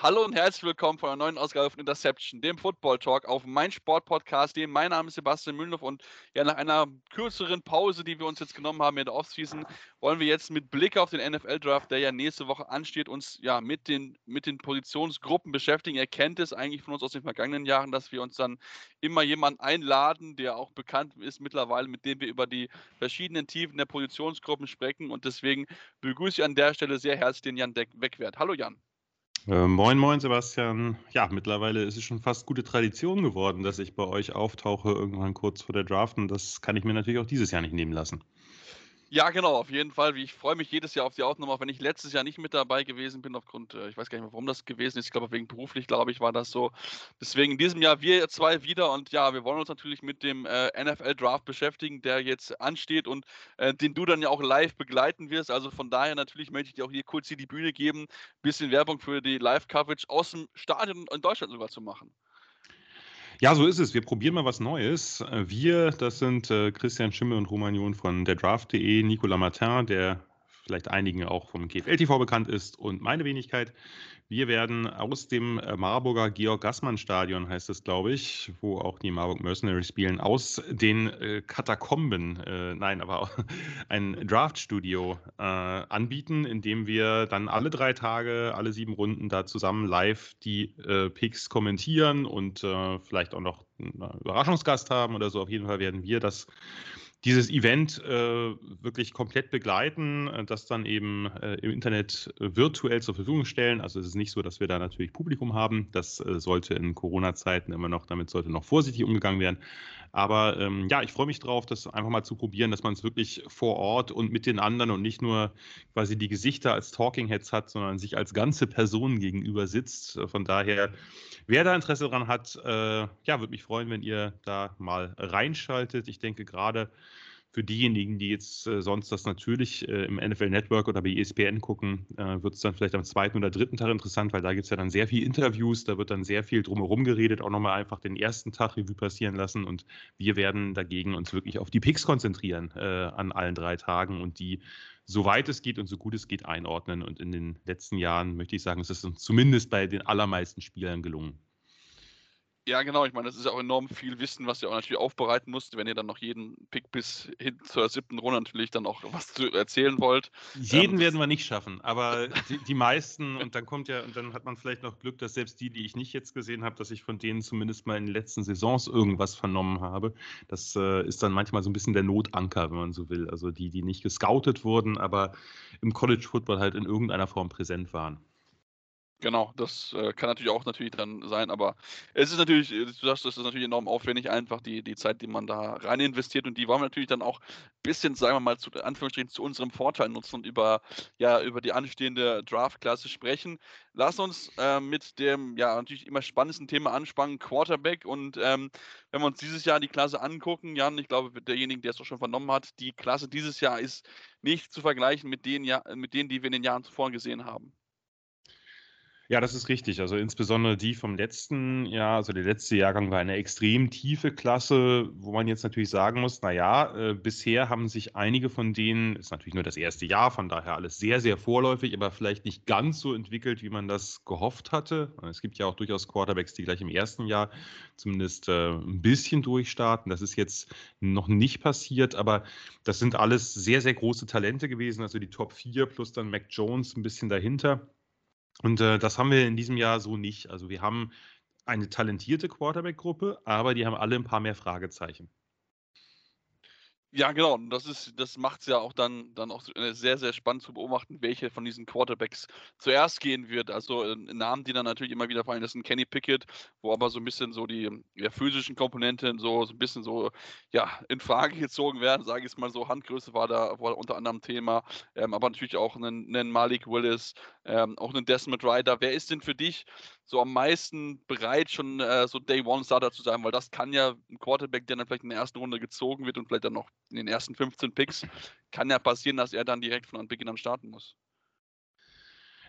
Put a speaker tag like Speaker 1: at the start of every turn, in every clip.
Speaker 1: Hallo und herzlich willkommen zu einer neuen Ausgabe von Interception, dem Football Talk auf mein Sportpodcast. Mein Name ist Sebastian Mühlenhoff und ja, nach einer kürzeren Pause, die wir uns jetzt genommen haben in der Offseason, wollen wir jetzt mit Blick auf den NFL-Draft, der ja nächste Woche ansteht, uns ja mit den, mit den Positionsgruppen beschäftigen. Ihr kennt es eigentlich von uns aus den vergangenen Jahren, dass wir uns dann immer jemanden einladen, der auch bekannt ist mittlerweile, mit dem wir über die verschiedenen Tiefen der Positionsgruppen sprechen. Und deswegen begrüße ich an der Stelle sehr herzlich den Jan Wegwert. Hallo Jan.
Speaker 2: Äh, moin, moin, Sebastian. Ja, mittlerweile ist es schon fast gute Tradition geworden, dass ich bei euch auftauche, irgendwann kurz vor der Draft. Und das kann ich mir natürlich auch dieses Jahr nicht nehmen lassen.
Speaker 1: Ja, genau, auf jeden Fall. Ich freue mich jedes Jahr auf die Aufnahme, auch wenn ich letztes Jahr nicht mit dabei gewesen bin, aufgrund, äh, ich weiß gar nicht mehr, warum das gewesen ist. Ich glaube, wegen beruflich, glaube ich, war das so. Deswegen in diesem Jahr wir zwei wieder und ja, wir wollen uns natürlich mit dem äh, NFL-Draft beschäftigen, der jetzt ansteht und äh, den du dann ja auch live begleiten wirst. Also von daher natürlich möchte ich dir auch hier kurz hier die Bühne geben, bisschen Werbung für die Live-Coverage aus dem Stadion in Deutschland sogar zu machen.
Speaker 2: Ja, so ist es. Wir probieren mal was Neues. Wir, das sind äh, Christian Schimmel und Romanion von der Draft.de, Nicolas Martin, der vielleicht einigen auch vom KFL-TV bekannt ist, und meine Wenigkeit. Wir werden aus dem äh, Marburger Georg-Gassmann-Stadion, heißt es, glaube ich, wo auch die Marburg Mercenaries spielen, aus den äh, Katakomben, äh, nein, aber ein Draft-Studio äh, anbieten, in dem wir dann alle drei Tage, alle sieben Runden da zusammen live die äh, Picks kommentieren und äh, vielleicht auch noch einen Überraschungsgast haben oder so. Auf jeden Fall werden wir das dieses Event äh, wirklich komplett begleiten, äh, das dann eben äh, im Internet äh, virtuell zur Verfügung stellen. Also es ist nicht so, dass wir da natürlich Publikum haben. Das äh, sollte in Corona-Zeiten immer noch, damit sollte noch vorsichtig umgegangen werden. Aber ähm, ja, ich freue mich drauf, das einfach mal zu probieren, dass man es wirklich vor Ort und mit den anderen und nicht nur quasi die Gesichter als Talking Heads hat, sondern sich als ganze Person gegenüber sitzt. Von daher, wer da Interesse daran hat, äh, ja, würde mich freuen, wenn ihr da mal reinschaltet. Ich denke gerade für diejenigen, die jetzt äh, sonst das natürlich äh, im NFL Network oder bei ESPN gucken, äh, wird es dann vielleicht am zweiten oder dritten Tag interessant, weil da gibt es ja dann sehr viele Interviews, da wird dann sehr viel drumherum geredet, auch nochmal einfach den ersten Tag Revue passieren lassen und wir werden dagegen uns wirklich auf die Picks konzentrieren äh, an allen drei Tagen und die soweit es geht und so gut es geht einordnen. Und in den letzten Jahren möchte ich sagen, es ist uns zumindest bei den allermeisten Spielern gelungen.
Speaker 1: Ja, genau. Ich meine, das ist auch enorm viel Wissen, was ihr auch natürlich aufbereiten müsst, wenn ihr dann noch jeden Pick bis hin zur siebten Runde natürlich dann auch was zu erzählen wollt.
Speaker 2: Jeden ähm, werden wir nicht schaffen, aber die, die, meisten und dann kommt ja, und dann hat man vielleicht noch Glück, dass selbst die, die ich nicht jetzt gesehen habe, dass ich von denen zumindest mal in den letzten Saisons irgendwas vernommen habe. Das äh, ist dann manchmal so ein bisschen der Notanker, wenn man so will. Also die, die nicht gescoutet wurden, aber im College Football halt in irgendeiner Form präsent waren.
Speaker 1: Genau, das äh, kann natürlich auch natürlich dann sein, aber es ist natürlich, äh, du sagst, das ist natürlich enorm aufwendig, einfach die, die Zeit, die man da rein investiert und die wollen wir natürlich dann auch ein bisschen, sagen wir mal, zu Anführungsstrichen zu unserem Vorteil nutzen und über, ja, über die anstehende Draft-Klasse sprechen. Lass uns äh, mit dem, ja, natürlich immer spannendsten Thema anspannen, Quarterback und ähm, wenn wir uns dieses Jahr die Klasse angucken, Jan, ich glaube, derjenige, der es auch schon vernommen hat, die Klasse dieses Jahr ist nicht zu vergleichen mit denen, ja, mit denen, die wir in den Jahren zuvor gesehen haben.
Speaker 2: Ja, das ist richtig. Also insbesondere die vom letzten Jahr, also der letzte Jahrgang war eine extrem tiefe Klasse, wo man jetzt natürlich sagen muss, naja, äh, bisher haben sich einige von denen, ist natürlich nur das erste Jahr, von daher alles sehr, sehr vorläufig, aber vielleicht nicht ganz so entwickelt, wie man das gehofft hatte. Es gibt ja auch durchaus Quarterbacks, die gleich im ersten Jahr zumindest äh, ein bisschen durchstarten. Das ist jetzt noch nicht passiert, aber das sind alles sehr, sehr große Talente gewesen. Also die Top 4 plus dann Mac Jones ein bisschen dahinter. Und äh, das haben wir in diesem Jahr so nicht. Also wir haben eine talentierte Quarterback-Gruppe, aber die haben alle ein paar mehr Fragezeichen.
Speaker 1: Ja, genau. Und das ist, das macht es ja auch dann, dann auch sehr, sehr spannend zu beobachten, welche von diesen Quarterbacks zuerst gehen wird. Also äh, Namen, die dann natürlich immer wieder fallen, das sind Kenny Pickett, wo aber so ein bisschen so die ja, physischen Komponenten so, so ein bisschen so ja, in Frage gezogen werden, sage ich es mal so. Handgröße war da war unter anderem Thema, ähm, aber natürlich auch einen, einen Malik Willis, ähm, auch einen Desmond Ryder. Wer ist denn für dich so am meisten bereit, schon äh, so Day One Starter zu sein? Weil das kann ja ein Quarterback, der dann vielleicht in der ersten Runde gezogen wird und vielleicht dann noch in den ersten 15 Picks, kann ja passieren, dass er dann direkt von Anbeginn an starten muss.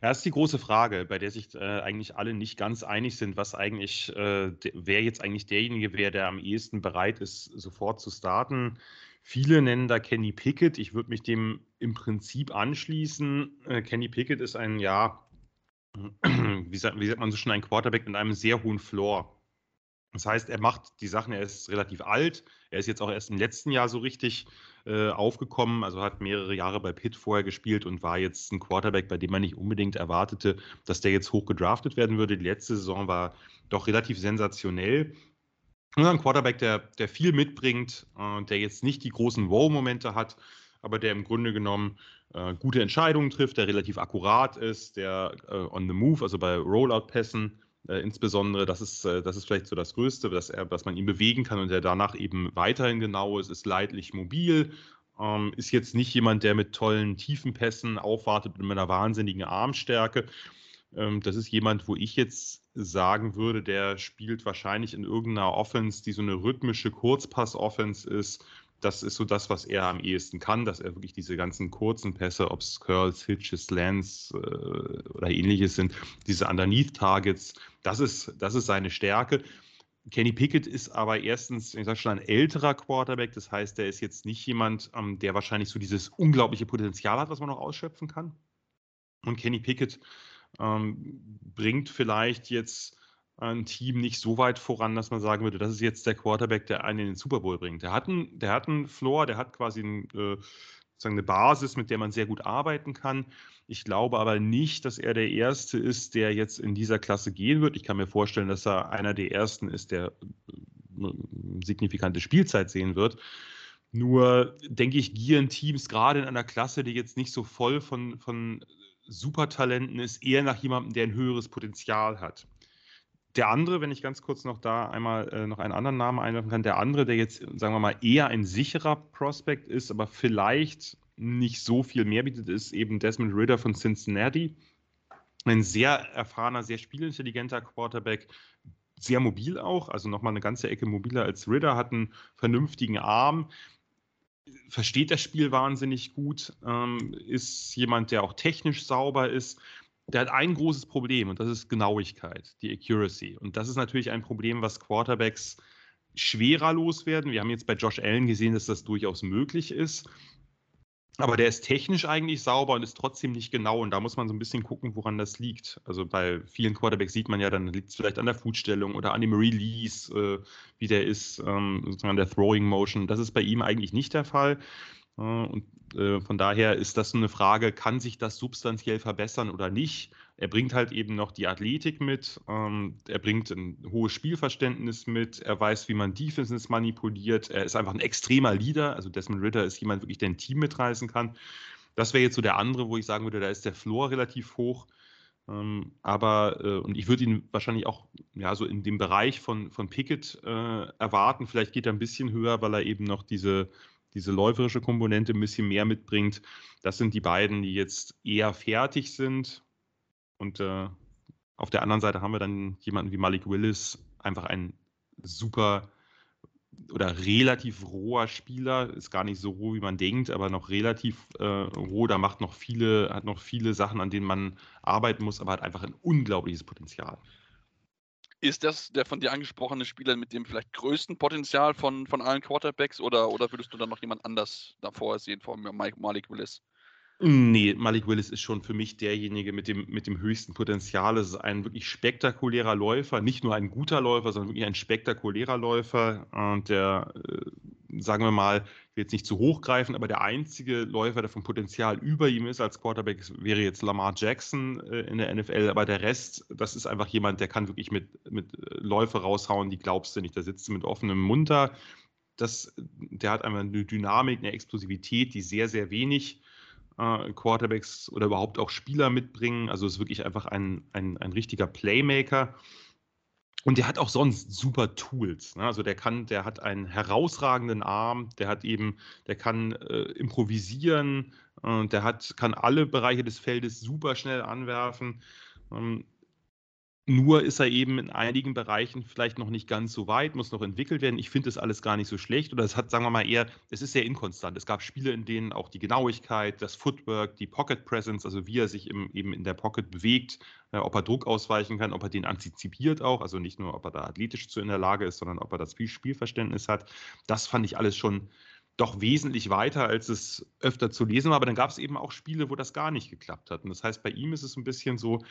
Speaker 2: Ja, ist die große Frage, bei der sich äh, eigentlich alle nicht ganz einig sind, was eigentlich, äh, wer jetzt eigentlich derjenige wäre, der am ehesten bereit ist, sofort zu starten. Viele nennen da Kenny Pickett. Ich würde mich dem im Prinzip anschließen. Äh, Kenny Pickett ist ein, ja, wie sagt, wie sagt man so schon, ein Quarterback mit einem sehr hohen Floor. Das heißt, er macht die Sachen, er ist relativ alt, er ist jetzt auch erst im letzten Jahr so richtig äh, aufgekommen, also hat mehrere Jahre bei Pitt vorher gespielt und war jetzt ein Quarterback, bei dem man nicht unbedingt erwartete, dass der jetzt hoch gedraftet werden würde. Die letzte Saison war doch relativ sensationell. Und ein Quarterback, der, der viel mitbringt, äh, der jetzt nicht die großen Wow-Momente hat, aber der im Grunde genommen äh, gute Entscheidungen trifft, der relativ akkurat ist, der äh, on the move, also bei Rollout-Pässen äh, insbesondere, das ist, äh, das ist vielleicht so das Größte, dass, er, dass man ihn bewegen kann und er danach eben weiterhin genau ist, ist leidlich mobil, ähm, ist jetzt nicht jemand, der mit tollen Tiefenpässen aufwartet und mit einer wahnsinnigen Armstärke. Ähm, das ist jemand, wo ich jetzt sagen würde, der spielt wahrscheinlich in irgendeiner Offense, die so eine rhythmische Kurzpass-Offense ist, das ist so das, was er am ehesten kann, dass er wirklich diese ganzen kurzen Pässe, ob es Curls, Hitches, Slants äh, oder ähnliches sind, diese Underneath-Targets, das ist, das ist seine Stärke. Kenny Pickett ist aber erstens, ich sage schon, ein älterer Quarterback. Das heißt, der ist jetzt nicht jemand, ähm, der wahrscheinlich so dieses unglaubliche Potenzial hat, was man noch ausschöpfen kann. Und Kenny Pickett ähm, bringt vielleicht jetzt ein Team nicht so weit voran, dass man sagen würde, das ist jetzt der Quarterback, der einen in den Super Bowl bringt. Der hat einen, der hat einen Floor, der hat quasi ein, äh, sozusagen eine Basis, mit der man sehr gut arbeiten kann. Ich glaube aber nicht, dass er der Erste ist, der jetzt in dieser Klasse gehen wird. Ich kann mir vorstellen, dass er einer der Ersten ist, der äh, signifikante Spielzeit sehen wird. Nur denke ich, gieren Teams gerade in einer Klasse, die jetzt nicht so voll von, von Supertalenten ist, eher nach jemandem, der ein höheres Potenzial hat der andere, wenn ich ganz kurz noch da einmal äh, noch einen anderen Namen einwerfen kann, der andere, der jetzt, sagen wir mal, eher ein sicherer Prospect ist, aber vielleicht nicht so viel mehr bietet, ist eben Desmond Ritter von Cincinnati. Ein sehr erfahrener, sehr spielintelligenter Quarterback, sehr mobil auch, also nochmal eine ganze Ecke mobiler als Ritter, hat einen vernünftigen Arm, versteht das Spiel wahnsinnig gut, ähm, ist jemand, der auch technisch sauber ist der hat ein großes Problem und das ist Genauigkeit, die Accuracy. Und das ist natürlich ein Problem, was Quarterbacks schwerer loswerden. Wir haben jetzt bei Josh Allen gesehen, dass das durchaus möglich ist. Aber der ist technisch eigentlich sauber und ist trotzdem nicht genau. Und da muss man so ein bisschen gucken, woran das liegt. Also bei vielen Quarterbacks sieht man ja, dann liegt es vielleicht an der Footstellung oder an dem Release, äh, wie der ist, ähm, sozusagen an der Throwing Motion. Das ist bei ihm eigentlich nicht der Fall. Äh, und äh, von daher ist das eine Frage, kann sich das substanziell verbessern oder nicht? Er bringt halt eben noch die Athletik mit, ähm, er bringt ein hohes Spielverständnis mit, er weiß, wie man Defenses manipuliert, er ist einfach ein extremer Leader, also Desmond Ritter ist jemand wirklich, der ein Team mitreißen kann. Das wäre jetzt so der andere, wo ich sagen würde, da ist der Floor relativ hoch. Ähm, aber, äh, und ich würde ihn wahrscheinlich auch ja, so in dem Bereich von, von Pickett äh, erwarten. Vielleicht geht er ein bisschen höher, weil er eben noch diese diese läuferische Komponente ein bisschen mehr mitbringt. Das sind die beiden, die jetzt eher fertig sind. Und äh, auf der anderen Seite haben wir dann jemanden wie Malik Willis, einfach ein super oder relativ roher Spieler, ist gar nicht so roh, wie man denkt, aber noch relativ äh, roh, da macht noch viele, hat noch viele Sachen, an denen man arbeiten muss, aber hat einfach ein unglaubliches Potenzial.
Speaker 1: Ist das der von dir angesprochene Spieler mit dem vielleicht größten Potenzial von, von allen Quarterbacks oder, oder würdest du dann noch jemand anders davor sehen, vor allem Malik Willis?
Speaker 2: Nee, Malik Willis ist schon für mich derjenige mit dem, mit dem höchsten Potenzial. Es ist ein wirklich spektakulärer Läufer, nicht nur ein guter Läufer, sondern wirklich ein spektakulärer Läufer. Der, äh, sagen wir mal, jetzt nicht zu hoch greifen, aber der einzige Läufer, der vom Potenzial über ihm ist als Quarterback, wäre jetzt Lamar Jackson äh, in der NFL. Aber der Rest, das ist einfach jemand, der kann wirklich mit, mit äh, Läufe raushauen, die glaubst du nicht. Da sitzt du mit offenem Mund da. Das, der hat einfach eine Dynamik, eine Explosivität, die sehr, sehr wenig äh, Quarterbacks oder überhaupt auch Spieler mitbringen. Also ist wirklich einfach ein, ein, ein richtiger Playmaker. Und der hat auch sonst super Tools. Ne? Also der kann, der hat einen herausragenden Arm, der hat eben, der kann äh, improvisieren, äh, der hat, kann alle Bereiche des Feldes super schnell anwerfen. Ähm, nur ist er eben in einigen Bereichen vielleicht noch nicht ganz so weit, muss noch entwickelt werden. Ich finde das alles gar nicht so schlecht. Oder es hat, sagen wir mal, eher, es ist sehr inkonstant. Es gab Spiele, in denen auch die Genauigkeit, das Footwork, die Pocket Presence, also wie er sich im, eben in der Pocket bewegt, äh, ob er Druck ausweichen kann, ob er den antizipiert auch, also nicht nur, ob er da athletisch zu in der Lage ist, sondern ob er das Spielverständnis hat. Das fand ich alles schon doch wesentlich weiter, als es öfter zu lesen war. Aber dann gab es eben auch Spiele, wo das gar nicht geklappt hat. Und das heißt, bei ihm ist es ein bisschen so,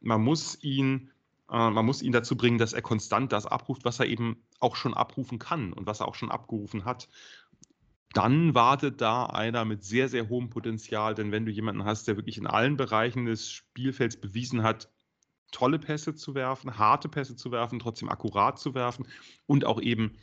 Speaker 2: man muss ihn äh, man muss ihn dazu bringen, dass er konstant das abruft, was er eben auch schon abrufen kann und was er auch schon abgerufen hat. Dann wartet da einer mit sehr, sehr hohem Potenzial, denn wenn du jemanden hast, der wirklich in allen Bereichen des Spielfelds bewiesen hat, tolle Pässe zu werfen, harte Pässe zu werfen, trotzdem akkurat zu werfen und auch eben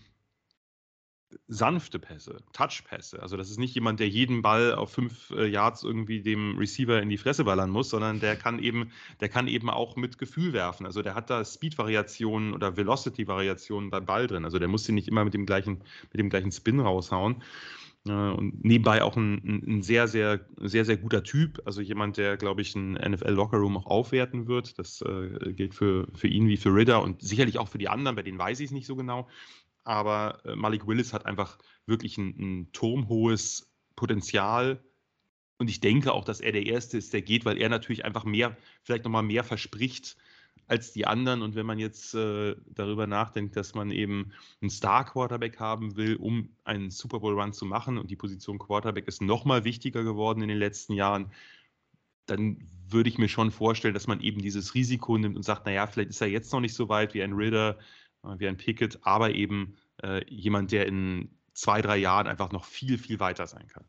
Speaker 2: sanfte Pässe, Touchpässe. Also das ist nicht jemand, der jeden Ball auf fünf äh, Yards irgendwie dem Receiver in die Fresse ballern muss, sondern der kann eben, der kann eben auch mit Gefühl werfen. Also der hat da Speed-Variationen oder Velocity-Variationen beim Ball drin. Also der muss sie nicht immer mit dem gleichen, mit dem gleichen Spin raushauen. Äh, und nebenbei auch ein, ein, sehr, sehr, sehr, sehr guter Typ. Also jemand, der, glaube ich, ein NFL-Lockerroom auch aufwerten wird. Das äh, gilt für, für ihn wie für Ridder und sicherlich auch für die anderen, bei denen weiß ich es nicht so genau aber äh, Malik Willis hat einfach wirklich ein, ein turmhohes Potenzial. Und ich denke auch, dass er der Erste ist, der geht, weil er natürlich einfach mehr, vielleicht nochmal mehr verspricht als die anderen. Und wenn man jetzt äh, darüber nachdenkt, dass man eben einen Star-Quarterback haben will, um einen Super Bowl-Run zu machen und die Position Quarterback ist nochmal wichtiger geworden in den letzten Jahren, dann würde ich mir schon vorstellen, dass man eben dieses Risiko nimmt und sagt, naja, vielleicht ist er jetzt noch nicht so weit wie ein Ritter, wie ein Pickett, aber eben äh, jemand, der in zwei, drei Jahren einfach noch viel, viel weiter sein kann.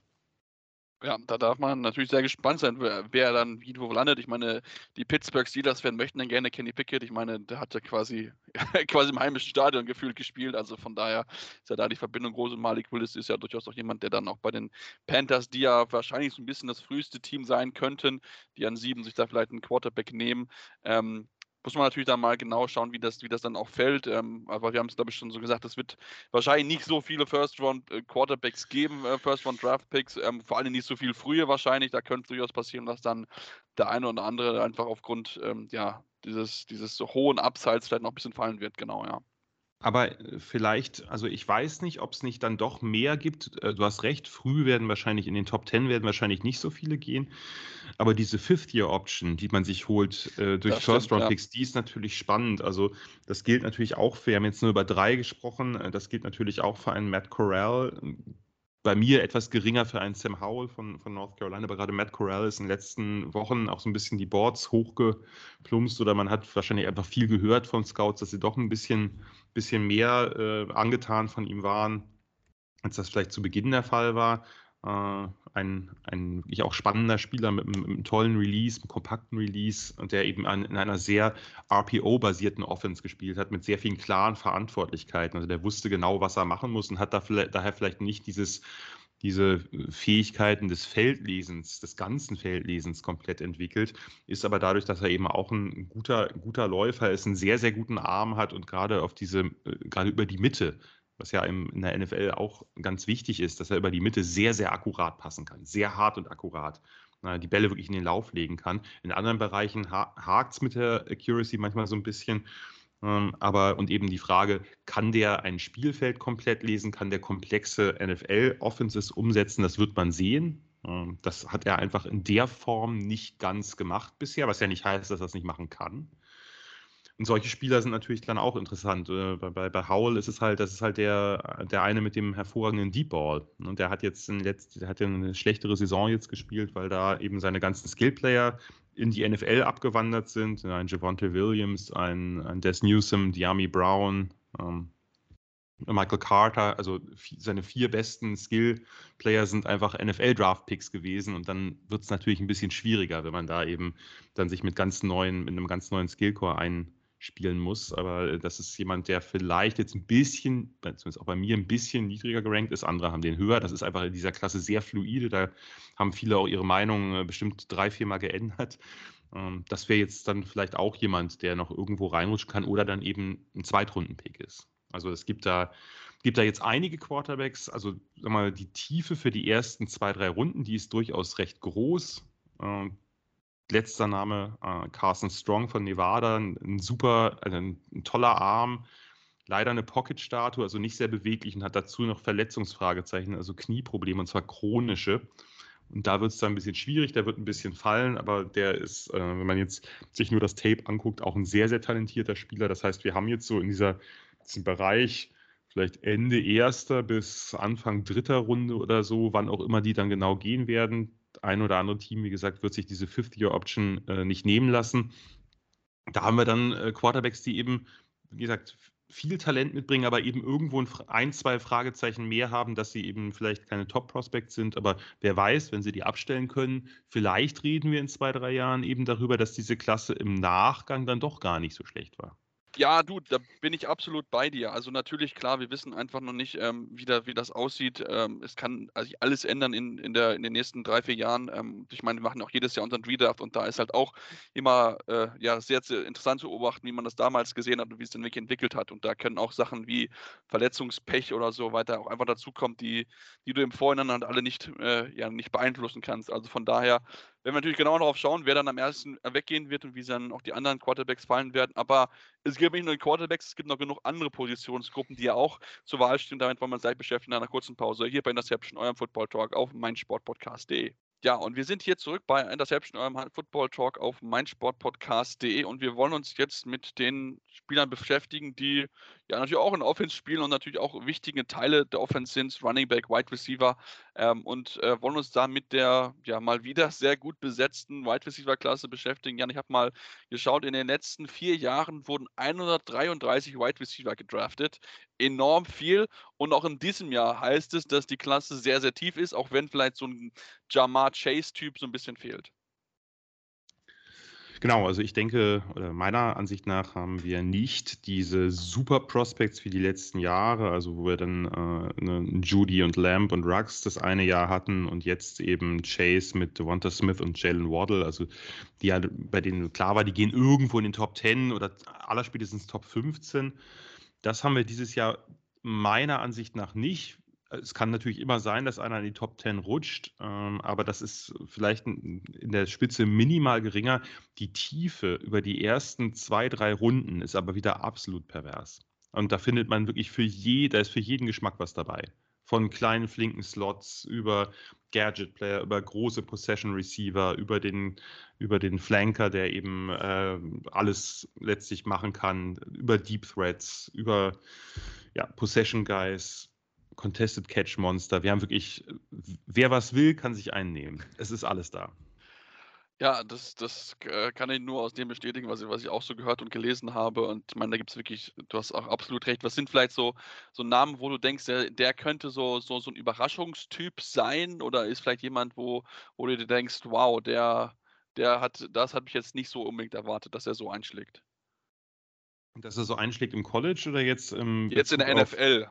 Speaker 1: Ja, da darf man natürlich sehr gespannt sein, wer, wer dann wie wo landet. Ich meine, die Pittsburgh Steelers-Fans möchten dann gerne Kenny Pickett. Ich meine, der hat ja quasi, quasi im heimischen Stadion gefühlt gespielt. Also von daher ist ja da die Verbindung groß. Und Malik Willis ist ja durchaus auch jemand, der dann auch bei den Panthers, die ja wahrscheinlich so ein bisschen das früheste Team sein könnten, die an sieben sich da vielleicht einen Quarterback nehmen, ähm, muss man natürlich dann mal genau schauen, wie das, wie das dann auch fällt. Ähm, aber wir haben es, glaube ich, schon so gesagt, es wird wahrscheinlich nicht so viele First-Round-Quarterbacks äh, geben, äh, First-Round-Draft-Picks, ähm, vor allem nicht so viel früher wahrscheinlich. Da könnte durchaus passieren, dass dann der eine oder andere einfach aufgrund ähm, ja, dieses, dieses hohen Upsides vielleicht noch ein bisschen fallen wird, genau, ja.
Speaker 2: Aber äh, vielleicht, also ich weiß nicht, ob es nicht dann doch mehr gibt. Äh, du hast recht, früh werden wahrscheinlich in den Top 10 werden wahrscheinlich nicht so viele gehen. Aber diese Fifth-Year-Option, die man sich holt äh, durch First-Round-Picks, ja. die ist natürlich spannend. Also das gilt natürlich auch für, wir haben jetzt nur über drei gesprochen, äh, das gilt natürlich auch für einen Matt Corral, bei mir etwas geringer für einen Sam Howell von, von North Carolina, aber gerade Matt Corral ist in den letzten Wochen auch so ein bisschen die Boards hochgeplumpst oder man hat wahrscheinlich einfach viel gehört von Scouts, dass sie doch ein bisschen, bisschen mehr äh, angetan von ihm waren, als das vielleicht zu Beginn der Fall war. Äh, ein, ein wirklich auch spannender Spieler mit, mit, einem tollen Release, einem kompakten Release und der eben an, in einer sehr RPO-basierten Offense gespielt hat, mit sehr vielen klaren Verantwortlichkeiten. Also der wusste genau, was er machen muss und hat da vielleicht, daher vielleicht nicht dieses, diese Fähigkeiten des Feldlesens, des ganzen Feldlesens komplett entwickelt, ist aber dadurch, dass er eben auch ein guter, guter Läufer ist, einen sehr, sehr guten Arm hat und gerade auf diese, äh, gerade über die Mitte was ja in der NFL auch ganz wichtig ist, dass er über die Mitte sehr, sehr akkurat passen kann. Sehr hart und akkurat. die Bälle wirklich in den Lauf legen kann. In anderen Bereichen hakt es mit der Accuracy manchmal so ein bisschen. Ähm, aber und eben die Frage, kann der ein Spielfeld komplett lesen, kann der komplexe NFL-Offenses umsetzen, das wird man sehen. Ähm, das hat er einfach in der Form nicht ganz gemacht bisher, was ja nicht heißt, dass er es nicht machen kann. Und solche Spieler sind natürlich dann auch interessant. Äh, bei, bei Howell ist es halt, das ist halt der, der eine mit dem hervorragenden Deep Ball. Und der hat jetzt in letzt, der hat eine schlechtere Saison jetzt gespielt, weil da eben seine ganzen Skillplayer in die NFL abgewandert sind. Ein Javonte Williams, ein, ein Des Newsom, Diami Brown, ähm, Michael Carter, also seine vier besten Skill-Player sind einfach NFL-Draft-Picks gewesen und dann wird es natürlich ein bisschen schwieriger, wenn man da eben dann sich mit ganz neuen, mit einem ganz neuen Skillcore ein, spielen muss. Aber äh, das ist jemand, der vielleicht jetzt ein bisschen, zumindest auch bei mir, ein bisschen niedriger gerankt ist. Andere haben den höher. Das ist einfach in dieser Klasse sehr fluide. Da haben viele auch ihre Meinung äh, bestimmt drei, vier Mal geändert. Ähm, das wäre jetzt dann vielleicht auch jemand, der noch irgendwo reinrutschen kann oder dann eben ein Zweitrunden-Pick ist. Also es gibt da, gibt da jetzt einige Quarterbacks. Also sag mal, die Tiefe für die ersten zwei, drei Runden, die ist durchaus recht groß. Letzter Name äh, Carson Strong von Nevada, ein, ein super, also ein, ein, toller Arm, leider eine Pocket-Statue, also nicht sehr beweglich und hat dazu noch Verletzungsfragezeichen, also Knieprobleme und zwar chronische. Und da wird es dann ein bisschen schwierig, der wird ein bisschen fallen, aber der ist, äh, wenn man jetzt sich nur das Tape anguckt, auch ein sehr, sehr talentierter Spieler. Das heißt, wir haben jetzt so in dieser, diesem Bereich vielleicht Ende erster bis Anfang dritter Runde oder so, wann auch immer die dann genau gehen werden. Ein oder andere Team, wie gesagt, wird sich diese Fifth-Year-Option äh, nicht nehmen lassen. Da haben wir dann äh, Quarterbacks, die eben, wie gesagt, viel Talent mitbringen, aber eben irgendwo ein, zwei Fragezeichen mehr haben, dass sie eben vielleicht keine Top-Prospects sind. Aber wer weiß, wenn sie die abstellen können, vielleicht reden wir in zwei, drei Jahren eben darüber, dass diese Klasse im Nachgang dann doch gar nicht so schlecht war.
Speaker 1: Ja, du, da bin ich absolut bei dir. Also natürlich, klar, wir wissen einfach noch nicht, ähm, wie, da, wie das aussieht. Ähm, es kann also alles ändern in, in, der, in den nächsten drei, vier Jahren. Ähm, ich meine, wir machen auch jedes Jahr unseren Redraft und da ist halt auch immer äh, ja, sehr, sehr interessant zu beobachten, wie man das damals gesehen hat und wie es dann wirklich entwickelt hat. Und da können auch Sachen wie Verletzungspech oder so weiter auch einfach dazukommen, die, die du im Vorhinein halt alle nicht, äh, ja, nicht beeinflussen kannst. Also von daher werden wir natürlich genau darauf schauen, wer dann am ersten weggehen wird und wie dann auch die anderen Quarterbacks fallen werden. Aber es gibt nicht nur die Quarterbacks, es gibt noch genug andere Positionsgruppen, die ja auch zur Wahl stehen. Damit wollen wir uns gleich beschäftigen in einer kurzen Pause hier bei Interception, eurem Football Talk auf meinsportpodcast.de. Ja, und wir sind hier zurück bei Interception, eurem Football Talk auf meinsportpodcast.de und wir wollen uns jetzt mit den Spielern beschäftigen, die ja natürlich auch in Offense spielen und natürlich auch wichtige Teile der Offense sind, Running Back, Wide Receiver ähm, und äh, wollen uns da mit der ja mal wieder sehr gut besetzten Wide Receiver Klasse beschäftigen. Jan, ich habe mal geschaut, in den letzten vier Jahren wurden 133 Wide Receiver gedraftet, enorm viel und auch in diesem Jahr heißt es, dass die Klasse sehr, sehr tief ist, auch wenn vielleicht so ein Jamar Chase-Typ so ein bisschen fehlt.
Speaker 2: Genau, also ich denke, oder meiner Ansicht nach haben wir nicht diese Super Prospects wie die letzten Jahre, also wo wir dann äh, ne, Judy und Lamb und Ruggs das eine Jahr hatten und jetzt eben Chase mit Devonta Smith und Jalen Waddle, also die ja bei denen klar war, die gehen irgendwo in den Top 10 oder allerspätestens Top 15. Das haben wir dieses Jahr meiner Ansicht nach nicht es kann natürlich immer sein, dass einer in die Top 10 rutscht, ähm, aber das ist vielleicht in der Spitze minimal geringer. Die Tiefe über die ersten zwei, drei Runden ist aber wieder absolut pervers. Und da findet man wirklich für je, da ist für jeden Geschmack was dabei. Von kleinen, flinken Slots über Gadget Player, über große Possession Receiver, über den, über den Flanker, der eben äh, alles letztlich machen kann, über Deep Threats, über ja, Possession Guys, Contested Catch Monster. Wir haben wirklich, wer was will, kann sich einnehmen. Es ist alles da.
Speaker 1: Ja, das, das äh, kann ich nur aus dem bestätigen, was ich, was ich auch so gehört und gelesen habe. Und ich meine, da gibt es wirklich, du hast auch absolut recht. Was sind vielleicht so, so Namen, wo du denkst, der, der könnte so, so, so ein Überraschungstyp sein? Oder ist vielleicht jemand, wo, wo du dir denkst, wow, der, der hat, das habe ich jetzt nicht so unbedingt erwartet, dass er so einschlägt?
Speaker 2: Dass er so einschlägt im College oder jetzt im
Speaker 1: Jetzt Bezug in der NFL.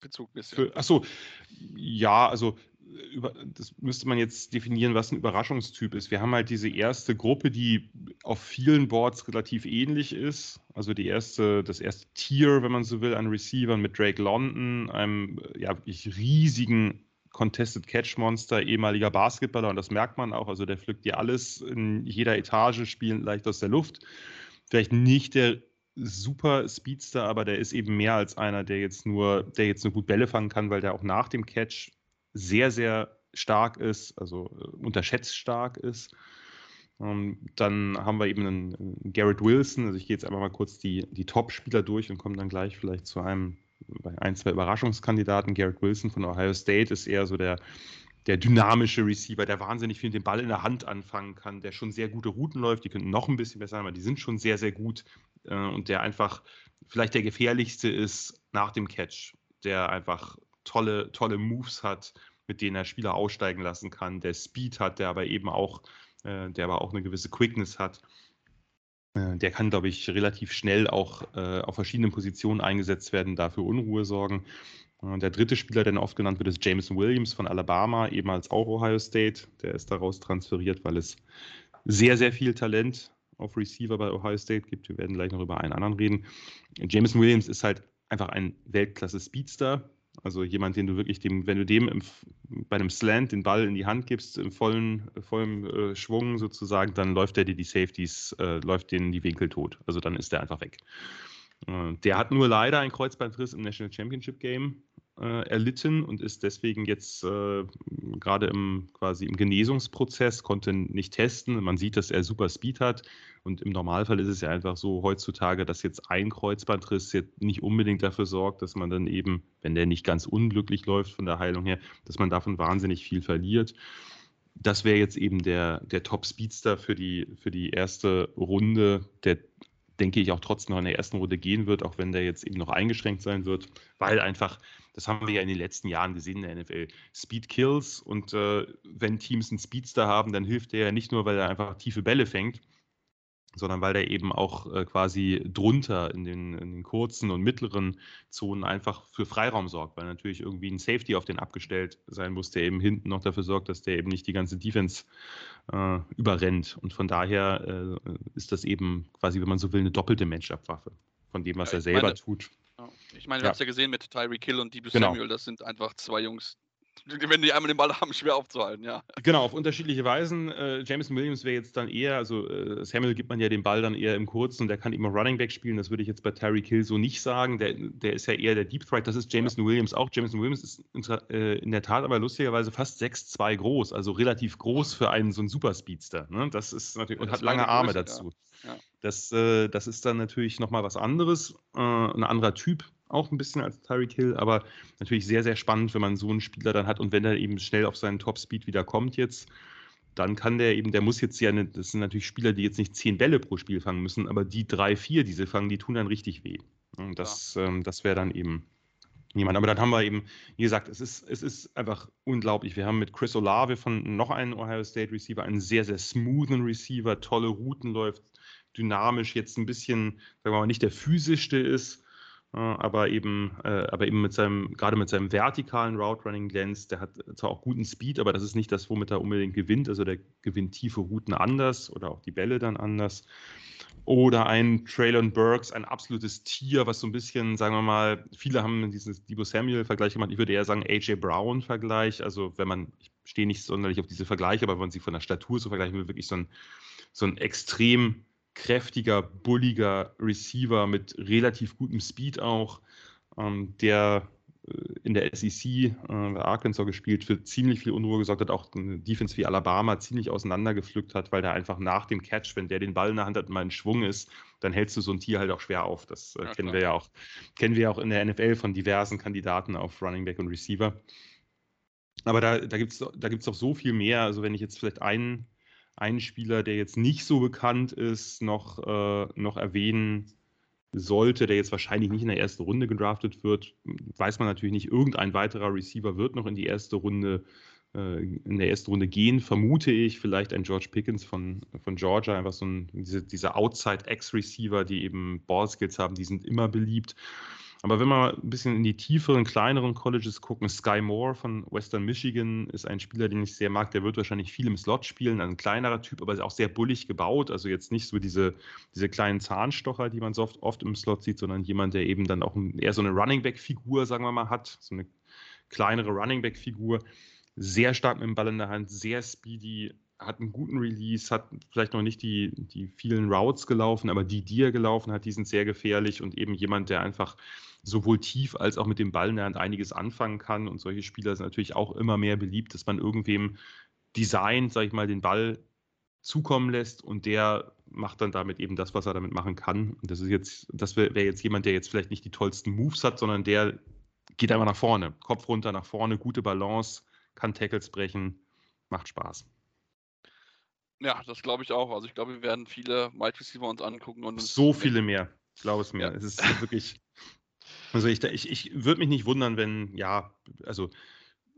Speaker 1: Bezug
Speaker 2: bisschen. achso, ja, also über, das müsste man jetzt definieren, was ein Überraschungstyp ist. Wir haben halt diese erste Gruppe, die auf vielen Boards relativ ähnlich ist. Also die erste, das erste Tier, wenn man so will, an Receivern mit Drake London, einem ja wirklich riesigen Contested Catch Monster, ehemaliger Basketballer, und das merkt man auch. Also der pflückt dir alles in jeder Etage, spielen leicht aus der Luft. Vielleicht nicht der super Speedster, aber der ist eben mehr als einer, der jetzt nur, der jetzt nur gut Bälle fangen kann, weil der auch nach dem Catch sehr, sehr stark ist, also äh, unterschätzt stark ist. Ähm, dann haben wir eben einen Garrett Wilson. Also ich gehe jetzt einfach mal kurz die, die Top-Spieler durch und komme dann gleich vielleicht zu einem, bei ein, zwei Überraschungskandidaten. Garrett Wilson von Ohio State ist eher so der, der dynamische Receiver, der wahnsinnig viel mit dem Ball in der Hand anfangen kann, der schon sehr gute Routen läuft. Die könnten noch ein bisschen besser sein, aber die sind schon sehr, sehr gut äh, und der einfach vielleicht der gefährlichste ist nach dem Catch, der einfach tolle, tolle Moves hat, mit denen er Spieler aussteigen lassen kann, der Speed hat, der aber eben auch, äh, der aber auch eine gewisse Quickness hat. Äh, der kann, glaube ich, relativ schnell auch auf verschiedenen Positionen eingesetzt werden, dafür Unruhe sorgen. Der dritte Spieler, der oft genannt wird, ist Jameson Williams von Alabama, ehemals auch Ohio State. Der ist daraus transferiert, weil es sehr, sehr viel Talent auf Receiver bei Ohio State gibt. Wir werden gleich noch über einen anderen reden. Jameson Williams ist halt einfach ein Weltklasse-Speedster. Also jemand, den du wirklich dem, wenn du dem im, bei einem Slant den Ball in die Hand gibst, im vollen, vollen äh, Schwung sozusagen, dann läuft der dir die Safeties, äh, läuft denen die Winkel tot. Also dann ist der einfach weg. Äh, der hat nur leider einen Kreuzbandriss im National Championship Game äh, erlitten und ist deswegen jetzt äh, gerade im quasi im Genesungsprozess, konnte nicht testen. Man sieht, dass er super Speed hat. Und im Normalfall ist es ja einfach so heutzutage, dass jetzt ein Kreuzbandriss jetzt nicht unbedingt dafür sorgt, dass man dann eben, wenn der nicht ganz unglücklich läuft von der Heilung her, dass man davon wahnsinnig viel verliert. Das wäre jetzt eben der, der Top-Speedster für die, für die erste Runde, der denke ich auch trotzdem noch in der ersten Runde gehen wird, auch wenn der jetzt eben noch eingeschränkt sein wird, weil einfach das haben wir ja in den letzten Jahren gesehen in der NFL. Speed kills und äh, wenn Teams einen Speedster haben, dann hilft der ja nicht nur, weil er einfach tiefe Bälle fängt, sondern weil der eben auch äh, quasi drunter in den, in den, kurzen und mittleren Zonen einfach für Freiraum sorgt, weil natürlich irgendwie ein Safety auf den abgestellt sein muss, der eben hinten noch dafür sorgt, dass der eben nicht die ganze Defense äh, überrennt. Und von daher äh, ist das eben quasi, wenn man so will, eine doppelte Matchup-Waffe von dem, was ja, er selber meine, tut.
Speaker 1: Ich meine, wir ja. haben es ja gesehen mit Tyreek Hill und Debo genau. Samuel, das sind einfach zwei Jungs, wenn die einmal den Ball haben, schwer aufzuhalten, ja.
Speaker 2: Genau, auf unterschiedliche Weisen. Äh, Jameson Williams wäre jetzt dann eher, also äh, Samuel gibt man ja den Ball dann eher im Kurzen und der kann immer Running Back spielen. Das würde ich jetzt bei Terry Kill so nicht sagen. Der, der ist ja eher der Deep Threat. Das ist Jameson ja. Williams auch. Jameson Williams ist in, äh, in der Tat aber lustigerweise fast 6'2 groß, also relativ groß für einen so einen Superspeedster. Ne? Das ist natürlich, und hat lange Arme Größe, dazu. Ja. Ja. Das, äh, das ist dann natürlich nochmal was anderes, äh, ein anderer Typ auch ein bisschen als Tyreek Hill, aber natürlich sehr, sehr spannend, wenn man so einen Spieler dann hat und wenn er eben schnell auf seinen Top-Speed wieder kommt jetzt, dann kann der eben, der muss jetzt ja, das sind natürlich Spieler, die jetzt nicht zehn Bälle pro Spiel fangen müssen, aber die drei, vier, die sie fangen, die tun dann richtig weh. Und das, ja. ähm, das wäre dann eben jemand. Aber dann haben wir eben, wie gesagt, es ist, es ist einfach unglaublich. Wir haben mit Chris Olave von noch einem Ohio State Receiver einen sehr, sehr smoothen Receiver, tolle Routen läuft, dynamisch, jetzt ein bisschen, sagen wir mal, nicht der physischste ist, aber eben, äh, aber eben mit seinem, gerade mit seinem vertikalen Route Running glänzt. Der hat zwar auch guten Speed, aber das ist nicht das, womit er unbedingt gewinnt. Also der gewinnt tiefe Routen anders oder auch die Bälle dann anders. Oder ein Traylon Burks, ein absolutes Tier, was so ein bisschen, sagen wir mal, viele haben diesen Debo Samuel-Vergleich gemacht. Ich würde eher sagen AJ Brown-Vergleich. Also wenn man, ich stehe nicht sonderlich auf diese Vergleiche, aber wenn man sie von der Statur so vergleichen will, wirklich so ein, so ein extrem kräftiger, bulliger Receiver mit relativ gutem Speed auch, ähm, der äh, in der SEC äh, bei Arkansas gespielt, für ziemlich viel Unruhe gesorgt hat, auch eine Defense wie Alabama ziemlich auseinandergepflückt hat, weil der einfach nach dem Catch, wenn der den Ball in der Hand hat und mal in Schwung ist, dann hältst du so ein Tier halt auch schwer auf. Das äh, ja, kennen wir ja auch, kennen wir auch in der NFL von diversen Kandidaten auf Running Back und Receiver. Aber da, da gibt es da gibt's doch so viel mehr. Also wenn ich jetzt vielleicht einen einen Spieler, der jetzt nicht so bekannt ist, noch, äh, noch erwähnen sollte, der jetzt wahrscheinlich nicht in der ersten Runde gedraftet wird, weiß man natürlich nicht. Irgendein weiterer Receiver wird noch in die erste Runde äh, in der ersten Runde gehen, vermute ich. Vielleicht ein George Pickens von, von Georgia, einfach so ein, diese, diese Outside-X-Receiver, die eben Ballskills haben, die sind immer beliebt. Aber wenn wir mal ein bisschen in die tieferen, kleineren Colleges gucken, Sky Moore von Western Michigan ist ein Spieler, den ich sehr mag. Der wird wahrscheinlich viel im Slot spielen, ein kleinerer Typ, aber auch sehr bullig gebaut. Also jetzt nicht so diese, diese kleinen Zahnstocher, die man so oft, oft im Slot sieht, sondern jemand, der eben dann auch eher so eine Running Back-Figur, sagen wir mal, hat. So eine kleinere Running Back-Figur. Sehr stark mit dem Ball in der Hand, sehr speedy, hat einen guten Release, hat vielleicht noch nicht die, die vielen Routes gelaufen, aber die, die er gelaufen hat, die sind sehr gefährlich und eben jemand, der einfach sowohl tief als auch mit dem Ball in der Hand einiges anfangen kann. Und solche Spieler sind natürlich auch immer mehr beliebt, dass man irgendwem designt, sag ich mal, den Ball zukommen lässt und der macht dann damit eben das, was er damit machen kann. Und das ist jetzt, das wäre wär jetzt jemand, der jetzt vielleicht nicht die tollsten Moves hat, sondern der geht einfach nach vorne, Kopf runter, nach vorne, gute Balance, kann Tackles brechen, macht Spaß.
Speaker 1: Ja, das glaube ich auch. Also ich glaube, wir werden viele Wide Receiver uns angucken und
Speaker 2: so viele mehr. Glaube es mir. Ja. Es ist wirklich. Also ich, ich, ich würde mich nicht wundern, wenn ja, also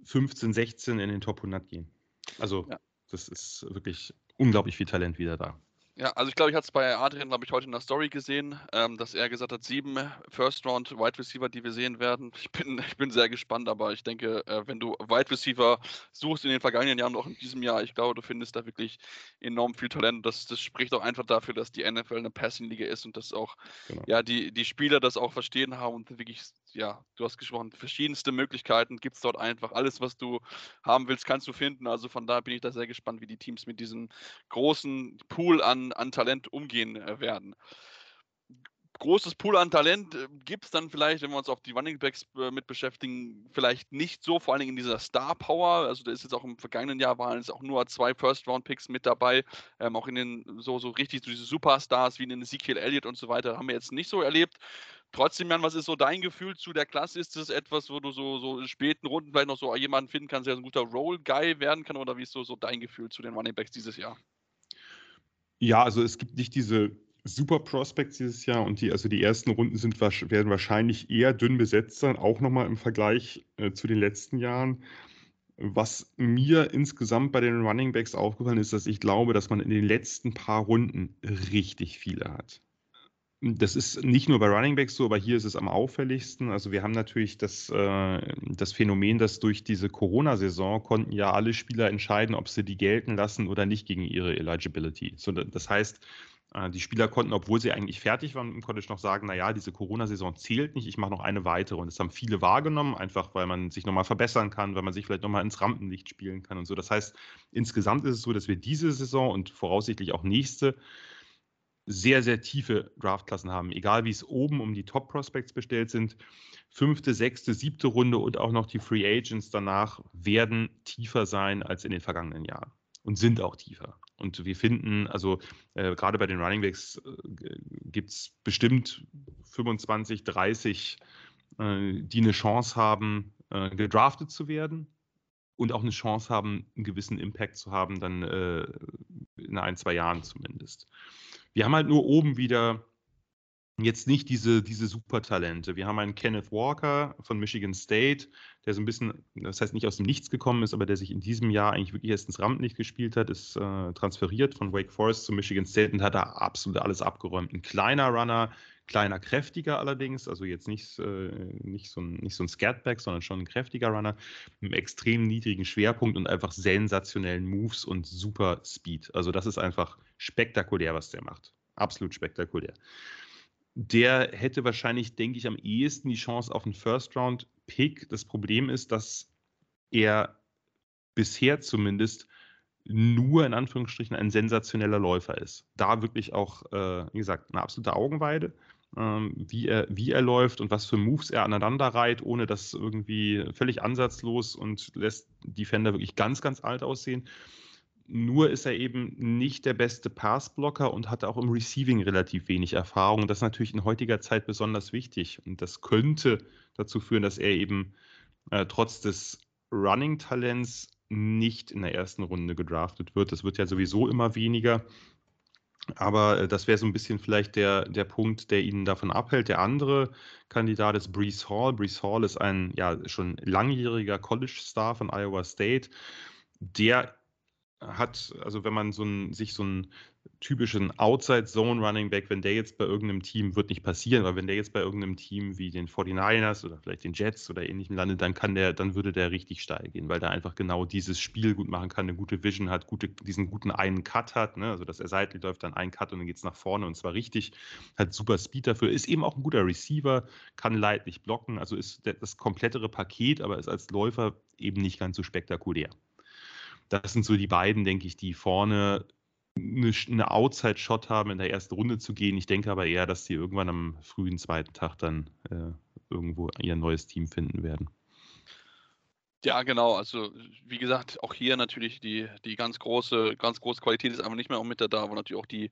Speaker 2: 15, 16 in den Top 100 gehen. Also ja. das ist wirklich unglaublich viel Talent wieder da.
Speaker 1: Ja, also ich glaube, ich hatte es bei Adrian, glaube ich, heute in der Story gesehen, ähm, dass er gesagt hat, sieben First Round Wide Receiver, die wir sehen werden. Ich bin, ich bin sehr gespannt, aber ich denke, äh, wenn du Wide Receiver suchst in den vergangenen Jahren, auch in diesem Jahr, ich glaube, du findest da wirklich enorm viel Talent. Das, das spricht auch einfach dafür, dass die NFL eine Passing-Liga ist und dass auch genau. ja, die, die Spieler das auch verstehen haben und wirklich ja, du hast gesprochen, verschiedenste Möglichkeiten gibt es dort einfach. Alles, was du haben willst, kannst du finden. Also von daher bin ich da sehr gespannt, wie die Teams mit diesem großen Pool an, an Talent umgehen äh, werden großes Pool an Talent äh, gibt es dann vielleicht, wenn wir uns auf die Running Backs äh, mit beschäftigen, vielleicht nicht so, vor allen Dingen in dieser Star Power. Also da ist jetzt auch im vergangenen Jahr waren es auch nur zwei First-Round-Picks mit dabei. Ähm, auch in den so, so richtig diese Superstars wie in den Ezekiel Elliott und so weiter haben wir jetzt nicht so erlebt. Trotzdem, Jan, was ist so dein Gefühl zu der Klasse? Ist das etwas, wo du so, so in späten Runden vielleicht noch so jemanden finden kannst, der ein guter Roll-Guy werden kann? Oder wie ist so, so dein Gefühl zu den Running Backs dieses Jahr?
Speaker 2: Ja, also es gibt nicht diese super Prospects dieses Jahr und die, also die ersten Runden sind, werden wahrscheinlich eher dünn besetzt sein, auch nochmal im Vergleich äh, zu den letzten Jahren. Was mir insgesamt bei den Running Backs aufgefallen ist, dass ich glaube, dass man in den letzten paar Runden richtig viele hat. Das ist nicht nur bei Running Backs so, aber hier ist es am auffälligsten. Also wir haben natürlich das, äh, das Phänomen, dass durch diese Corona-Saison konnten ja alle Spieler entscheiden, ob sie die gelten lassen oder nicht gegen ihre Eligibility. So, das heißt, äh, die Spieler konnten, obwohl sie eigentlich fertig waren im College, noch sagen, naja, diese Corona-Saison zählt nicht, ich mache noch eine weitere. Und das haben viele wahrgenommen, einfach weil man sich nochmal verbessern kann, weil man sich vielleicht nochmal ins Rampenlicht spielen kann und so. Das heißt, insgesamt ist es so, dass wir diese Saison und voraussichtlich auch nächste sehr, sehr tiefe Draftklassen haben, egal wie es oben um die Top-Prospects bestellt sind. Fünfte, sechste, siebte Runde und auch noch die Free Agents danach werden tiefer sein als in den vergangenen Jahren und sind auch tiefer. Und wir finden, also äh, gerade bei den Running Backs äh, gibt es bestimmt 25, 30, äh, die eine Chance haben, äh, gedraftet zu werden und auch eine Chance haben, einen gewissen Impact zu haben, dann äh, in ein, zwei Jahren zumindest. Wir haben halt nur oben wieder jetzt nicht diese, diese Supertalente. Wir haben einen Kenneth Walker von Michigan State, der so ein bisschen, das heißt nicht aus dem Nichts gekommen ist, aber der sich in diesem Jahr eigentlich wirklich erst ins Rampenlicht gespielt hat, ist äh, transferiert von Wake Forest zu Michigan State und hat da absolut alles abgeräumt. Ein kleiner Runner, kleiner, kräftiger allerdings, also jetzt nicht, äh, nicht, so ein, nicht so ein Scatback, sondern schon ein kräftiger Runner mit einem extrem niedrigen Schwerpunkt und einfach sensationellen Moves und super Speed. Also das ist einfach spektakulär, was der macht. Absolut spektakulär der hätte wahrscheinlich, denke ich, am ehesten die Chance auf einen First-Round-Pick. Das Problem ist, dass er bisher zumindest nur in Anführungsstrichen ein sensationeller Läufer ist. Da wirklich auch, äh, wie gesagt, eine absolute Augenweide, ähm, wie, er, wie er läuft und was für Moves er aneinander reiht, ohne das irgendwie völlig ansatzlos und lässt Defender wirklich ganz, ganz alt aussehen. Nur ist er eben nicht der beste Passblocker und hat auch im Receiving relativ wenig Erfahrung. Das ist natürlich in heutiger Zeit besonders wichtig. Und das könnte dazu führen, dass er eben äh, trotz des Running-Talents nicht in der ersten Runde gedraftet wird. Das wird ja sowieso immer weniger. Aber äh, das wäre so ein bisschen vielleicht der, der Punkt, der ihn davon abhält. Der andere Kandidat ist Brees Hall. Brees Hall ist ein ja schon langjähriger College-Star von Iowa State. Der hat, also wenn man so ein, sich so einen typischen Outside-Zone-Running-Back, wenn der jetzt bei irgendeinem Team, wird nicht passieren, aber wenn der jetzt bei irgendeinem Team wie den 49ers oder vielleicht den Jets oder ähnlichem landet, dann kann der, dann würde der richtig steil gehen, weil der einfach genau dieses Spiel gut machen kann, eine gute Vision hat, gute, diesen guten einen Cut hat, ne? also dass er seitlich läuft, dann einen Cut und dann geht es nach vorne und zwar richtig, hat super Speed dafür, ist eben auch ein guter Receiver, kann leidlich blocken, also ist das komplettere Paket, aber ist als Läufer eben nicht ganz so spektakulär. Das sind so die beiden, denke ich, die vorne eine, eine Outside-Shot haben, in der ersten Runde zu gehen. Ich denke aber eher, dass sie irgendwann am frühen zweiten Tag dann äh, irgendwo ihr neues Team finden werden.
Speaker 1: Ja, genau. Also wie gesagt, auch hier natürlich die, die ganz große, ganz große Qualität ist einfach nicht mehr auch mit da, aber natürlich auch die,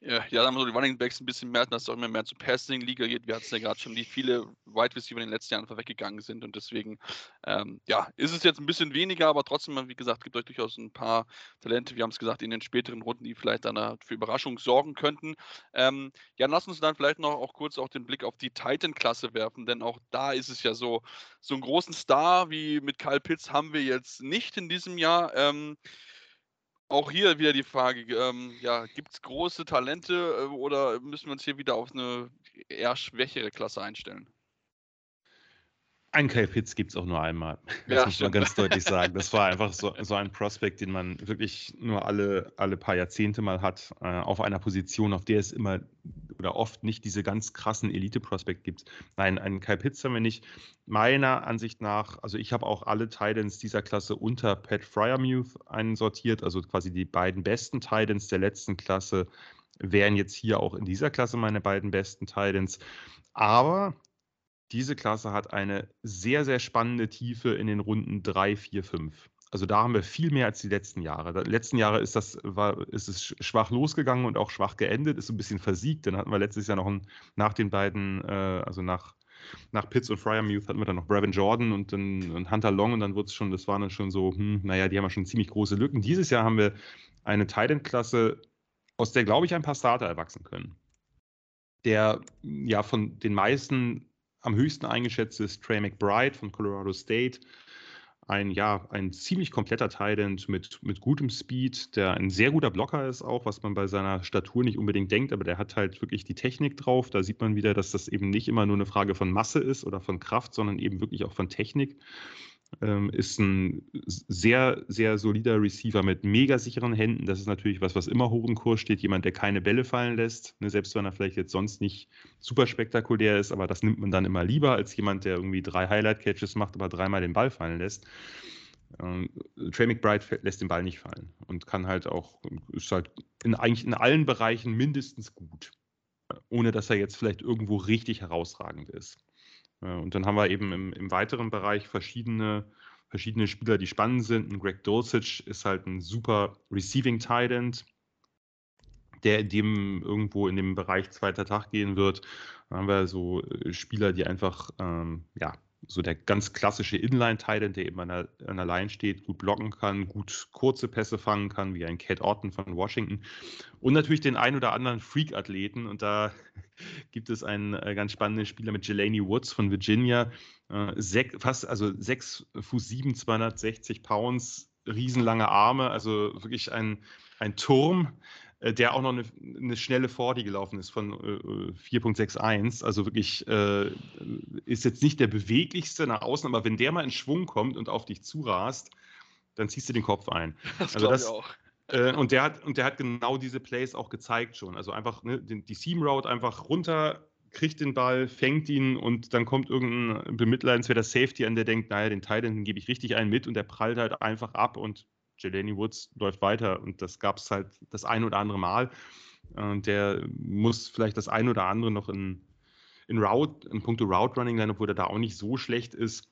Speaker 1: ja, dann haben wir so die Running Backs ein bisschen mehr, dass es auch immer mehr zur Passing-Liga geht. Wir hatten es ja gerade schon, wie viele Wide Receiver in den letzten Jahren einfach weggegangen sind und deswegen, ähm, ja, ist es jetzt ein bisschen weniger, aber trotzdem, wie gesagt, gibt euch durchaus ein paar Talente, wir haben es gesagt, in den späteren Runden, die vielleicht dann für Überraschung sorgen könnten. Ähm, ja, lass uns dann vielleicht noch auch kurz auch den Blick auf die Titan-Klasse werfen, denn auch da ist es ja so, so einen großen Star wie mit Kyle Pitts haben wir jetzt nicht in diesem Jahr. Ähm, auch hier wieder die Frage, ähm, ja, gibt es große Talente äh, oder müssen wir uns hier wieder auf eine eher schwächere Klasse einstellen?
Speaker 2: Pitts gibt es auch nur einmal. Das
Speaker 1: Ja,
Speaker 2: muss man ganz deutlich sagen. Das war einfach so, so ein Prospect, den man wirklich nur alle, alle paar Jahrzehnte mal hat, äh, auf einer Position, auf der es immer oder oft nicht diese ganz krassen Elite-Prospect gibt. Nein, einen Kyle Pitts haben wir nicht. Meiner Ansicht nach, also ich habe auch alle Titans dieser Klasse unter Pat Fryermuth einsortiert, also quasi die beiden besten Titans der letzten Klasse wären jetzt hier auch in dieser Klasse meine beiden besten Titans. Aber diese Klasse hat eine sehr, sehr spannende Tiefe in den Runden 3, 4, 5. Also da haben wir viel mehr als die letzten Jahre. Die letzten Jahre ist, das, war, ist es schwach losgegangen und auch schwach geendet, ist ein bisschen versiegt. Dann hatten wir letztes Jahr noch ein, nach den beiden, äh, also nach, nach Pitts und Fryermuth hatten wir dann noch Brevin Jordan und dann und Hunter Long und dann wurde es schon, das waren dann schon so, hm, naja, die haben ja schon ziemlich große Lücken. Dieses Jahr haben wir eine Titan-Klasse, aus der, glaube ich, ein paar Starter erwachsen können. Der ja von den meisten am höchsten eingeschätzt ist Trey McBride von Colorado State. Ein, ja, ein ziemlich kompletter Tident mit, mit gutem Speed, der ein sehr guter Blocker ist auch, was man bei seiner Statur nicht unbedingt denkt, aber der hat halt wirklich die Technik drauf. Da sieht man wieder, dass das eben nicht immer nur eine Frage von Masse ist oder von Kraft, sondern eben wirklich auch von Technik. Ähm, ist ein sehr, sehr solider Receiver mit mega sicheren Händen. Das ist natürlich was, was immer hoch im Kurs steht. Jemand, der keine Bälle fallen lässt, ne, selbst wenn er vielleicht jetzt sonst nicht super spektakulär ist, aber das nimmt man dann immer lieber als jemand, der irgendwie drei Highlight-Catches macht, aber dreimal den Ball fallen lässt. Ähm, Trey McBride lässt den Ball nicht fallen und kann halt auch, ist halt in, eigentlich in allen Bereichen mindestens gut, ohne dass er jetzt vielleicht irgendwo richtig herausragend ist. Und dann haben wir eben im, im weiteren Bereich verschiedene, verschiedene Spieler, die spannend sind. Ein Greg Dulcich ist halt ein super Receiving Tight End, der dem irgendwo in dem Bereich zweiter Tag gehen wird. Dann haben wir so äh, Spieler, die einfach, ähm, ja, so der ganz klassische Inline-Titan, der eben an der, an der Line steht, gut blocken kann, gut kurze Pässe fangen kann, wie ein Cat Orton von Washington. Und natürlich den ein oder anderen Freak-Athleten. Und da gibt es einen äh, ganz spannenden Spieler mit Jelani Woods von Virginia. Äh, sech, fast, also 6 Fuß 7, 260 Pounds, riesenlange Arme, also wirklich ein, ein Turm der auch noch eine, eine schnelle 40 gelaufen ist von äh, 4.61. Also wirklich äh, ist jetzt nicht der beweglichste nach außen, aber wenn der mal in Schwung kommt und auf dich zurast, dann ziehst du den Kopf ein.
Speaker 1: Das
Speaker 2: Also
Speaker 1: glaube
Speaker 2: das-
Speaker 1: ich auch.
Speaker 2: Äh, und, der hat, und der hat genau diese Plays auch gezeigt schon. Also einfach ne, den, die Seam Route einfach runter, kriegt den Ball, fängt ihn und dann kommt irgendein bemitleidenswerter Safety an, der denkt, naja, den Teil, den gebe ich richtig einen mit und der prallt halt einfach ab und Jelani Woods läuft weiter und das gab es halt das ein oder andere Mal. Und der muss vielleicht das ein oder andere noch in, in Route, in puncto Route Running lernen, obwohl er da auch nicht so schlecht ist.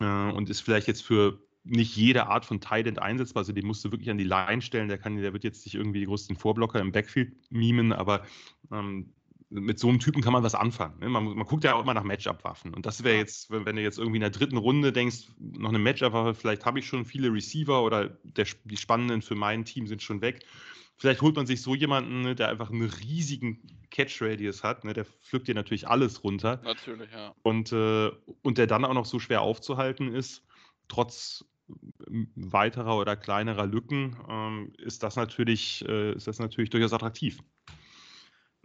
Speaker 2: Äh, und ist vielleicht jetzt für nicht jede Art von Tight End einsetzbar. Also den musst du wirklich an die Line stellen. Der, kann, der wird jetzt nicht irgendwie die größten Vorblocker im Backfield mimen, aber ähm, mit so einem Typen kann man was anfangen. Ne? Man, man, guckt ja auch immer nach Matchup-Waffen. Und das wäre jetzt, wenn, du jetzt irgendwie in der dritten Runde denkst, noch eine Matchup-Waffe, vielleicht habe ich schon viele Receiver oder der, die spannenden für mein Team sind schon weg. Vielleicht holt man sich so jemanden, ne, der einfach einen riesigen Catch-Radius hat. Ne? Der pflückt dir natürlich alles runter.
Speaker 1: Natürlich, ja.
Speaker 2: Und, äh, und der dann auch noch so schwer aufzuhalten ist, trotz weiterer oder kleinerer Lücken, ähm, ist, das natürlich, äh, ist das natürlich durchaus attraktiv.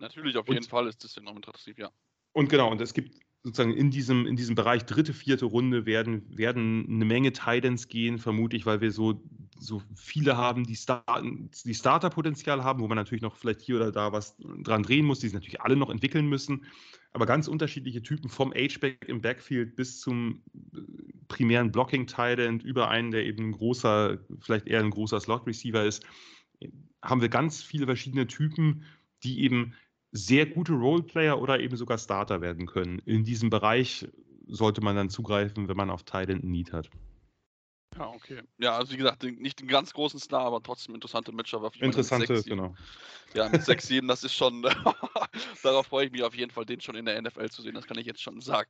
Speaker 1: Natürlich, auf
Speaker 2: Und-
Speaker 1: jeden Fall ist das enorm attraktiv, ja.
Speaker 2: Und genau, und es gibt sozusagen in diesem, in diesem Bereich dritte, vierte Runde werden, werden eine Menge Titans gehen, vermute ich, weil wir so, so viele haben, die, Star die Starter-Potenzial haben, wo man natürlich noch vielleicht hier oder da was dran drehen muss, die sich natürlich alle noch entwickeln müssen. Aber ganz unterschiedliche Typen vom H-Back im Backfield bis zum äh, primären Blocking-Titan über einen, der eben ein großer, vielleicht eher ein großer Slot-Receiver ist, haben wir ganz viele verschiedene Typen, die eben sehr gute Roleplayer oder eben sogar Starter werden können. In diesem Bereich sollte man dann zugreifen, wenn man auf Thailand Need hat.
Speaker 1: Ja, okay. Ja, also wie gesagt, nicht den ganz großen Star, aber trotzdem interessante Matchup. Ich meine, mit
Speaker 2: Interessante,
Speaker 1: 6, 7
Speaker 2: genau.
Speaker 1: Ja, mit 6, 7, das ist schon, darauf freue ich mich auf jeden Fall, den schon in der NFL zu sehen, das kann ich jetzt schon sagen.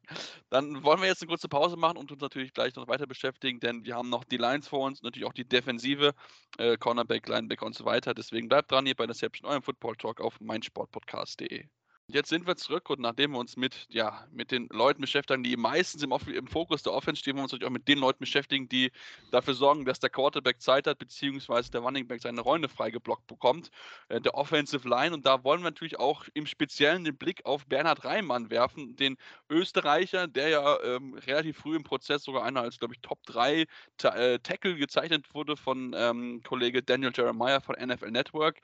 Speaker 1: Dann wollen wir jetzt eine kurze Pause machen und uns natürlich gleich noch weiter beschäftigen, denn wir haben noch die Lines vor uns, natürlich auch die Defensive, äh, Cornerback, Linebacker und so weiter. Deswegen bleibt dran hier bei Deception, eurem Football Talk auf meinsportpodcast.de. Jetzt sind wir zurück und nachdem wir uns mit, ja, mit den Leuten beschäftigen, die meistens im, im Fokus der Offense stehen, wollen wir uns natürlich auch mit den Leuten beschäftigen, die dafür sorgen, dass der Quarterback Zeit hat, beziehungsweise der Running Back seine Räume freigeblockt bekommt, äh, der Offensive Line. Und da wollen wir natürlich auch im Speziellen den Blick auf Bernhard Reimann werfen, den Österreicher, der ja ähm, relativ früh im Prozess sogar einer als, glaube ich, Top 3 Ta äh, Tackle gezeichnet wurde von ähm, Kollege Daniel Jeremiah von NFL Network.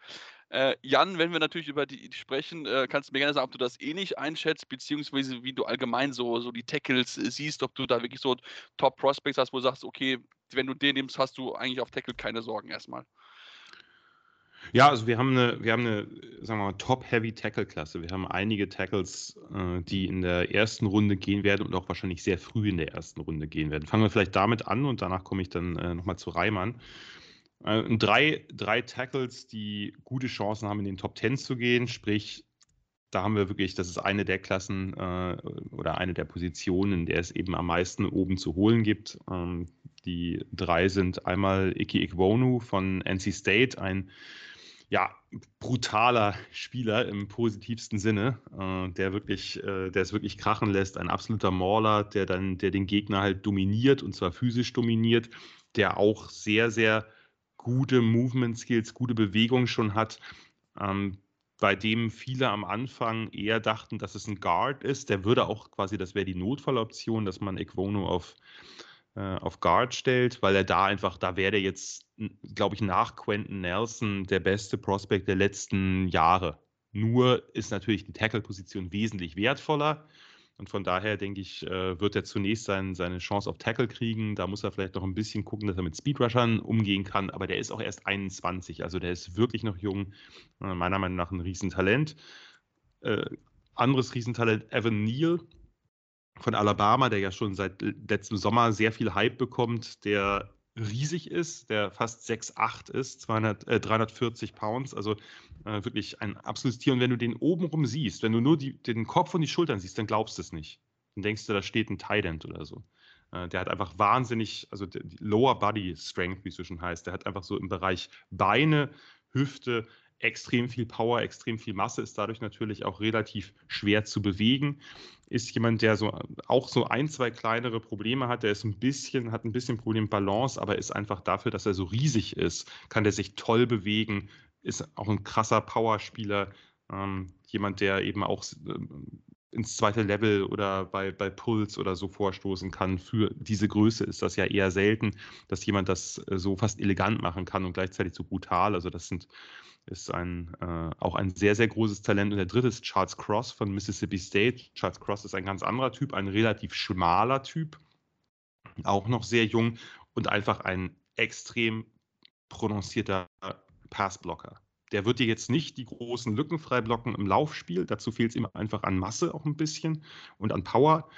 Speaker 1: Äh, Jan, wenn wir natürlich über die sprechen, äh, kannst du mir gerne sagen, ob du das eh einschätzt, beziehungsweise wie du allgemein so, so die Tackles äh, siehst, ob du da wirklich so Top-Prospects hast, wo du sagst, okay, wenn du den nimmst, hast du eigentlich auf Tackle keine Sorgen erstmal.
Speaker 2: Ja, also wir haben eine, wir haben eine, sagen wir mal, Top-Heavy-Tackle-Klasse. Wir haben einige Tackles, äh, die in der ersten Runde gehen werden und auch wahrscheinlich sehr früh in der ersten Runde gehen werden. Fangen wir vielleicht damit an und danach komme ich dann äh, nochmal zu Reimann. Äh, drei, drei Tackles, die gute Chancen haben, in den Top 10 zu gehen. Sprich, da haben wir wirklich, das ist eine der Klassen äh, oder eine der Positionen, in der es eben am meisten oben zu holen gibt. Ähm, die drei sind einmal Iki Ikwonu von NC State, ein ja, brutaler Spieler im positivsten Sinne, äh, der wirklich, äh, der es wirklich krachen lässt, ein absoluter Mauler, der dann, der den Gegner halt dominiert und zwar physisch dominiert, der auch sehr, sehr gute Movement Skills, gute Bewegung schon hat, ähm, bei dem viele am Anfang eher dachten, dass es ein Guard ist. Der würde auch quasi, das wäre die Notfalloption, dass man Equono auf, äh, auf Guard stellt, weil er da einfach, da wäre der jetzt, glaube ich, nach Quentin Nelson der beste Prospect der letzten Jahre. Nur ist natürlich die Tackle-Position wesentlich wertvoller. Und von daher denke ich, äh, wird er zunächst sein, seine Chance auf Tackle kriegen. Da muss er vielleicht noch ein bisschen gucken, dass er mit Speedrushern umgehen kann. Aber der ist auch erst 21, also der ist wirklich noch jung. Äh, meiner Meinung nach ein Riesentalent. Äh, anderes Riesentalent, Evan Neal von Alabama, der ja schon seit letztem Sommer sehr viel Hype bekommt, der riesig ist, der fast 6'8 ist, 200, äh, 340 Pounds, also äh, wirklich ein absolutes Tier. Und wenn du den obenrum siehst, wenn du nur die, den Kopf und die Schultern siehst, dann glaubst du es nicht. Dann denkst du, da steht ein Tident oder so. Äh, der hat einfach wahnsinnig, also Lower Body Strength, wie es so schon heißt. Der hat einfach so im Bereich Beine, Hüfte, extrem viel Power, extrem viel Masse, ist dadurch natürlich auch relativ schwer zu bewegen. Ist jemand, der so auch so ein, zwei kleinere Probleme hat, der ist ein bisschen, hat ein bisschen Problem Balance, aber ist einfach dafür, dass er so riesig ist, kann der sich toll bewegen, ist auch ein krasser Powerspieler, ähm, jemand, der eben auch äh, ins zweite Level oder bei, bei Puls oder so vorstoßen kann. Für diese Größe ist das ja eher selten, dass jemand das äh, so fast elegant machen kann und gleichzeitig so brutal. Also das sind ist ein, äh, auch ein sehr, sehr großes Talent. Und der dritte ist Charles Cross von Mississippi State. Charles Cross ist ein ganz anderer Typ, ein relativ schmaler Typ, auch noch sehr jung und einfach ein extrem prononcierter Passblocker. Der wird dir jetzt nicht die großen Lücken frei blocken im Laufspiel. Dazu fehlt es ihm einfach an Masse auch ein bisschen und an Power.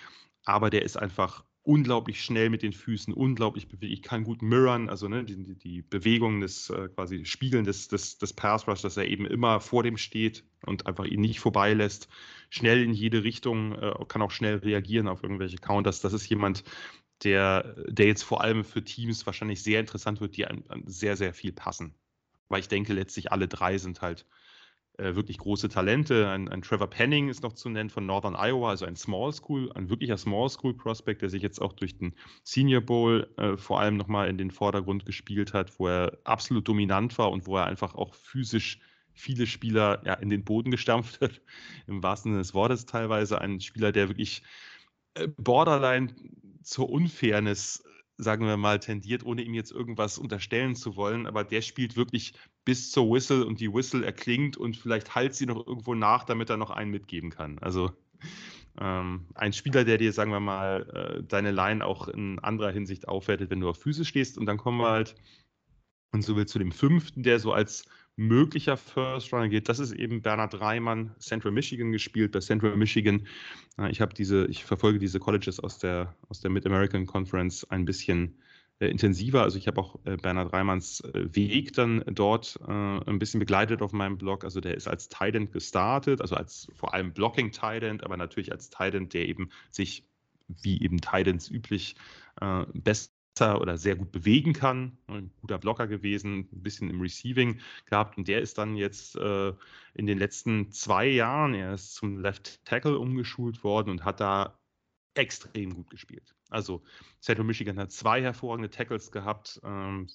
Speaker 2: Aber der ist einfach unglaublich schnell mit den Füßen, unglaublich beweglich, kann gut mirrorn, also ne, die, die Bewegung des äh, quasi Spiegeln des, des, des Pass Rush, dass er eben immer vor dem steht und einfach ihn nicht vorbeilässt. Schnell in jede Richtung, äh, kann auch schnell reagieren auf irgendwelche Counters. Das ist jemand, der, der jetzt vor allem für Teams wahrscheinlich sehr interessant wird, die an, an sehr, sehr viel passen. Weil ich denke, letztlich alle drei sind halt äh, wirklich große Talente. Ein, ein, Trevor Penning ist noch zu nennen von Northern Iowa, also ein Small School, ein wirklicher Small School Prospect, der sich jetzt auch durch den Senior Bowl äh, vor allem nochmal in den Vordergrund gespielt hat, wo er absolut dominant war und wo er einfach auch physisch viele Spieler ja, in den Boden gestampft hat, im wahrsten Sinne des Wortes teilweise. Ein Spieler, der wirklich äh, borderline zur Unfairness sagen wir mal, tendiert, ohne ihm jetzt irgendwas unterstellen zu wollen. Aber der spielt wirklich bis zur Whistle und die Whistle erklingt und vielleicht halt sie noch irgendwo nach, damit er noch einen mitgeben kann. Also ähm, ein Spieler, der dir, sagen wir mal, äh, deine Line auch in anderer Hinsicht aufwertet, wenn du auf Füße stehst. Und dann kommen wir halt, und so will zu dem fünften, der so als möglicher First Runner geht. Das ist eben Bernhard Reimann, Central Michigan gespielt. Bei Central Michigan, ich habe diese, ich verfolge diese Colleges aus der, aus der Mid-American Conference ein bisschen äh, intensiver. Also ich habe auch äh, Bernhard Reimanns äh, Weg dann dort ein bisschen begleitet auf meinem Blog. Also der ist als Tident gestartet, also als vor allem Blocking Tident, aber natürlich als Tident, der eben sich wie eben Tidents üblich äh, besser oder sehr gut bewegen kann. Ein guter Blocker gewesen, ein bisschen im Receiving gehabt. Und der ist dann jetzt äh, in den letzten zwei Jahren, er ist zum Left Tackle umgeschult worden und hat da extrem gut gespielt. Also Central Michigan hat zwei hervorragende Tackles gehabt. Ähm,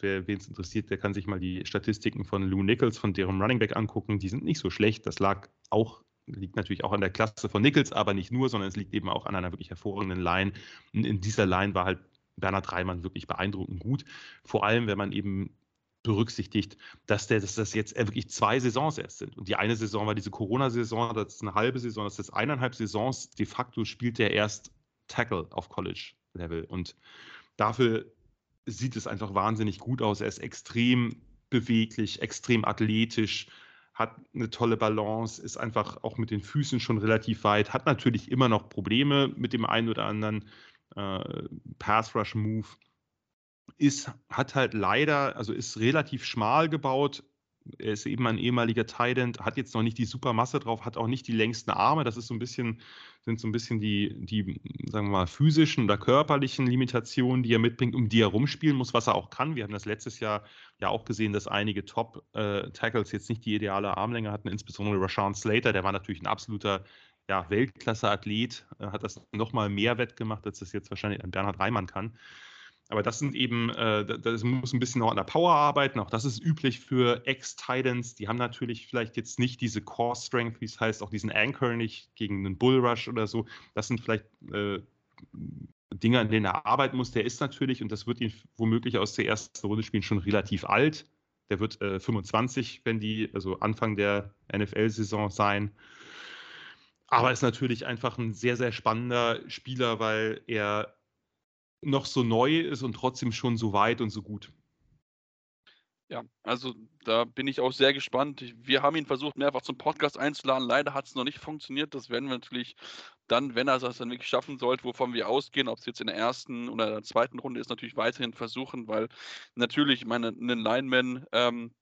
Speaker 2: wer es interessiert, der kann sich mal die Statistiken von Lou Nichols, von deren Running Back angucken. Die sind nicht so schlecht. Das lag auch liegt natürlich auch an der Klasse von Nichols, aber nicht nur, sondern es liegt eben auch an einer wirklich hervorragenden Line. Und in dieser Line war halt Bernhard Reimann wirklich beeindruckend gut. Vor allem, wenn man eben berücksichtigt, dass, der, dass das jetzt wirklich zwei Saisons erst sind. Und die eine Saison war diese Corona-Saison, das ist eine halbe Saison, das ist eineinhalb Saisons. De facto spielt der erst Tackle auf College-Level. Und dafür sieht es einfach wahnsinnig gut aus. Er ist extrem beweglich, extrem athletisch, hat eine tolle Balance, ist einfach auch mit den Füßen schon relativ weit, hat natürlich immer noch Probleme mit dem einen oder anderen äh, Pass-Rush-Move. Ist, hat halt leider, also ist relativ schmal gebaut. Er ist eben ein ehemaliger Tident, hat jetzt noch nicht die Supermasse drauf, hat auch nicht die längsten Arme. Das ist so ein bisschen, sind so ein bisschen die, die, sagen wir mal, physischen oder körperlichen Limitationen, die er mitbringt, um die er rumspielen muss, was er auch kann. Wir haben das letztes Jahr ja auch gesehen, dass einige Top-Tackles äh, jetzt nicht die ideale Armlänge hatten, insbesondere Rashawn Slater, der war natürlich ein absoluter ja, Weltklasse-Athlet, äh, hat das nochmal mehr wettgemacht, als das jetzt wahrscheinlich ein Bernhard Reimann kann. Aber das sind eben, äh, das muss ein bisschen noch an der Power arbeiten. Auch das ist üblich für Ex-Titans. Die haben natürlich vielleicht jetzt nicht diese Core Strength, wie es heißt, auch diesen Anchor nicht gegen einen Bullrush oder so. Das sind vielleicht äh, Dinge, an denen er arbeiten muss. Der ist natürlich, und das wird ihn womöglich aus der ersten Runde spielen, schon relativ alt. Der wird äh, 25, wenn die, also Anfang der NFL-Saison sein. Aber ist natürlich einfach ein sehr, sehr spannender Spieler, weil er noch so neu ist und trotzdem schon so weit und so gut.
Speaker 1: Ja, also da bin ich auch sehr gespannt. Wir haben ihn versucht, mehrfach zum Podcast einzuladen. Leider hat es noch nicht funktioniert. Das werden wir natürlich dann, wenn er es dann wirklich schaffen sollte, wovon wir ausgehen, ob es jetzt in der ersten oder der zweiten Runde ist, natürlich weiterhin versuchen, weil natürlich, meine, einen Lineman ähm,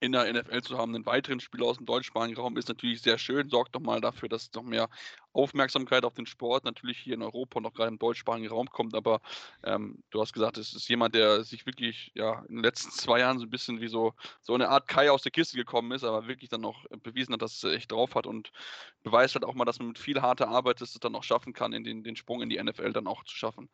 Speaker 1: in der NFL zu haben, einen weiteren Spieler aus dem deutschsprachigen Raum ist natürlich sehr schön, sorgt doch mal dafür, dass noch mehr Aufmerksamkeit auf den Sport natürlich hier in Europa und auch gerade im deutschsprachigen Raum kommt. Aber ähm, du hast gesagt, es ist jemand, der sich wirklich ja in den letzten zwei Jahren so ein bisschen wie so, so eine Art Kai aus der Kiste gekommen ist, aber wirklich dann auch bewiesen hat, dass es echt drauf hat und beweist halt auch mal, dass man mit viel harter Arbeit es dann auch schaffen kann, in den, den Sprung in die NFL dann auch zu schaffen.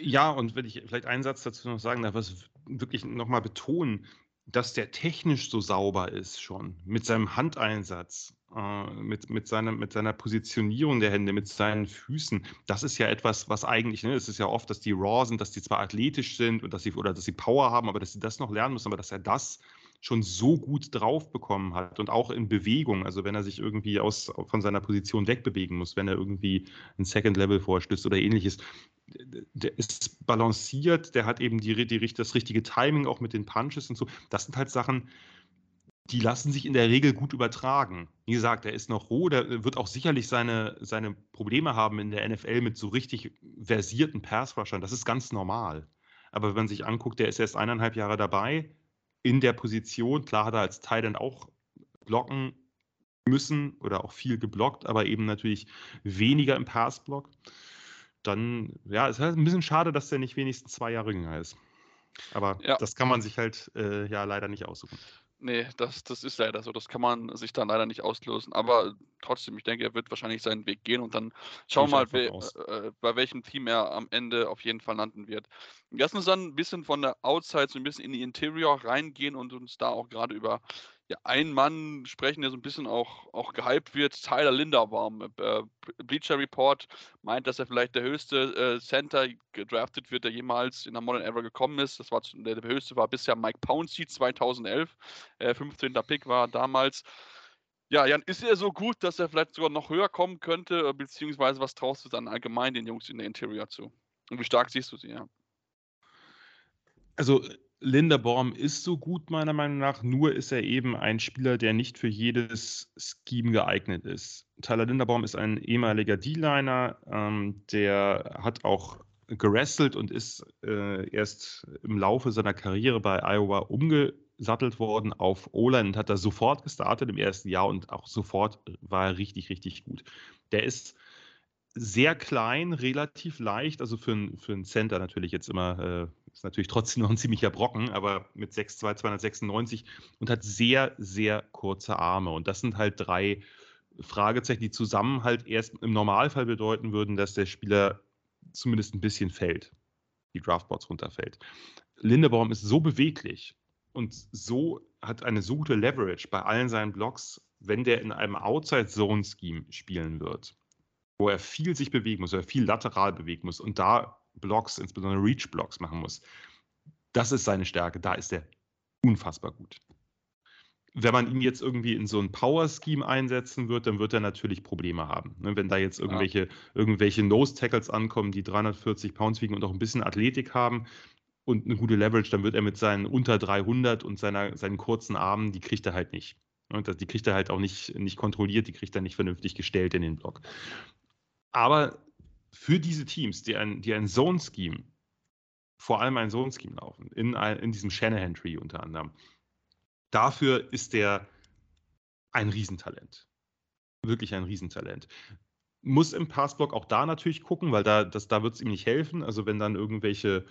Speaker 2: Ja, und wenn ich vielleicht einen Satz dazu noch sagen darf, was wirklich nochmal betonen, dass der technisch so sauber ist schon, mit seinem Handeinsatz, äh, mit, mit, seiner, mit seiner Positionierung der Hände, mit seinen Füßen, das ist ja etwas, was eigentlich, ne, es ist ja oft, dass die raw sind, dass die zwar athletisch sind und dass sie, oder dass sie Power haben, aber dass sie das noch lernen müssen, aber dass er das schon so gut drauf bekommen hat und auch in Bewegung, also wenn er sich irgendwie aus, von seiner Position wegbewegen muss, wenn er irgendwie ein Second Level vorstößt oder ähnliches, der ist balanciert, der hat eben die, die, das richtige Timing auch mit den Punches und so. Das sind halt Sachen, die lassen sich in der Regel gut übertragen. Wie gesagt, er ist noch roh, der wird auch sicherlich seine, seine Probleme haben in der NFL mit so richtig versierten Pass-Rushern. Das ist ganz normal. Aber wenn man sich anguckt, der ist erst eineinhalb Jahre dabei, in der Position. Klar hat er als Titan auch blocken müssen oder auch viel geblockt, aber eben natürlich weniger im Passblock. Dann, ja, es ist halt ein bisschen schade, dass der nicht wenigstens zwei Jahre jünger ist. Aber ja. das kann man sich halt äh, ja leider nicht aussuchen.
Speaker 1: Nee, das, das ist leider so. Das kann man sich dann leider nicht auslösen. Aber trotzdem, ich denke, er wird wahrscheinlich seinen Weg gehen und dann schauen wir mal, we äh, bei welchem Team er am Ende auf jeden Fall landen wird. Lass uns dann ein bisschen von der Outside so ein bisschen in die Interior reingehen und uns da auch gerade über ja, einen Mann sprechen, der so ein bisschen auch, auch gehypt wird, Tyler Linderbaum. Äh, Bleacher Report meint, dass er vielleicht der höchste äh, Center gedraftet wird, der jemals in der Modern Ever gekommen ist. Das war der, der höchste war bisher Mike Pouncey 2011. Äh, 15. Pick war damals. Ja, Jan, ist er so gut, dass er vielleicht sogar noch höher kommen könnte, äh, beziehungsweise was traust du dann allgemein den Jungs in der Interior zu? Und wie stark siehst du sie, ja?
Speaker 2: Also Linderbaum ist so gut, meiner Meinung nach, nur ist er eben ein Spieler, der nicht für jedes Scheme geeignet ist. Tyler Linderbaum ist ein ehemaliger D-Liner, ähm, der hat auch gerestelt und ist äh, erst im Laufe seiner Karriere bei Iowa umgesattelt worden auf O-Line und hat da sofort gestartet im ersten Jahr und auch sofort war er richtig, richtig gut. Der ist sehr klein, relativ leicht, also für, ein, für einen Center natürlich jetzt immer, äh, ist natürlich trotzdem noch ein ziemlicher Brocken, aber mit 6'2, 296 und hat sehr, sehr kurze Arme. Und das sind halt drei Fragezeichen, die zusammen halt erst im Normalfall bedeuten würden, dass der Spieler zumindest ein bisschen fällt, die Draftboards runterfällt. Lindebaum ist so beweglich und so hat eine so gute Leverage bei allen seinen Blocks, wenn der in einem Outside-Zone-Scheme spielen wird wo er viel sich bewegen muss, wo er viel lateral bewegen muss und da Blocks, insbesondere Reach-Blocks machen muss. Das ist seine Stärke, da ist er unfassbar gut. Wenn man ihn jetzt irgendwie in so ein Power-Scheme einsetzen wird, dann wird er natürlich Probleme haben. Ne? Wenn da jetzt irgendwelche, ja. irgendwelche Nose-Tackles ankommen, die 340 Pounds wiegen und auch ein bisschen Athletik haben und eine gute Leverage, dann wird er mit seinen unter 300 und seiner, seinen kurzen Armen, die kriegt er halt nicht. Und die kriegt er halt auch nicht, nicht kontrolliert, die kriegt er nicht vernünftig gestellt in den Block. Aber für diese Teams, die ein, die ein Zone-Scheme, vor allem ein Zone-Scheme laufen, in, in diesem Shanahan-Tree unter anderem, dafür ist der ein Riesentalent. Wirklich ein Riesentalent muss im Passblock auch da natürlich gucken, weil da, da wird es ihm nicht helfen. Also wenn dann irgendwelche,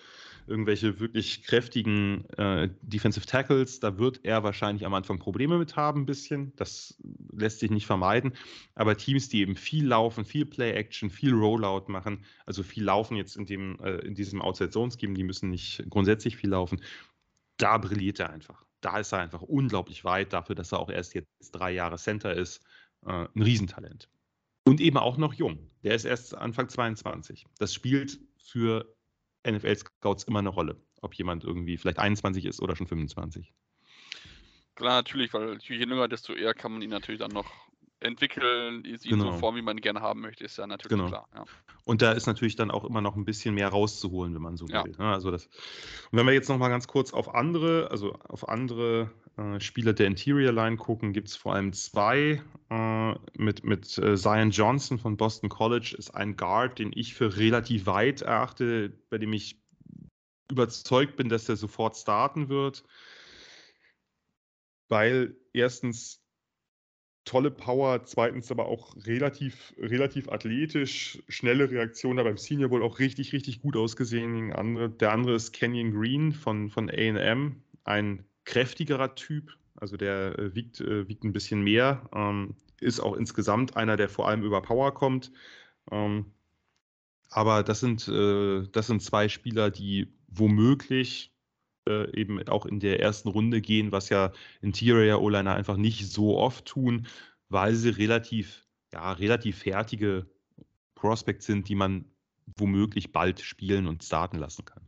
Speaker 2: irgendwelche wirklich kräftigen äh, Defensive Tackles, da wird er wahrscheinlich am Anfang Probleme mit haben, ein bisschen. Das lässt sich nicht vermeiden. Aber Teams, die eben viel laufen, viel Play-Action, viel Rollout machen, also viel laufen jetzt in, dem, äh, in diesem Outside-Zone-Scheme, die müssen nicht grundsätzlich viel laufen, da brilliert er einfach. Da ist er einfach unglaublich weit dafür, dass er auch erst jetzt drei Jahre Center ist. Äh, ein Riesentalent. Und eben auch noch jung. Der ist erst Anfang 22. Das spielt für NFL-Scouts immer eine Rolle, ob jemand irgendwie vielleicht 21 ist oder schon 25.
Speaker 1: Klar, natürlich, weil je jünger, desto eher kann man ihn natürlich dann noch entwickeln, ihn genau. so formen, wie man gerne haben möchte, ist ja natürlich genau. klar. Ja.
Speaker 2: Und da ist natürlich dann auch immer noch ein bisschen mehr rauszuholen, wenn man so ja. will. Ne? Also das, und wenn wir jetzt noch mal ganz kurz auf andere, also auf andere äh, Spieler der Interior Line gucken, gibt es vor allem zwei. Äh, mit mit äh, Zion Johnson von Boston College ist ein Guard, den ich für relativ weit erachte, bei dem ich überzeugt bin, dass er sofort starten wird. Weil erstens tolle Power, zweitens aber auch relativ, relativ athletisch, schnelle Reaktion, da beim Senior Bowl auch richtig, richtig gut ausgesehen. Andere, der andere ist Kenyon Green von, von AM, ein kräftigerer Typ, also der äh, wiegt, äh, wiegt ein bisschen mehr, ähm, ist auch insgesamt einer, der vor allem über Power kommt. Ähm, aber das sind, äh, das sind zwei Spieler, die womöglich äh, eben auch in der ersten Runde gehen, was ja Interior O-Liner einfach nicht so oft tun, weil sie relativ, ja, relativ fertige Prospects sind, die man womöglich bald spielen und starten lassen kann.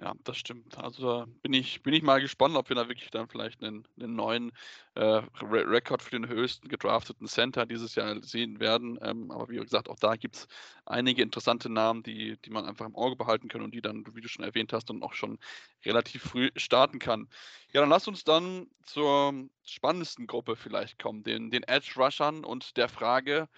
Speaker 1: Ja, das stimmt. Also da bin ich, bin ich mal gespannt, ob wir da wirklich dann vielleicht einen, einen neuen äh, Re Rekord für den höchsten gedrafteten Center dieses Jahr sehen werden. Ähm, aber wie gesagt, auch da gibt es einige interessante Namen, die, die man einfach im Auge behalten kann und die dann, wie du schon erwähnt hast, dann auch schon relativ früh starten kann. Ja, dann lass uns dann zur spannendsten Gruppe vielleicht kommen, den, den Edge Rushern und der Frage,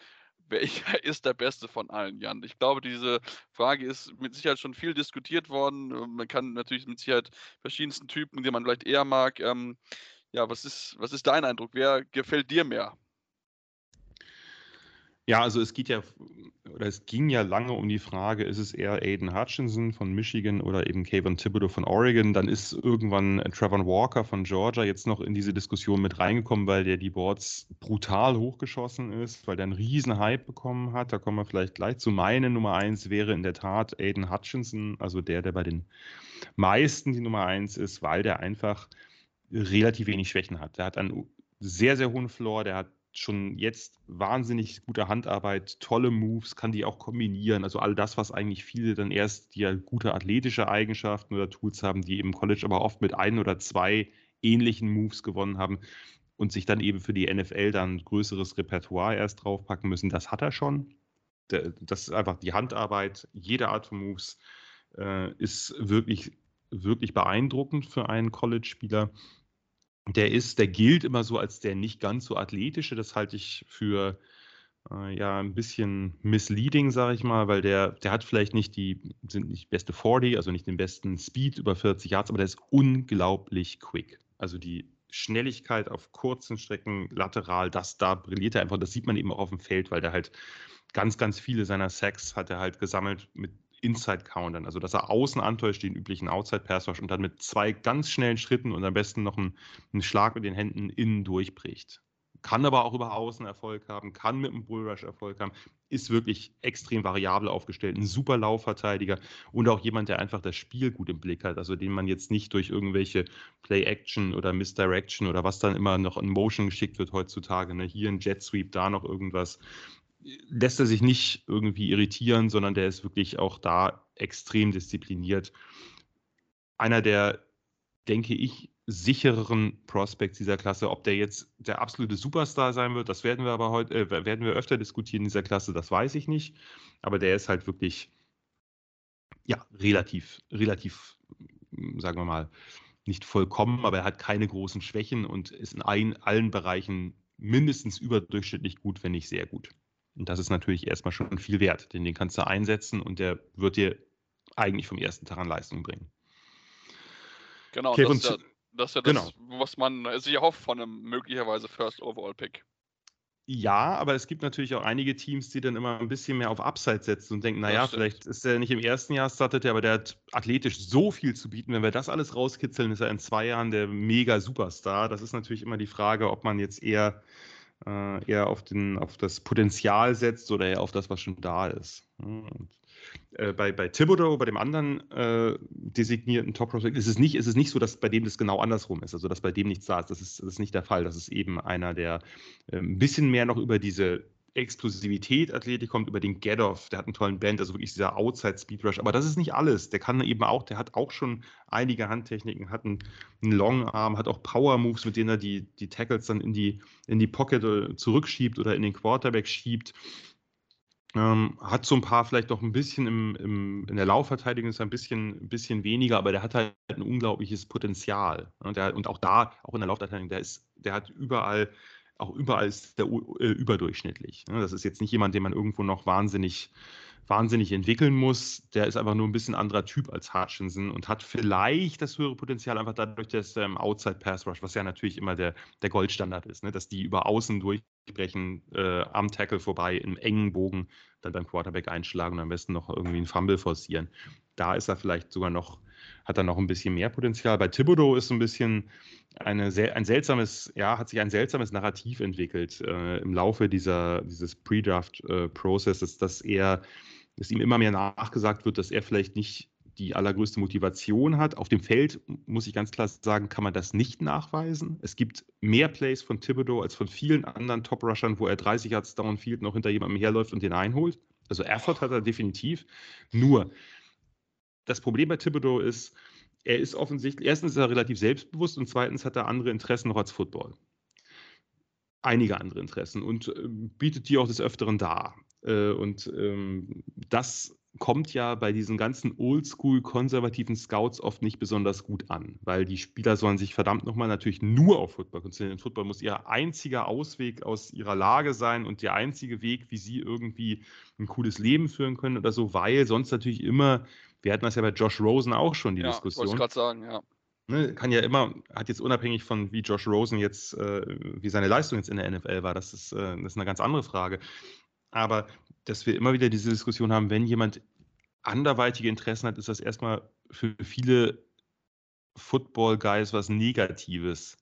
Speaker 1: welcher ist der Beste von allen, Jan? Ich glaube, diese Frage ist mit Sicherheit schon viel diskutiert worden. Man kann natürlich mit Sicherheit verschiedensten Typen, die man vielleicht eher mag. Ähm, ja, was ist, was ist dein Eindruck? Wer gefällt dir mehr?
Speaker 2: Ja, also es geht ja, oder es ging ja lange um die Frage, ist es eher Aiden Hutchinson von Michigan oder eben Kayvon Thibodeau von Oregon? Dann ist irgendwann Trevor Walker von Georgia jetzt noch in diese Diskussion mit reingekommen, weil der die Boards brutal hochgeschossen ist, weil der einen riesen Hype bekommen hat. Da kommen wir vielleicht gleich zu. Meine Nummer eins wäre in der Tat Aiden Hutchinson, also der, der bei den meisten die Nummer eins ist, weil der einfach relativ wenig Schwächen hat. Der hat einen sehr, sehr hohen Floor, der hat schon jetzt wahnsinnig gute Handarbeit, tolle Moves, kann die auch kombinieren. Also all das, was eigentlich viele dann erst die ja gute athletische Eigenschaften oder Tools haben, die im College aber oft mit ein oder zwei ähnlichen Moves gewonnen haben und sich dann eben für die NFL dann größeres Repertoire erst draufpacken müssen. Das hat er schon. Das ist einfach die Handarbeit, jede Art von Moves äh, ist wirklich, wirklich beeindruckend für einen College-Spieler der ist, der gilt immer so als der nicht ganz so athletische. Das halte ich für äh, ja ein bisschen misleading, sage ich mal, weil der, der hat vielleicht nicht die, sind nicht beste 40, also nicht den besten Speed über 40 Yards, aber der ist unglaublich quick. Also die Schnelligkeit auf kurzen Strecken, lateral, das da brilliert er einfach. Das sieht man eben auch auf dem Feld, weil der halt ganz, ganz viele seiner Sacks hat er halt gesammelt mit Inside-Countern. Also, dass er außen antäuscht, den üblichen Outside-Pass-Rush und dann mit zwei ganz schnellen Schritten und am besten noch einen, einen Schlag mit den Händen innen durchbricht kann aber auch über Außen Erfolg haben, kann mit einem Bullrush Erfolg haben, ist wirklich extrem variabel aufgestellt, ein super Laufverteidiger und auch jemand, der einfach das Spiel gut im Blick hat, also den man jetzt nicht durch irgendwelche Play-Action oder Misdirection oder was dann immer noch in Motion geschickt wird heutzutage, ne? hier ein Jet Sweep, da noch irgendwas, lässt er sich nicht irgendwie irritieren, sondern der ist wirklich auch da extrem diszipliniert. Einer der, denke ich, sichereren Prospects dieser Klasse. Ob der jetzt der absolute Superstar sein wird, das werden wir aber heute, äh, werden wir öfter diskutieren in dieser Klasse, das weiß ich nicht. Aber der ist halt wirklich, ja, relativ, relativ, sagen wir mal, nicht vollkommen, aber er hat keine großen Schwächen und ist in ein, allen Bereichen mindestens überdurchschnittlich gut, wenn nicht sehr gut. Und das ist natürlich erstmal schon viel wert, denn den kannst du einsetzen und der wird dir eigentlich vom ersten Tag an Leistung bringen.
Speaker 1: Genau, okay, das, ist ja, das ist ja das, genau. was man sich erhofft von einem möglicherweise First Overall Pick.
Speaker 2: Ja, aber es gibt natürlich auch einige Teams, die dann immer ein bisschen mehr auf Upside setzen und denken, naja, vielleicht ist er nicht im ersten Jahr startet er, aber der hat athletisch so viel zu bieten. Wenn wir das alles rauskitzeln, ist er in zwei Jahren der mega Superstar. Das ist natürlich immer die Frage, ob man jetzt eher, äh, eher auf, den, auf das Potenzial setzt oder eher auf das, was schon da ist. Und äh, bei, bei Thibodeau, bei dem anderen äh, designierten Top Prospect, ist es, nicht, ist es nicht so, dass bei dem das genau andersrum ist, also dass bei dem nichts da ist. Das ist, das ist nicht der Fall. Das ist eben einer, der äh, ein bisschen mehr noch über diese Explosivität Athletik kommt, über den Get-Off, der hat einen tollen Band, also wirklich dieser Outside Speed Rush. Aber das ist nicht alles. Der kann eben auch, der hat auch schon einige Handtechniken, hat einen, einen Long Arm, hat auch Power Moves, mit denen er die, die Tackles dann in die, in die Pocket äh, zurückschiebt oder in den Quarterback schiebt. Ähm, hat so ein paar vielleicht doch ein bisschen im, im, in der Laufverteidigung ist ein bisschen, ein bisschen weniger, aber der hat halt ein unglaubliches Potenzial. Und, der, und auch da, auch in der Laufverteidigung, der, ist, der hat überall, auch überall ist der äh, überdurchschnittlich. Ne? Das ist jetzt nicht jemand, den man irgendwo noch wahnsinnig wahnsinnig entwickeln muss. Der ist einfach nur ein bisschen anderer Typ als Hutchinson und hat vielleicht das höhere Potenzial einfach dadurch, dass im Outside Pass Rush, was ja natürlich immer der, der Goldstandard ist, ne? dass die über außen durchbrechen, äh, am Tackle vorbei, im engen Bogen dann beim Quarterback einschlagen und am besten noch irgendwie einen Fumble forcieren. Da ist er vielleicht sogar noch, hat er noch ein bisschen mehr Potenzial. Bei Thibodeau ist so ein bisschen eine, ein seltsames, ja, hat sich ein seltsames Narrativ entwickelt äh, im Laufe dieser, dieses Pre-Draft-Prozesses, äh, dass er dass ihm immer mehr nachgesagt wird, dass er vielleicht nicht die allergrößte Motivation hat. Auf dem Feld, muss ich ganz klar sagen, kann man das nicht nachweisen. Es gibt mehr Plays von Thibodeau als von vielen anderen Top-Rushern, wo er 30 Yards Downfield noch hinter jemandem herläuft und den einholt. Also Erfurt hat er definitiv. Nur, das Problem bei Thibodeau ist, er ist offensichtlich, erstens ist er relativ selbstbewusst und zweitens hat er andere Interessen noch als Football. Einige andere Interessen und äh, bietet die auch des Öfteren dar. Äh, und ähm, das kommt ja bei diesen ganzen oldschool konservativen Scouts oft nicht besonders gut an, weil die Spieler sollen sich verdammt nochmal natürlich nur auf Football konzentrieren. Football muss ihr einziger Ausweg aus ihrer Lage sein und der einzige Weg, wie sie irgendwie ein cooles Leben führen können oder so, weil sonst natürlich immer, wir hatten das ja bei Josh Rosen auch schon, die ja, Diskussion. Wollte ich
Speaker 1: gerade sagen, ja.
Speaker 2: Ne, kann ja immer, hat jetzt unabhängig von wie Josh Rosen jetzt, äh, wie seine Leistung jetzt in der NFL war, das ist, äh, das ist eine ganz andere Frage. Aber dass wir immer wieder diese Diskussion haben, wenn jemand anderweitige Interessen hat, ist das erstmal für viele Football-Guys was Negatives.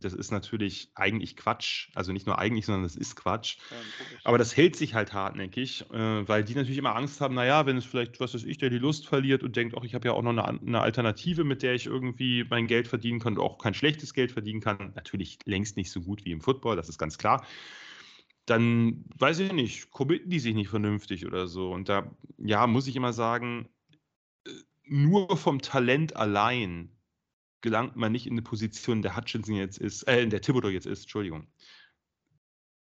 Speaker 2: Das ist natürlich eigentlich Quatsch. Also nicht nur eigentlich, sondern das ist Quatsch. Ja, Aber das hält sich halt hartnäckig, äh, weil die natürlich immer Angst haben, naja, wenn es vielleicht, was weiß ich, der die Lust verliert und denkt, ach, ich habe ja auch noch eine, eine, Alternative, mit der ich irgendwie mein Geld verdienen kann und auch kein schlechtes Geld verdienen kann. Natürlich längst nicht so gut wie im Football, das ist ganz klar dann weiß ich nicht, committen die sich nicht vernünftig oder so. Und da, ja, muss ich immer sagen, äh, nur vom Talent allein gelangt man nicht in eine Position, der Hutchinson jetzt ist, äh, der Thibodeau jetzt ist, Entschuldigung.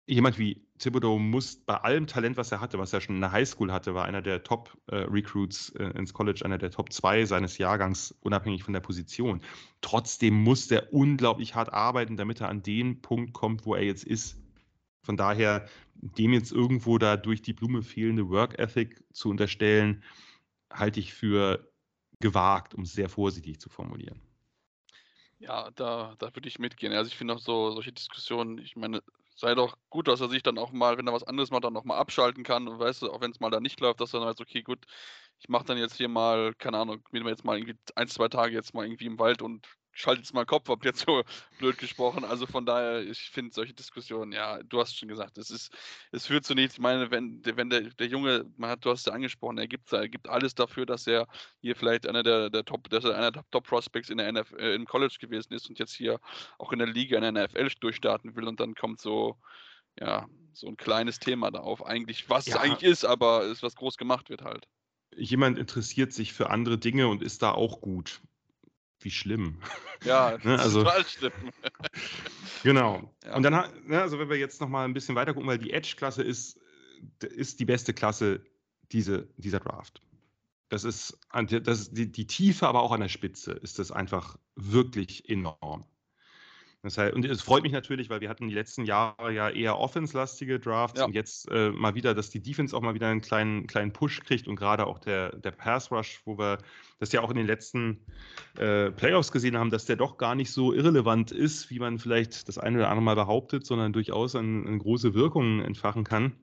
Speaker 2: Jemand wie Thibodeau muss bei allem Talent, was er hatte, was er schon in der Highschool hatte, war einer der Top-Recruits äh, äh, ins College, einer der Top 2 seines Jahrgangs, unabhängig von der Position. Trotzdem muss der unglaublich hart arbeiten, damit er an den Punkt kommt, wo er jetzt ist. Von daher, dem jetzt irgendwo da durch die Blume fehlende Work Ethic zu unterstellen, halte ich für gewagt, um es sehr vorsichtig zu formulieren.
Speaker 1: Ja, da, da würde ich mitgehen. Also ich finde auch so solche Diskussionen, ich meine, sei doch gut, dass er sich dann auch mal, wenn er was anderes macht, dann noch mal abschalten kann. Und weißt du, auch wenn es mal da nicht läuft, dass er dann weiß, okay, gut, ich mache dann jetzt hier mal, keine Ahnung, bin jetzt mal irgendwie ein, zwei Tage jetzt mal irgendwie im Wald und schalte jetzt mal Kopf ab, jetzt so blöd gesprochen. Also von daher, ich finde solche Diskussionen, ja, du hast schon gesagt, es ist, es führt zu nichts. Ich meine, wenn, wenn der, der Junge, man hat, du hast ja angesprochen, er gibt, er gibt alles dafür, dass er hier vielleicht einer der, der Top, dass er einer der Top Prospects in der NF, äh, im College gewesen ist und jetzt hier auch in der Liga in der NFL durchstarten will und dann kommt so, ja, so ein kleines Thema da auf. Eigentlich, was ja. es eigentlich ist, aber ist, was groß gemacht wird halt.
Speaker 2: Jemand interessiert sich für andere Dinge und ist da auch gut wie schlimm.
Speaker 1: Ja,
Speaker 2: ne, also,
Speaker 1: total schlimm.
Speaker 2: genau. Ja. Und dann, ne, also wenn wir jetzt noch mal ein bisschen weiter gucken, weil die Edge-Klasse ist, ist die beste Klasse diese, dieser Draft. Das ist, das ist die, die Tiefe, aber auch an der Spitze ist das einfach wirklich enorm. Das heißt, und es freut mich natürlich, weil wir hatten die letzten Jahre ja eher offense-lastige Drafts ja. und jetzt äh, mal wieder, dass die Defense auch mal wieder einen kleinen, kleinen Push kriegt und gerade auch der, der Pass-Rush, wo wir das ja auch in den letzten äh, Playoffs gesehen haben, dass der doch gar nicht so irrelevant ist, wie man vielleicht das eine oder andere Mal behauptet, sondern durchaus eine, eine große Wirkung entfachen kann.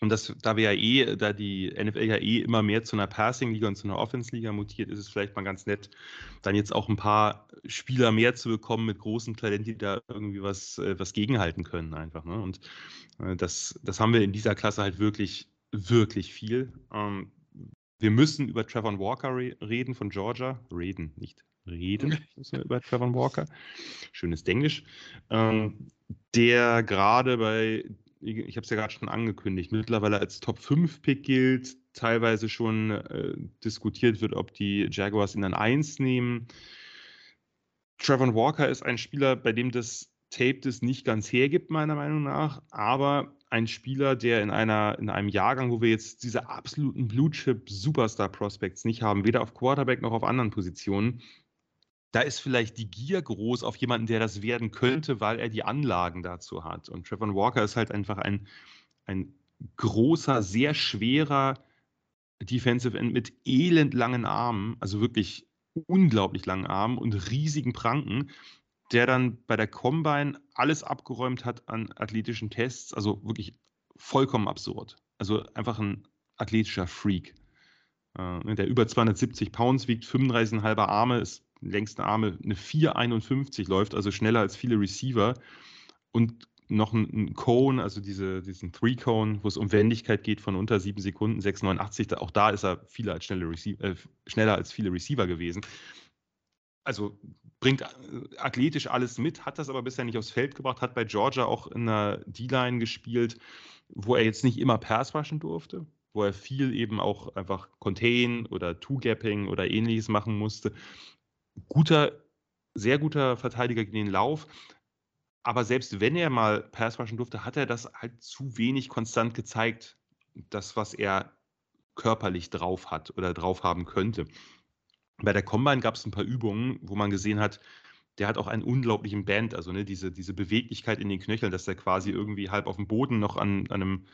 Speaker 2: Und das, da wir ja eh, da die NFL ja eh immer mehr zu einer Passing-Liga und zu einer Offense-Liga mutiert, ist es vielleicht mal ganz nett, dann jetzt auch ein paar Spieler mehr zu bekommen mit großem Talent, die da irgendwie was, äh, was gegenhalten können einfach. Ne? Und äh, das, das haben wir in dieser Klasse halt wirklich, wirklich viel. Ähm, wir müssen über Trevor Walker re reden von Georgia. Reden, nicht reden müssen wir über Trevor Walker. Schönes Englisch. Ähm, der gerade bei ich habe es ja gerade schon angekündigt, mittlerweile als Top 5 Pick gilt, teilweise schon äh, diskutiert wird, ob die Jaguars ihn dann 1 nehmen. Trevor Walker ist ein Spieler, bei dem das Tape das nicht ganz hergibt, meiner Meinung nach, aber ein Spieler, der in, einer, in einem Jahrgang, wo wir jetzt diese absoluten Blue-Chip-Superstar-Prospects nicht haben, weder auf Quarterback noch auf anderen Positionen, da ist vielleicht die Gier groß auf jemanden, der das werden könnte, weil er die Anlagen dazu hat. Und Trevor Walker ist halt einfach ein, ein großer, sehr schwerer Defensive End mit elendlangen Armen, also wirklich unglaublich langen Armen und riesigen Pranken, der dann bei der Combine alles abgeräumt hat an athletischen Tests, also wirklich vollkommen absurd. Also einfach ein athletischer Freak. Äh, der über 270 Pounds wiegt, 35,5 Arme, ist längsten Arme eine 4,51 läuft, also schneller als viele Receiver. Und noch ein, Cone, also diese, diesen Three-Cone, wo es um Wendigkeit geht von unter 7 Sekunden, 6,89. Auch da ist er viele als schnelle Receiver, äh, schneller als viele Receiver gewesen. Also bringt äh, athletisch alles mit, hat das aber bisher nicht aufs Feld gebracht, hat bei Georgia auch in der D-Line gespielt, wo er jetzt nicht immer Pass waschen durfte, wo er viel eben auch einfach Contain oder Two-Gapping oder ähnliches machen musste guter, sehr guter Verteidiger gegen den Lauf. Aber selbst wenn er mal Pass rushen durfte, hat er das halt zu wenig konstant gezeigt, das, was er körperlich drauf hat oder drauf haben könnte. Bei der Combine gab es ein paar Übungen, wo man gesehen hat, der hat auch einen unglaublichen Band, also ne, diese, diese Beweglichkeit in den Knöcheln, dass er quasi irgendwie halb auf dem Boden noch an, an einem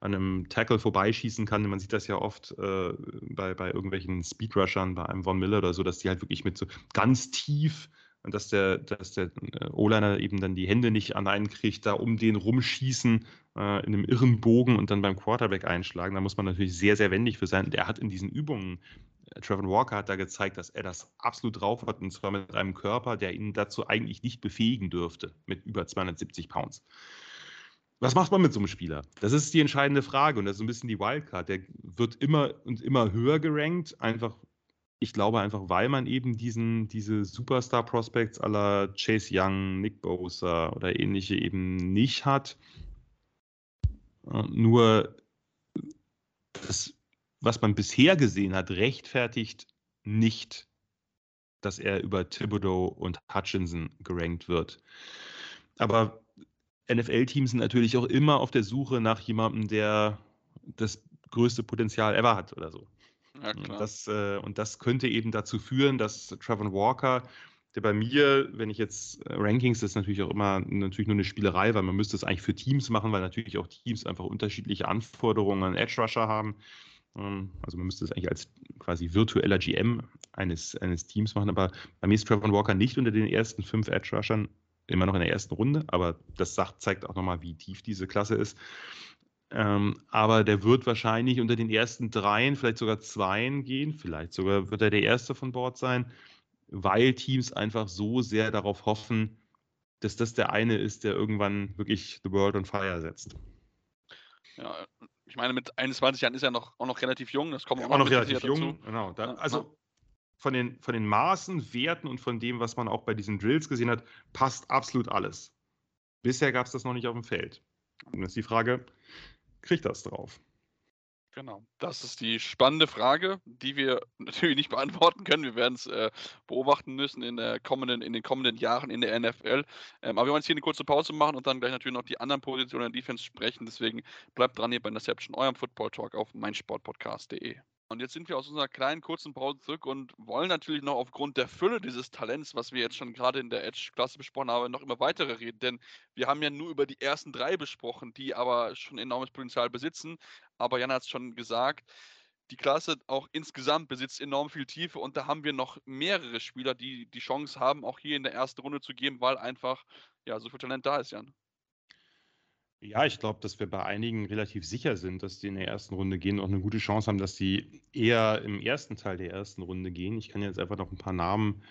Speaker 2: an einem Tackle vorbeischießen kann. Man sieht das ja oft äh, bei, bei irgendwelchen Speedrushern, bei einem Von Miller oder so, dass die halt wirklich mit so ganz tief und dass der, dass der äh, O-Liner eben dann die Hände nicht an kriegt, da um den rumschießen äh, in einem irren Bogen und dann beim Quarterback einschlagen. Da muss man natürlich sehr, sehr wendig für sein. Der hat in diesen Übungen, äh, Trevor Walker hat da gezeigt, dass er das absolut drauf hat und zwar mit einem Körper, der ihn dazu eigentlich nicht befähigen dürfte, mit über 270 Pounds. Was macht man mit so einem Spieler? Das ist die entscheidende Frage und das ist ein bisschen die Wildcard. Der wird immer und immer höher gerankt, einfach, ich glaube einfach, weil man eben diesen, diese Superstar-Prospects aller Chase Young, Nick Bosa oder ähnliche eben nicht hat. Äh, nur das, was man bisher gesehen hat, rechtfertigt nicht, dass er über Thibodeau und Hutchinson gerankt wird. Aber NFL-Teams sind natürlich auch immer auf der Suche nach jemandem, der das größte Potenzial ever hat oder so. Ja, und, das, äh, und das könnte eben dazu führen, dass Trevor Walker, der bei mir, wenn ich jetzt äh, Rankings, das ist natürlich auch immer natürlich nur eine Spielerei, weil man müsste es eigentlich für Teams machen, weil natürlich auch Teams einfach unterschiedliche Anforderungen an Edge Rusher haben. Ähm, also man müsste es eigentlich als quasi virtueller GM eines, eines Teams machen, aber bei mir ist Trevor Walker nicht unter den ersten fünf Edge Rushern immer noch in der ersten Runde, aber das sagt, zeigt auch nochmal, wie tief diese Klasse ist. Ähm, aber der wird wahrscheinlich unter den ersten dreien, vielleicht sogar zweien gehen, vielleicht sogar wird er der Erste von Bord sein, weil Teams einfach so sehr darauf hoffen, dass das der eine ist, der irgendwann wirklich The World on Fire setzt.
Speaker 1: Ja, ich meine, mit 21 Jahren ist er noch, auch noch relativ jung. Das kommt
Speaker 2: ja,
Speaker 1: auch
Speaker 2: noch relativ jung.
Speaker 1: Dazu.
Speaker 2: Genau. Da, also von den, von den Maßen, Werten und von dem, was man auch bei diesen Drills gesehen hat, passt absolut alles. Bisher gab es das noch nicht auf dem Feld. Und jetzt ist die Frage, kriegt das drauf?
Speaker 1: Genau, das ist die spannende Frage, die wir natürlich nicht beantworten können. Wir werden es äh, beobachten müssen in, der kommenden, in den kommenden Jahren in der NFL. Ähm, aber wir wollen jetzt hier eine kurze Pause machen und dann gleich natürlich noch die anderen Positionen der Defense sprechen. Deswegen bleibt dran hier bei Interception, eurem Football Talk auf meinsportpodcast.de. Und jetzt sind wir aus unserer kleinen kurzen Pause zurück und wollen natürlich noch aufgrund der Fülle dieses Talents, was wir jetzt schon gerade in der Edge-Klasse besprochen haben, noch immer weitere reden. Denn wir haben ja nur über die ersten drei besprochen, die aber schon enormes Potenzial besitzen. Aber Jan hat es schon gesagt, die Klasse auch insgesamt besitzt enorm viel Tiefe und da haben wir noch mehrere Spieler, die die Chance haben, auch hier in der ersten Runde zu geben, weil einfach ja so viel Talent da ist, Jan.
Speaker 2: Ja, ich glaube, dass wir bei einigen relativ sicher sind, dass die in der ersten Runde gehen und auch eine gute Chance haben, dass sie eher im ersten Teil der ersten Runde gehen. Ich kann jetzt einfach noch ein paar Namen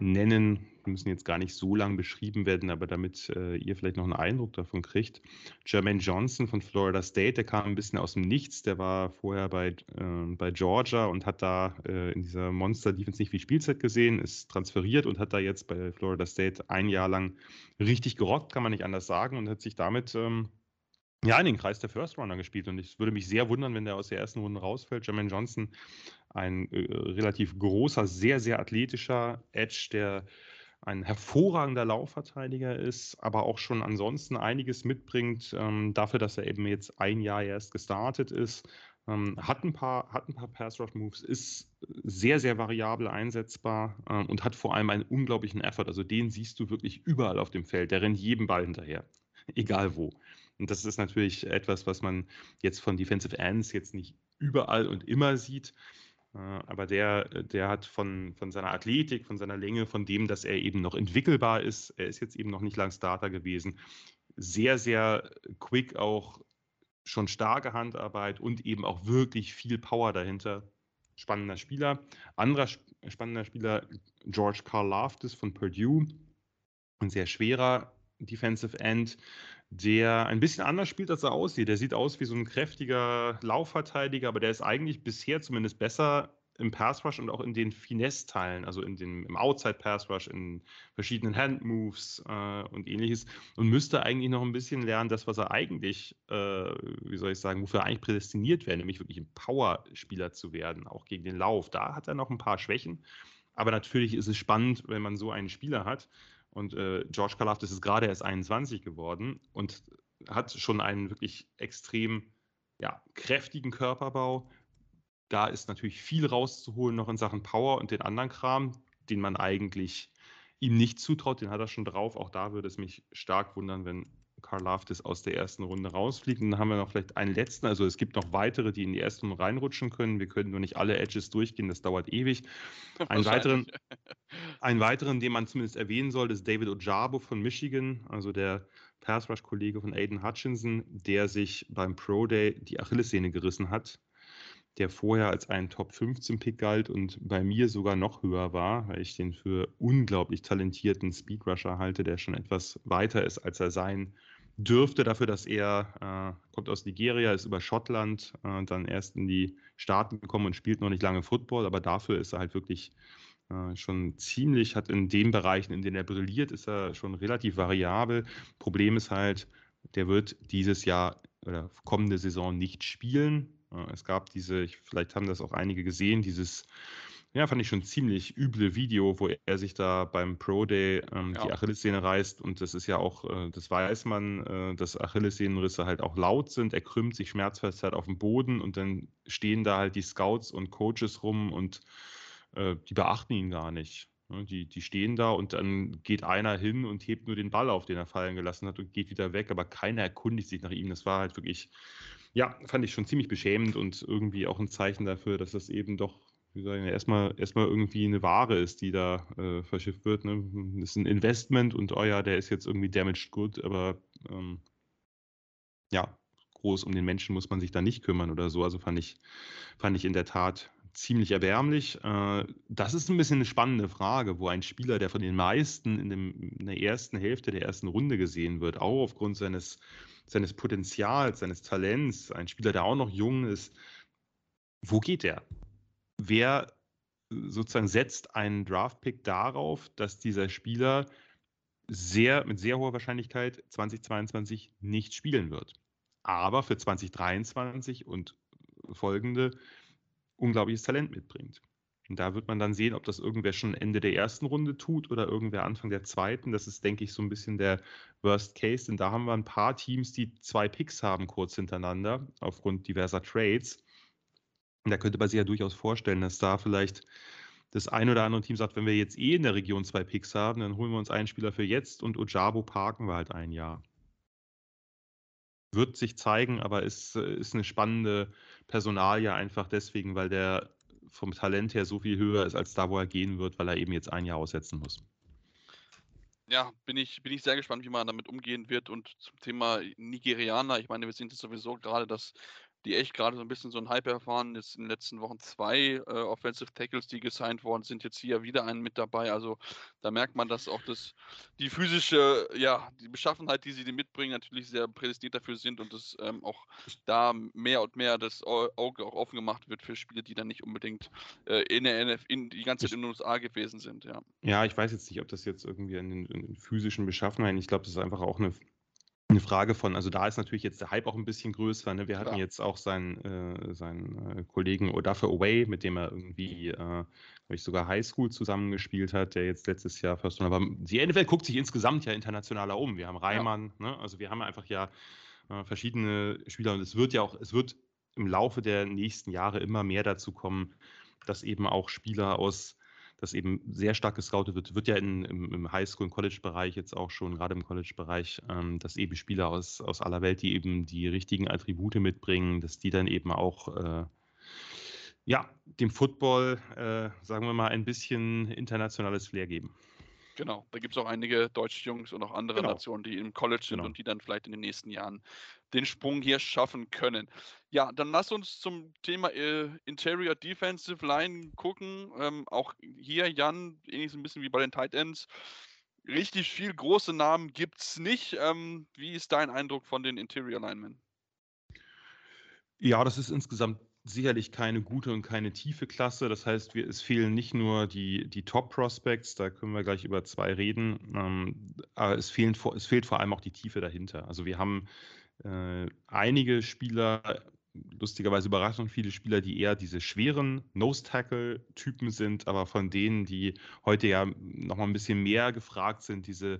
Speaker 2: nennen, müssen jetzt gar nicht so lang beschrieben werden, aber damit äh, ihr vielleicht noch einen Eindruck davon kriegt. Jermaine Johnson von Florida State, der kam ein bisschen aus dem Nichts, der war vorher bei, äh, bei Georgia und hat da äh, in dieser Monster-Defense nicht viel Spielzeit gesehen, ist transferiert und hat da jetzt bei Florida State ein Jahr lang richtig gerockt, kann man nicht anders sagen, und hat sich damit ähm, ja, in den Kreis der First Runner gespielt und ich würde mich sehr wundern, wenn der aus der ersten Runde rausfällt. Jermaine Johnson, ein äh, relativ großer, sehr, sehr athletischer Edge, der ein hervorragender Laufverteidiger ist, aber auch schon ansonsten einiges mitbringt, ähm, dafür, dass er eben jetzt ein Jahr erst gestartet ist. Ähm, hat ein paar, hat ein paar Pass-Rush-Moves, ist sehr, sehr variabel einsetzbar ähm, und hat vor allem einen unglaublichen Effort. Also den siehst du wirklich überall auf dem Feld. Der rennt jedem Ball hinterher, egal wo. Und das ist natürlich etwas, was man jetzt von Defensive Ends jetzt nicht überall und immer sieht. Äh, aber der, der hat von, von seiner Athletik, von seiner Länge, von dem, dass er eben noch entwickelbar ist, er ist jetzt eben noch nicht lang Starter gewesen, sehr, sehr quick auch schon starke Handarbeit und eben auch wirklich viel Power dahinter. Spannender Spieler. Anderer spannender Spieler, George Carl Loftus von Purdue. Ein sehr schwerer Defensive End, der ein bisschen anders spielt, als er aussieht. Der sieht aus wie so ein kräftiger Laufverteidiger, aber der ist eigentlich bisher zumindest besser im Pass Rush und auch in den Finesse-Teilen, also in den, im Outside Pass Rush, in verschiedenen Hand-Moves äh, und ähnliches und müsste eigentlich noch ein bisschen lernen, das, was er eigentlich, äh, wie soll ich sagen, wofür er eigentlich prädestiniert wäre, nämlich wirklich ein Power-Spieler zu werden, auch gegen den Lauf. Da hat er noch ein paar Schwächen, aber natürlich ist es spannend, wenn man so einen Spieler hat. Und äh, George Karlaftis ist gerade erst 21 geworden und hat schon einen wirklich extrem ja, kräftigen Körperbau. Da ist natürlich viel rauszuholen noch in Sachen Power und den anderen Kram, den man eigentlich ihm nicht zutraut. Den hat er schon drauf. Auch da würde es mich stark wundern, wenn Karl Laftis aus der ersten Runde rausfliegt. Und dann haben wir noch vielleicht einen letzten. Also es gibt noch weitere, die in die erste Runde reinrutschen können. Wir können nur nicht alle Edges durchgehen, das dauert ewig. Einen weiteren, einen weiteren, den man zumindest erwähnen soll, ist David Ojabo von Michigan, also der Pass Rush Kollege von Aiden Hutchinson, der sich beim Pro Day die Achillessehne gerissen hat der vorher als ein Top 15 Pick galt und bei mir sogar noch höher war, weil ich den für unglaublich talentierten Speedrusher halte, der schon etwas weiter ist, als er sein dürfte dafür, dass er äh, kommt aus Nigeria, ist über Schottland, äh, dann erst in die Staaten gekommen und spielt noch nicht lange Football, aber dafür ist er halt wirklich äh, schon ziemlich, hat in den Bereichen, in denen er brilliert, ist er schon relativ variabel. Problem ist halt, der wird dieses Jahr oder kommende Saison nicht spielen. Äh, es gab diese, vielleicht haben das auch einige gesehen, dieses ja, fand ich schon ziemlich üble Video, wo er sich da beim Pro Day ähm, ja. die Achillessehne reißt. Und das ist ja auch, äh, das weiß man, äh, dass Achillessehnenrisse halt auch laut sind. Er krümmt sich schmerzfest halt auf dem Boden und dann stehen da halt die Scouts und Coaches rum und äh, die beachten ihn gar nicht. Ne? Die, die stehen da und dann geht einer hin und hebt nur den Ball auf, den er fallen gelassen hat und geht wieder weg, aber keiner erkundigt sich nach ihm. Das war halt wirklich, ja, fand ich schon ziemlich beschämend und irgendwie auch ein Zeichen dafür, dass das eben doch wie sagen, erstmal, erstmal irgendwie eine Ware ist, die da äh, verschifft wird. Ne? Das ist ein Investment und oh der ist jetzt irgendwie damaged good, aber ähm, ja, groß um den Menschen muss man sich da nicht kümmern oder so. Also fand ich, fand ich in der Tat ziemlich erbärmlich. Äh, das ist ein bisschen eine spannende Frage, wo ein Spieler, der von den meisten in, dem, in der ersten Hälfte der ersten Runde gesehen wird, auch aufgrund seines, seines Potenzials, seines Talents, ein Spieler, der auch noch jung ist, wo geht der? Wer sozusagen setzt einen Draftpick darauf, dass dieser Spieler sehr, mit sehr hoher Wahrscheinlichkeit 2022 nicht spielen wird. Aber für 2023 und folgende unglaubliches Talent mitbringt. Und da wird man dann sehen, ob das irgendwer schon Ende der ersten Runde tut oder irgendwer Anfang der zweiten. Das ist, denke ich, so ein bisschen der Worst Case, denn da haben wir ein paar Teams, die zwei Picks haben kurz hintereinander aufgrund diverser Trades. Und da könnte man sich ja durchaus vorstellen, dass da vielleicht das ein oder andere Team sagt, wenn wir jetzt eh in der Region zwei Picks haben, dann holen wir uns einen Spieler für jetzt und Ojabo parken wir halt ein Jahr wird sich zeigen, aber ist, äh, ist eine spannende Personalie einfach deswegen, weil der vom Talent her so viel höher ist als da, wo er gehen wird, weil er eben jetzt ein Jahr aussetzen muss.
Speaker 1: Ja, bin ich, bin ich sehr gespannt, wie man damit umgehen wird. Und zum Thema Nigerianer, ich meine, wir sind jetzt sowieso gerade das die echt gerade so ein bisschen so ein Hype erfahren. Jetzt in den letzten Wochen zwei äh, Offensive Tackles, die gesigned worden sind, jetzt hier wieder einen mit dabei. Also da merkt man, dass auch das, die physische, ja, die Beschaffenheit, die sie mitbringen, natürlich sehr prädestiniert dafür sind und dass ähm, auch da mehr und mehr das Auge auch offen gemacht wird für Spiele, die dann nicht unbedingt äh, in der NF, in, die ganze Zeit in den USA gewesen sind. Ja.
Speaker 2: ja, ich weiß jetzt nicht, ob das jetzt irgendwie an den, an den physischen Beschaffenheiten, ich glaube, das ist einfach auch eine eine Frage von, also da ist natürlich jetzt der Hype auch ein bisschen größer. Ne? Wir hatten ja. jetzt auch seinen, äh, seinen äh, Kollegen Odafe Away, mit dem er irgendwie, äh, glaube ich, sogar Highschool zusammengespielt hat, der jetzt letztes Jahr First Runner war. Die NFL guckt sich insgesamt ja internationaler um. Wir haben Reimann, ja. ne? also wir haben einfach ja äh, verschiedene Spieler und es wird ja auch, es wird im Laufe der nächsten Jahre immer mehr dazu kommen, dass eben auch Spieler aus das eben sehr stark gescoutet wird, wird ja in, im, im Highschool- und College-Bereich jetzt auch schon, gerade im College-Bereich, ähm, dass eben Spieler aus, aus aller Welt, die eben die richtigen Attribute mitbringen, dass die dann eben auch äh, ja, dem Football, äh, sagen wir mal, ein bisschen internationales Flair geben.
Speaker 1: Genau, da gibt es auch einige deutsche Jungs und auch andere genau. Nationen, die im College sind genau. und die dann vielleicht in den nächsten Jahren den Sprung hier schaffen können. Ja, dann lass uns zum Thema äh, Interior Defensive Line gucken. Ähm, auch hier, Jan, ähnlich ein bisschen wie bei den Tight Ends. Richtig viel große Namen gibt es nicht. Ähm, wie ist dein Eindruck von den Interior Linemen?
Speaker 2: Ja, das ist insgesamt sicherlich keine gute und keine tiefe Klasse. Das heißt, wir, es fehlen nicht nur die, die Top-Prospects, da können wir gleich über zwei reden, ähm, aber es, fehlen, es fehlt vor allem auch die Tiefe dahinter. Also wir haben äh, einige Spieler, lustigerweise überraschend viele Spieler, die eher diese schweren Nose-Tackle-Typen sind, aber von denen, die heute ja nochmal ein bisschen mehr gefragt sind, diese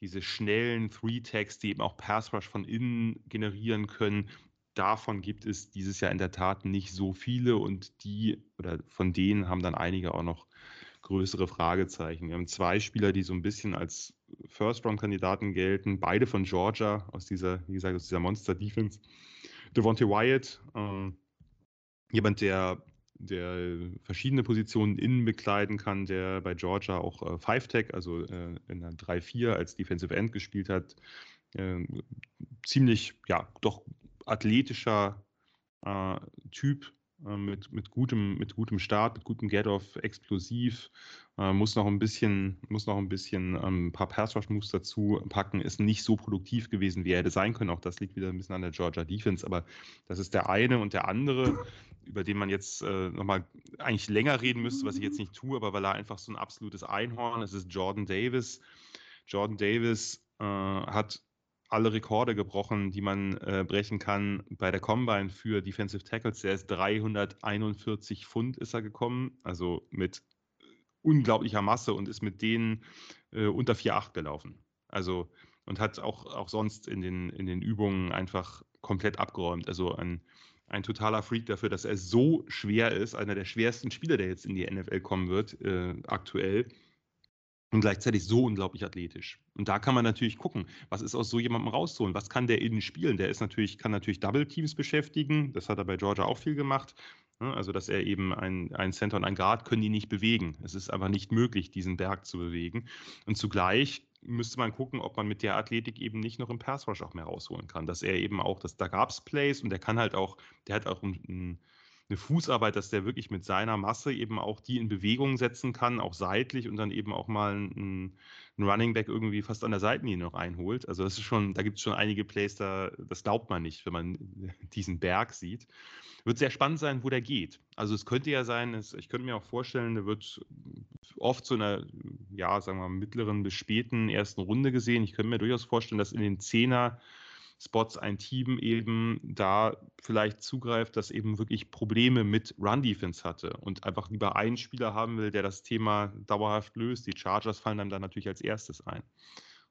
Speaker 2: diese schnellen Three-Tags, die eben auch Pass-Rush von innen generieren können, davon gibt es dieses Jahr in der Tat nicht so viele und die oder von denen haben dann einige auch noch größere Fragezeichen. Wir haben zwei Spieler, die so ein bisschen als First-Round-Kandidaten gelten, beide von Georgia aus dieser, wie gesagt, aus dieser Monster-Defense. Devontae Wyatt, äh, jemand, der, der verschiedene Positionen innen bekleiden kann, der bei Georgia auch äh, Five-Tech, also äh, in der 3-4 als Defensive End gespielt hat, äh, ziemlich, ja, doch athletischer äh, Typ äh, mit, mit, gutem, mit gutem Start, mit gutem Get-Off, explosiv, äh, muss noch ein bisschen, muss noch ein bisschen ähm, ein paar Pass-Rush-Moves dazu packen, ist nicht so produktiv gewesen, wie er hätte sein können. Auch das liegt wieder ein bisschen an der Georgia Defense, aber das ist der eine und der andere, über den man jetzt äh, nochmal eigentlich länger reden müsste, was ich jetzt nicht tue, aber weil er einfach so ein absolutes Einhorn ist, ist Jordan Davis. Jordan Davis äh, hat alle Rekorde gebrochen, die man äh, brechen kann bei der Combine für Defensive Tackles. Der ist 341 Pfund ist er gekommen, also mit unglaublicher Masse und ist mit denen äh, unter 4,8 gelaufen. Also und hat auch, auch sonst in den, in den Übungen einfach komplett abgeräumt. Also ein, ein totaler Freak dafür, dass er so schwer ist, einer der schwersten Spieler, der jetzt in die NFL kommen wird, äh, aktuell und gleichzeitig so unglaublich athletisch. Und da kann man natürlich gucken, was ist aus so jemandem rauszuholen? Was kann der innen spielen? Der ist natürlich, kann natürlich Double Teams beschäftigen. Das hat er bei Georgia auch viel gemacht. Ne? Also, dass er eben ein, ein Center und ein Guard können die nicht bewegen. Es ist einfach nicht möglich, diesen Berg zu bewegen. Und zugleich müsste man gucken, ob man mit der Athletik eben nicht noch im Pass Rush auch mehr rausholen kann. Dass er eben auch, dass da gab es Plays und der kann halt auch, der hat auch ein, ein eine Fußarbeit, dass der wirklich mit seiner Masse eben auch die in Bewegung setzen kann, auch seitlich und dann eben auch mal einen, einen Running Back irgendwie fast an der Seitenlinie noch einholt. Also das ist schon, da gibt es schon einige Plays, da, das glaubt man nicht, wenn man diesen Berg sieht. Wird sehr spannend sein, wo der geht. Also es könnte ja sein, es, ich könnte mir auch vorstellen, der wird oft zu einer, ja, sagen wir mal, mittleren bis späten ersten Runde gesehen. Ich könnte mir durchaus vorstellen, dass in den Zehner Spots ein Team eben da vielleicht zugreift, das eben wirklich Probleme mit Run-Defense hatte und einfach lieber einen Spieler haben will, der das Thema dauerhaft löst. Die Chargers fallen dann da natürlich als erstes ein.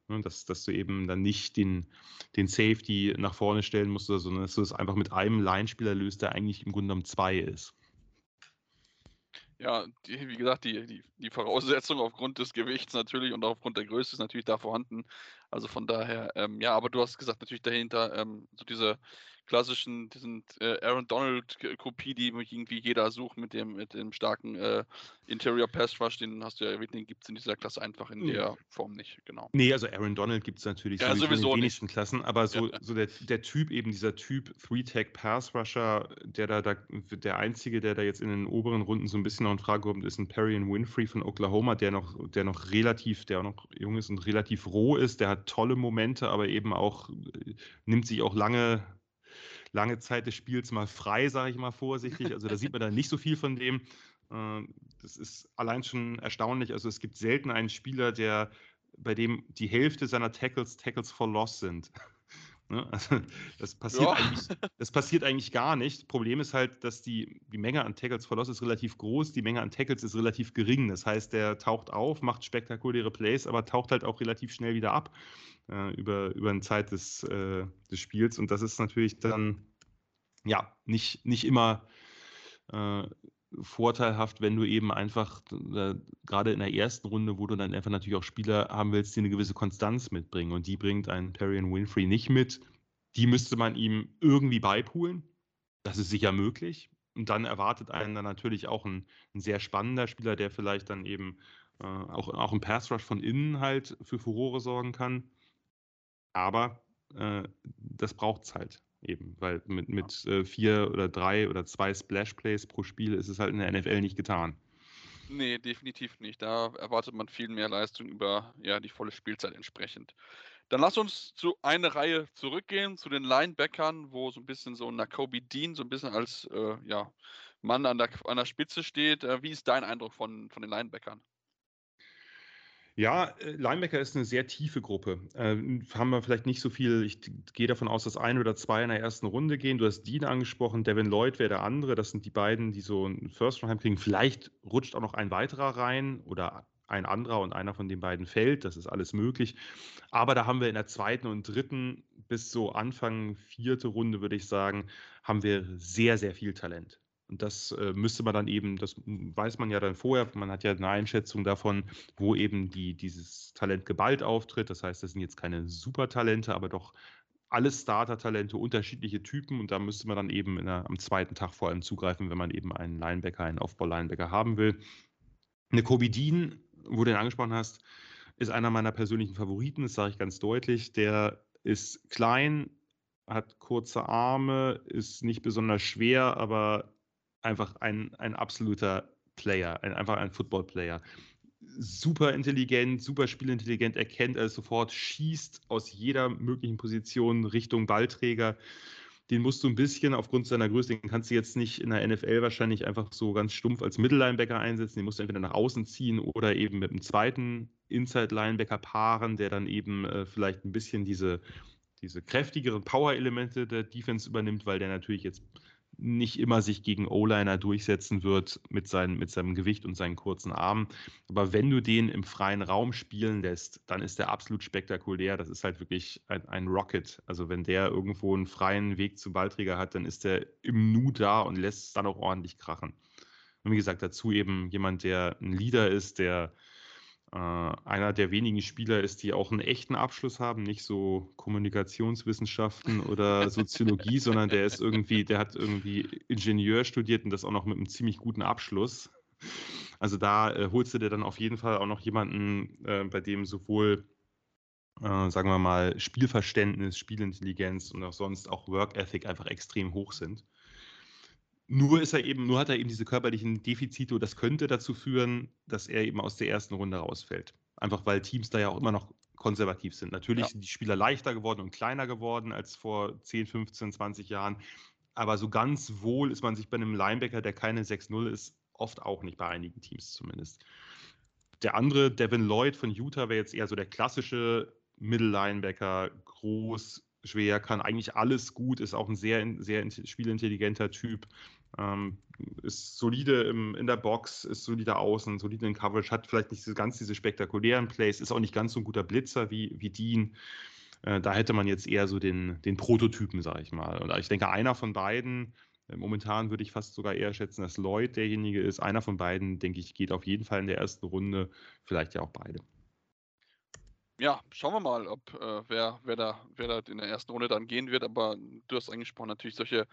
Speaker 2: Ne, dass, dass du eben dann nicht den, den Safety nach vorne stellen musst, sondern dass du es einfach mit einem Line-Spieler löst, der eigentlich im Grunde genommen zwei ist.
Speaker 1: Ja, die, wie gesagt, die, die, die Voraussetzung aufgrund des Gewichts natürlich und aufgrund der Größe ist natürlich da vorhanden. Also von daher, ähm, ja, aber du hast gesagt, natürlich dahinter ähm, so diese klassischen, diesen äh, Aaron Donald-Kopie, die irgendwie jeder sucht mit dem, mit dem starken äh, Interior Pass Rush, den hast du ja erwähnt, den gibt es in dieser Klasse einfach in der Form nicht, genau.
Speaker 2: Nee, also Aaron Donald gibt es natürlich
Speaker 1: ja, sowieso
Speaker 2: in den wenigsten
Speaker 1: nicht.
Speaker 2: Klassen, aber so,
Speaker 1: Ja.
Speaker 2: so der, der Typ, eben dieser Typ Three-Tag Pass Rusher, der da, da, der einzige, der da jetzt in den oberen Runden so ein bisschen noch in Frage kommt, ist ein Perry Winfrey von Oklahoma, der noch, der noch relativ, der auch noch jung ist und relativ roh ist, der hat tolle Momente, aber eben auch, äh, nimmt sich auch lange lange Zeit des Spiels mal frei, sage ich mal vorsichtig. Also da sieht man da nicht so viel von dem. Äh, Das ist allein schon erstaunlich. Also es gibt selten einen Spieler, der bei dem die Hälfte seiner Tackles Tackles for Loss sind. Ne? Also das passiert,
Speaker 1: Ja.
Speaker 2: eigentlich, das passiert eigentlich gar nicht. Problem ist halt, dass die, die Menge an Tackles for Loss ist relativ groß, die Menge an Tackles ist relativ gering. Das heißt, der taucht auf, macht spektakuläre Plays, aber taucht halt auch relativ schnell wieder ab äh, über, über eine Zeit des, äh, des Spiels. Und das ist natürlich dann ja nicht, nicht immer äh, vorteilhaft, wenn du eben einfach äh, gerade in der ersten Runde, wo du dann einfach natürlich auch Spieler haben willst, die eine gewisse Konstanz mitbringen. Und die bringt ein Perry Winfrey nicht mit. Die müsste man ihm irgendwie beipulen. Das ist sicher möglich. Und dann erwartet einen dann natürlich auch ein, ein sehr spannender Spieler, der vielleicht dann eben äh, auch, auch im Pass Rush von innen halt für Furore sorgen kann. Aber äh, das braucht es halt eben, weil mit, mit äh, vier oder drei oder zwei Splash Plays pro Spiel ist es halt in der NFL nicht getan.
Speaker 1: Nee, definitiv nicht. Da erwartet man viel mehr Leistung über ja, die volle Spielzeit entsprechend. Dann lass uns zu einer Reihe zurückgehen, zu den Linebackern, wo so ein bisschen so Nakobe Dean so ein bisschen als äh, ja, Mann an der, an der Spitze steht. Äh, wie ist dein Eindruck von, von den Linebackern?
Speaker 2: Ja, äh, Linebacker ist eine sehr tiefe Gruppe. Äh, haben wir vielleicht nicht so viel. Ich gehe davon aus, dass ein oder zwei in der ersten Runde gehen. Du hast Dean angesprochen, Devin Lloyd wäre der andere. Das sind die beiden, die so einen First Round kriegen. Vielleicht rutscht auch noch ein weiterer rein oder ein anderer und einer von den beiden fällt. Das ist alles möglich. Aber da haben wir in der zweiten und dritten bis so Anfang vierte Runde, würde ich sagen, haben wir sehr, sehr viel Talent. Und das äh, müsste man dann eben, das weiß man ja dann vorher, man hat ja eine Einschätzung davon, wo eben die, dieses Talent geballt auftritt. Das heißt, das sind jetzt keine Supertalente, aber doch alles Starter-Talente, unterschiedliche Typen. Und da müsste man dann eben der, am zweiten Tag vor allem zugreifen, wenn man eben einen Linebacker, einen Aufbau-Linebacker haben will. Eine Kobe Dean, wo du ihn angesprochen hast, ist einer meiner persönlichen Favoriten, das sage ich ganz deutlich. Der ist klein, hat kurze Arme, ist nicht besonders schwer, aber einfach ein, ein absoluter Player, ein, einfach ein Football-Player. Super intelligent, super spielintelligent, erkennt alles sofort, schießt aus jeder möglichen Position Richtung Ballträger. Den musst du ein bisschen aufgrund seiner Größe, den kannst du jetzt nicht in der NFL wahrscheinlich einfach so ganz stumpf als Mittellinebacker einsetzen. Den musst du entweder nach außen ziehen oder eben mit einem zweiten Inside-Linebacker paaren, der dann eben äh, vielleicht ein bisschen diese, diese kräftigeren Power-Elemente der Defense übernimmt, weil der natürlich jetzt nicht immer sich gegen O-Liner durchsetzen wird mit, seinen, mit seinem Gewicht und seinen kurzen Armen. Aber wenn du den im freien Raum spielen lässt, dann ist der absolut spektakulär. Das ist halt wirklich ein, ein Rocket. Also wenn der irgendwo einen freien Weg zum Ballträger hat, dann ist der im Nu da und lässt es dann auch ordentlich krachen. Und wie gesagt, dazu eben jemand, der ein Leader ist, der äh, einer der wenigen Spieler ist, die auch einen echten Abschluss haben, nicht so Kommunikationswissenschaften oder Soziologie, sondern der ist irgendwie, der hat irgendwie Ingenieur studiert und das auch noch mit einem ziemlich guten Abschluss. Also da äh, holst du dir dann auf jeden Fall auch noch jemanden, äh, bei dem sowohl, äh, sagen wir mal, Spielverständnis, Spielintelligenz und auch sonst auch Work Ethic einfach extrem hoch sind. Nur ist er eben, nur hat er eben diese körperlichen Defizite und das könnte dazu führen, dass er eben aus der ersten Runde rausfällt. Einfach weil Teams da ja auch immer noch konservativ sind. Natürlich ja. sind die Spieler leichter geworden und kleiner geworden als vor 10, 15, 20 Jahren. Aber so ganz wohl ist man sich bei einem Linebacker, der keine 6-0 ist, oft auch nicht bei einigen Teams zumindest. Der andere, Devin Lloyd von Utah, wäre jetzt eher so der klassische Middle Linebacker, groß, schwer, kann eigentlich alles gut, ist auch ein sehr, sehr spielintelligenter Typ, ähm, ist solide im, in der Box, ist solide außen, solide in Coverage, hat vielleicht nicht ganz diese spektakulären Plays, ist auch nicht ganz so ein guter Blitzer wie, wie Dean. Äh, da hätte man jetzt eher so den, den Prototypen, sage ich mal. Und ich denke, einer von beiden, äh, momentan würde ich fast sogar eher schätzen, dass Lloyd derjenige ist. Einer von beiden, denke ich, geht auf jeden Fall in der ersten Runde, vielleicht ja auch beide
Speaker 1: ja, schauen wir mal, ob äh, wer, wer, da, wer da in der ersten Runde dann gehen wird. Aber du hast angesprochen, natürlich solche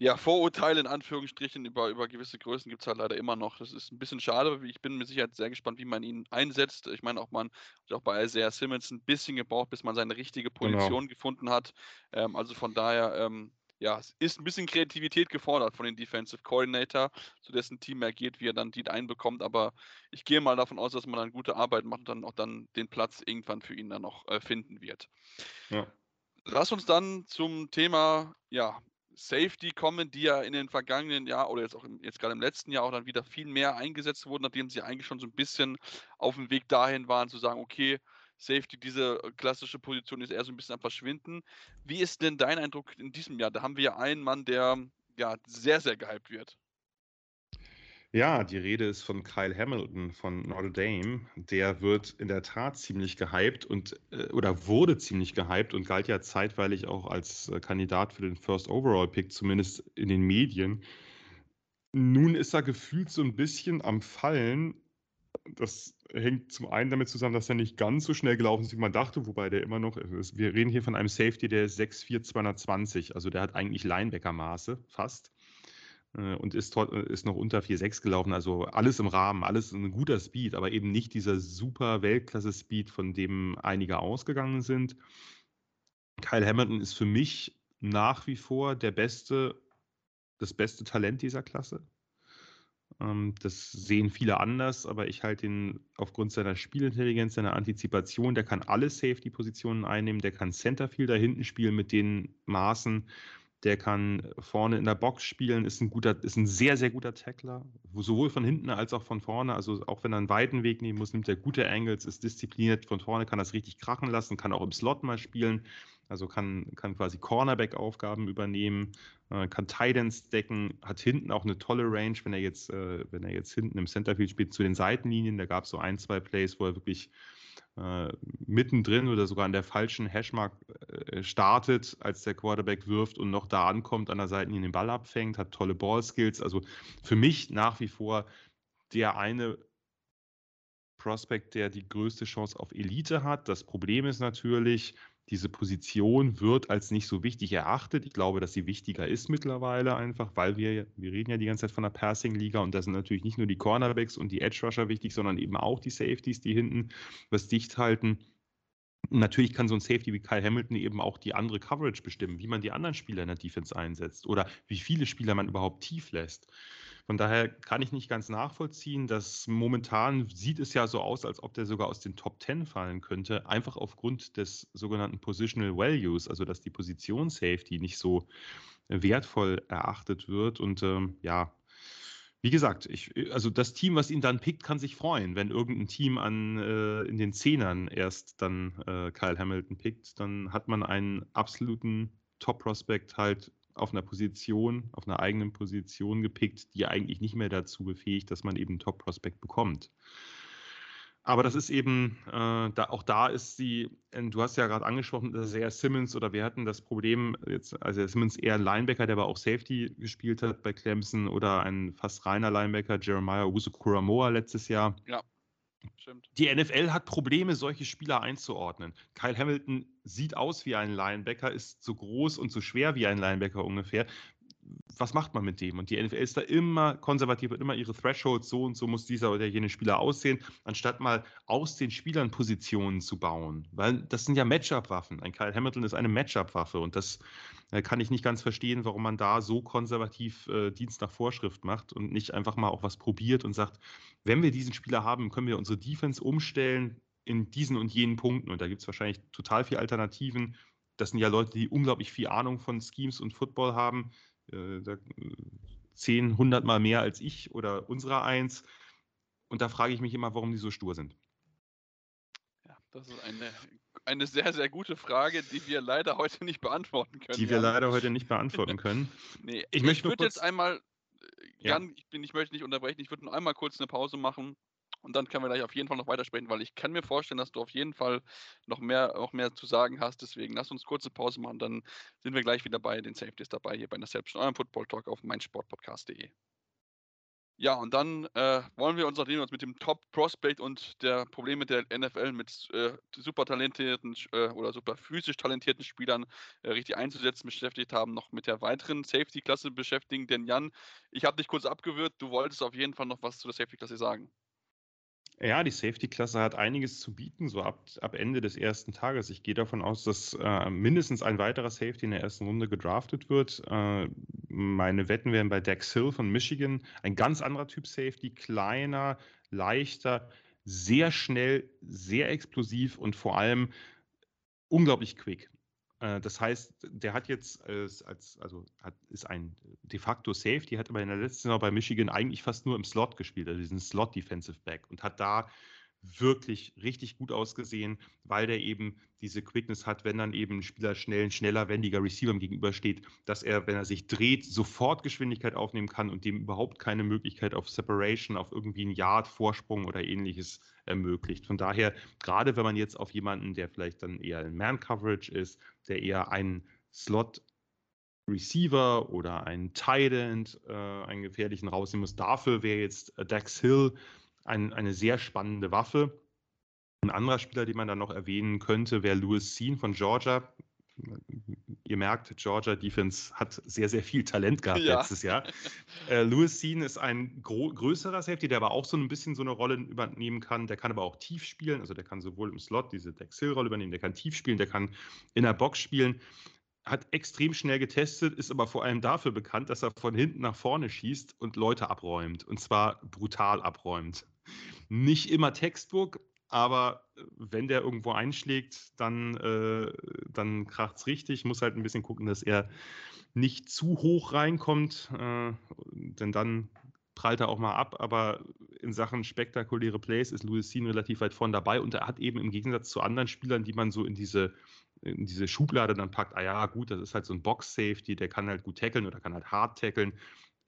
Speaker 1: ja, Vorurteile in Anführungsstrichen über, über gewisse Größen gibt es halt leider immer noch. Das ist ein bisschen schade. Ich bin mit Sicherheit sehr gespannt, wie man ihn einsetzt. Ich meine, auch man hat auch bei Isaiah Simmons ein bisschen gebraucht, bis man seine richtige genau. Position genau. gefunden hat. Ähm, also von daher, ähm, ja, es ist ein bisschen Kreativität gefordert von dem Defensive Coordinator, zu dessen Team er geht, wie er dann die einbekommt. Aber ich gehe mal davon aus, dass man dann gute Arbeit macht und dann auch dann den Platz irgendwann für ihn dann noch äh, finden wird. Ja. Lass uns dann zum Thema ja, Safety kommen, die ja in den vergangenen Jahren oder jetzt auch im, jetzt gerade im letzten Jahr auch dann wieder viel mehr eingesetzt wurden, nachdem sie eigentlich schon so ein bisschen auf dem Weg dahin waren, zu sagen, okay, Safety, diese äh, klassische Position ist eher so ein bisschen am Verschwinden. Wie ist denn dein Eindruck in diesem Jahr? Da haben wir ja einen Mann, der ja sehr, sehr gehypt wird.
Speaker 2: Ja, die Rede ist von Kyle Hamilton von Notre Dame. Der wird in der Tat ziemlich gehypt und äh, oder wurde ziemlich gehypt und galt ja zeitweilig auch als äh, Kandidat für den First Overall Pick, zumindest in den Medien. Nun ist er gefühlt so ein bisschen am Fallen das hängt zum einen damit zusammen, dass er nicht ganz so schnell gelaufen ist, wie man dachte, wobei der immer noch, wir reden hier von einem Safety, der ist 6'4, 220, also der hat eigentlich Linebacker-Maße fast äh, und ist, ist noch unter 4,6 gelaufen, also alles im Rahmen, alles ein guter Speed, aber eben nicht dieser super Weltklasse-Speed, von dem einige ausgegangen sind. Kyle Hamilton ist für mich nach wie vor der beste, das beste Talent dieser Klasse. Ähm, das sehen viele anders, aber ich halte ihn aufgrund seiner Spielintelligenz, seiner Antizipation, der kann alle Safety-Positionen einnehmen, der kann Centerfield da hinten spielen mit den Maßen, der kann vorne in der Box spielen, ist ein guter, ist ein sehr, sehr guter Tackler, sowohl von hinten als auch von vorne. Also auch wenn er einen weiten Weg nehmen muss, nimmt er gute Angles, ist diszipliniert von vorne, kann das richtig krachen lassen, kann auch im Slot mal spielen. Also kann, kann quasi Cornerback-Aufgaben übernehmen, äh, kann Tidance decken, hat hinten auch eine tolle Range, wenn er jetzt, äh, wenn er jetzt hinten im Centerfield spielt, zu den Seitenlinien. Da gab es so ein, zwei Plays, wo er wirklich äh, mittendrin oder sogar an der falschen Hashmark äh, startet, als der Quarterback wirft und noch da ankommt, an der Seitenlinie den Ball abfängt, hat tolle Ballskills. Also für mich nach wie vor der eine Prospect, der die größte Chance auf Elite hat. Das Problem ist natürlich, diese Position wird als nicht so wichtig erachtet. Ich glaube, dass sie wichtiger ist mittlerweile einfach, weil wir, wir reden ja die ganze Zeit von der Passing-Liga und da sind natürlich nicht nur die Cornerbacks und die Edge-Rusher wichtig, sondern eben auch die Safeties, die hinten was dicht halten. Natürlich kann so ein Safety wie Kyle Hamilton eben auch die andere Coverage bestimmen, wie man die anderen Spieler in der Defense einsetzt oder wie viele Spieler man überhaupt tief lässt. Von daher kann ich nicht ganz nachvollziehen, dass momentan sieht es ja so aus, als ob der sogar aus den Top 10 fallen könnte, einfach aufgrund des sogenannten Positional Values, also dass die Position Safety nicht so wertvoll erachtet wird. Und ähm, ja, wie gesagt, ich, also das Team, was ihn dann pickt, kann sich freuen. Wenn irgendein Team an, äh, in den Zehnern erst dann äh, Kyle Hamilton pickt, dann hat man einen absoluten Top-Prospect halt auf einer Position, auf einer eigenen Position gepickt, die eigentlich nicht mehr dazu befähigt, dass man eben einen Top-Prospect bekommt. Aber das ist eben, äh, da, auch da ist sie, äh, du hast ja gerade angesprochen, dass er Simmons oder wir hatten das Problem, jetzt, also Simmons eher ein Linebacker, der aber auch Safety gespielt hat bei Clemson oder ein fast reiner Linebacker, Jeremiah Usu Kuramoa letztes Jahr. Ja. Stimmt. Die NFL hat Probleme, solche Spieler einzuordnen. Kyle Hamilton sieht aus wie ein Linebacker, ist so groß und so schwer wie ein Linebacker ungefähr was macht man mit dem? Und die NFL ist da immer konservativ und immer ihre Thresholds, so und so muss dieser oder jene Spieler aussehen, anstatt mal aus den Spielern Positionen zu bauen. Weil das sind ja Matchup-Waffen. Ein Kyle Hamilton ist eine Matchup-Waffe und das äh, kann ich nicht ganz verstehen, warum man da so konservativ äh, Dienst nach Vorschrift macht und nicht einfach mal auch was probiert und sagt, wenn wir diesen Spieler haben, können wir unsere Defense umstellen in diesen und jenen Punkten. Und da gibt es wahrscheinlich total viele Alternativen. Das sind ja Leute, die unglaublich viel Ahnung von Schemes und Football haben äh, 10, 100 Mal mehr als ich oder unserer eins. Und da frage ich mich immer, warum die so stur sind.
Speaker 1: Ja, das ist eine, eine sehr, sehr gute Frage, die wir leider heute nicht beantworten können.
Speaker 2: Die wir ja. leider heute nicht beantworten können.
Speaker 1: nee, ich, ich würde jetzt einmal, Jan, ja. ich, bin, ich möchte nicht unterbrechen, ich würde nur einmal kurz eine Pause machen und dann können wir gleich auf jeden Fall noch weitersprechen, weil ich kann mir vorstellen, dass du auf jeden Fall noch mehr, noch mehr zu sagen hast. Deswegen lass uns kurze Pause machen, dann sind wir gleich wieder bei den Safeties dabei hier bei Selbst eurem Football Talk auf meinsportpodcast.de. Ja, und dann äh, wollen wir uns, nachdem wir uns mit dem Top Prospect und der Probleme der NFL mit äh, super talentierten äh, oder super physisch talentierten Spielern äh, richtig einzusetzen beschäftigt haben, noch mit der weiteren Safety-Klasse beschäftigen. Denn Jan, ich habe dich kurz abgewürgt, du wolltest auf jeden Fall noch was zu der Safety-Klasse sagen.
Speaker 2: Ja, die Safety-Klasse hat einiges zu bieten, so ab, ab Ende des ersten Tages. Ich gehe davon aus, dass äh, mindestens ein weiterer Safety in der ersten Runde gedraftet wird. Äh, meine Wetten wären bei Dex Hill von Michigan. Ein ganz anderer Typ Safety, kleiner, leichter, sehr schnell, sehr explosiv und vor allem unglaublich quick. Äh, das heißt, der hat jetzt als, als also hat, ist ein de facto Safety, hat aber in der letzten Saison bei Michigan eigentlich fast nur im Slot gespielt, also diesen Slot Defensive Back und hat da wirklich richtig gut ausgesehen, weil der eben diese Quickness hat, wenn dann eben ein Spieler schnell, ein schneller, wendiger Receiver gegenübersteht, dass er, wenn er sich dreht, sofort Geschwindigkeit aufnehmen kann und dem überhaupt keine Möglichkeit auf Separation, auf irgendwie einen Yard, Vorsprung oder ähnliches ermöglicht. Von daher, gerade wenn man jetzt auf jemanden, der vielleicht dann eher in Man-Coverage ist, der eher einen Slot Receiver oder einen Tight End, äh, einen gefährlichen rausnehmen muss. Dafür wäre jetzt Dax Hill ein, eine sehr spannende Waffe. Ein anderer Spieler, den man da noch erwähnen könnte, wäre Louis Sean von Georgia. Ihr merkt, Georgia Defense hat sehr, sehr viel Talent gehabt ja. letztes Jahr. Äh, Louis Sean ist ein größerer Safety, der aber auch so ein bisschen so eine Rolle übernehmen kann. Der kann aber auch tief spielen. Also der kann sowohl im Slot diese Dex Hill-Rolle übernehmen, der kann tief spielen, der kann in der Box spielen hat extrem schnell getestet, ist aber vor allem dafür bekannt, dass er von hinten nach vorne schießt und Leute abräumt. Und zwar brutal abräumt. Nicht immer Textbook, aber äh, wenn der irgendwo einschlägt, dann, äh, dann kracht es richtig. Muss halt ein bisschen gucken, dass er nicht zu hoch reinkommt, äh, denn dann prallt er auch mal ab. Aber in Sachen spektakuläre Plays ist Louis Sean relativ weit vorn dabei und er hat eben im Gegensatz zu anderen Spielern, die man so in diese in diese Schublade dann packt, ah ja, gut, das ist halt so ein Box-Safety, der kann halt gut tackeln oder kann halt hart tackeln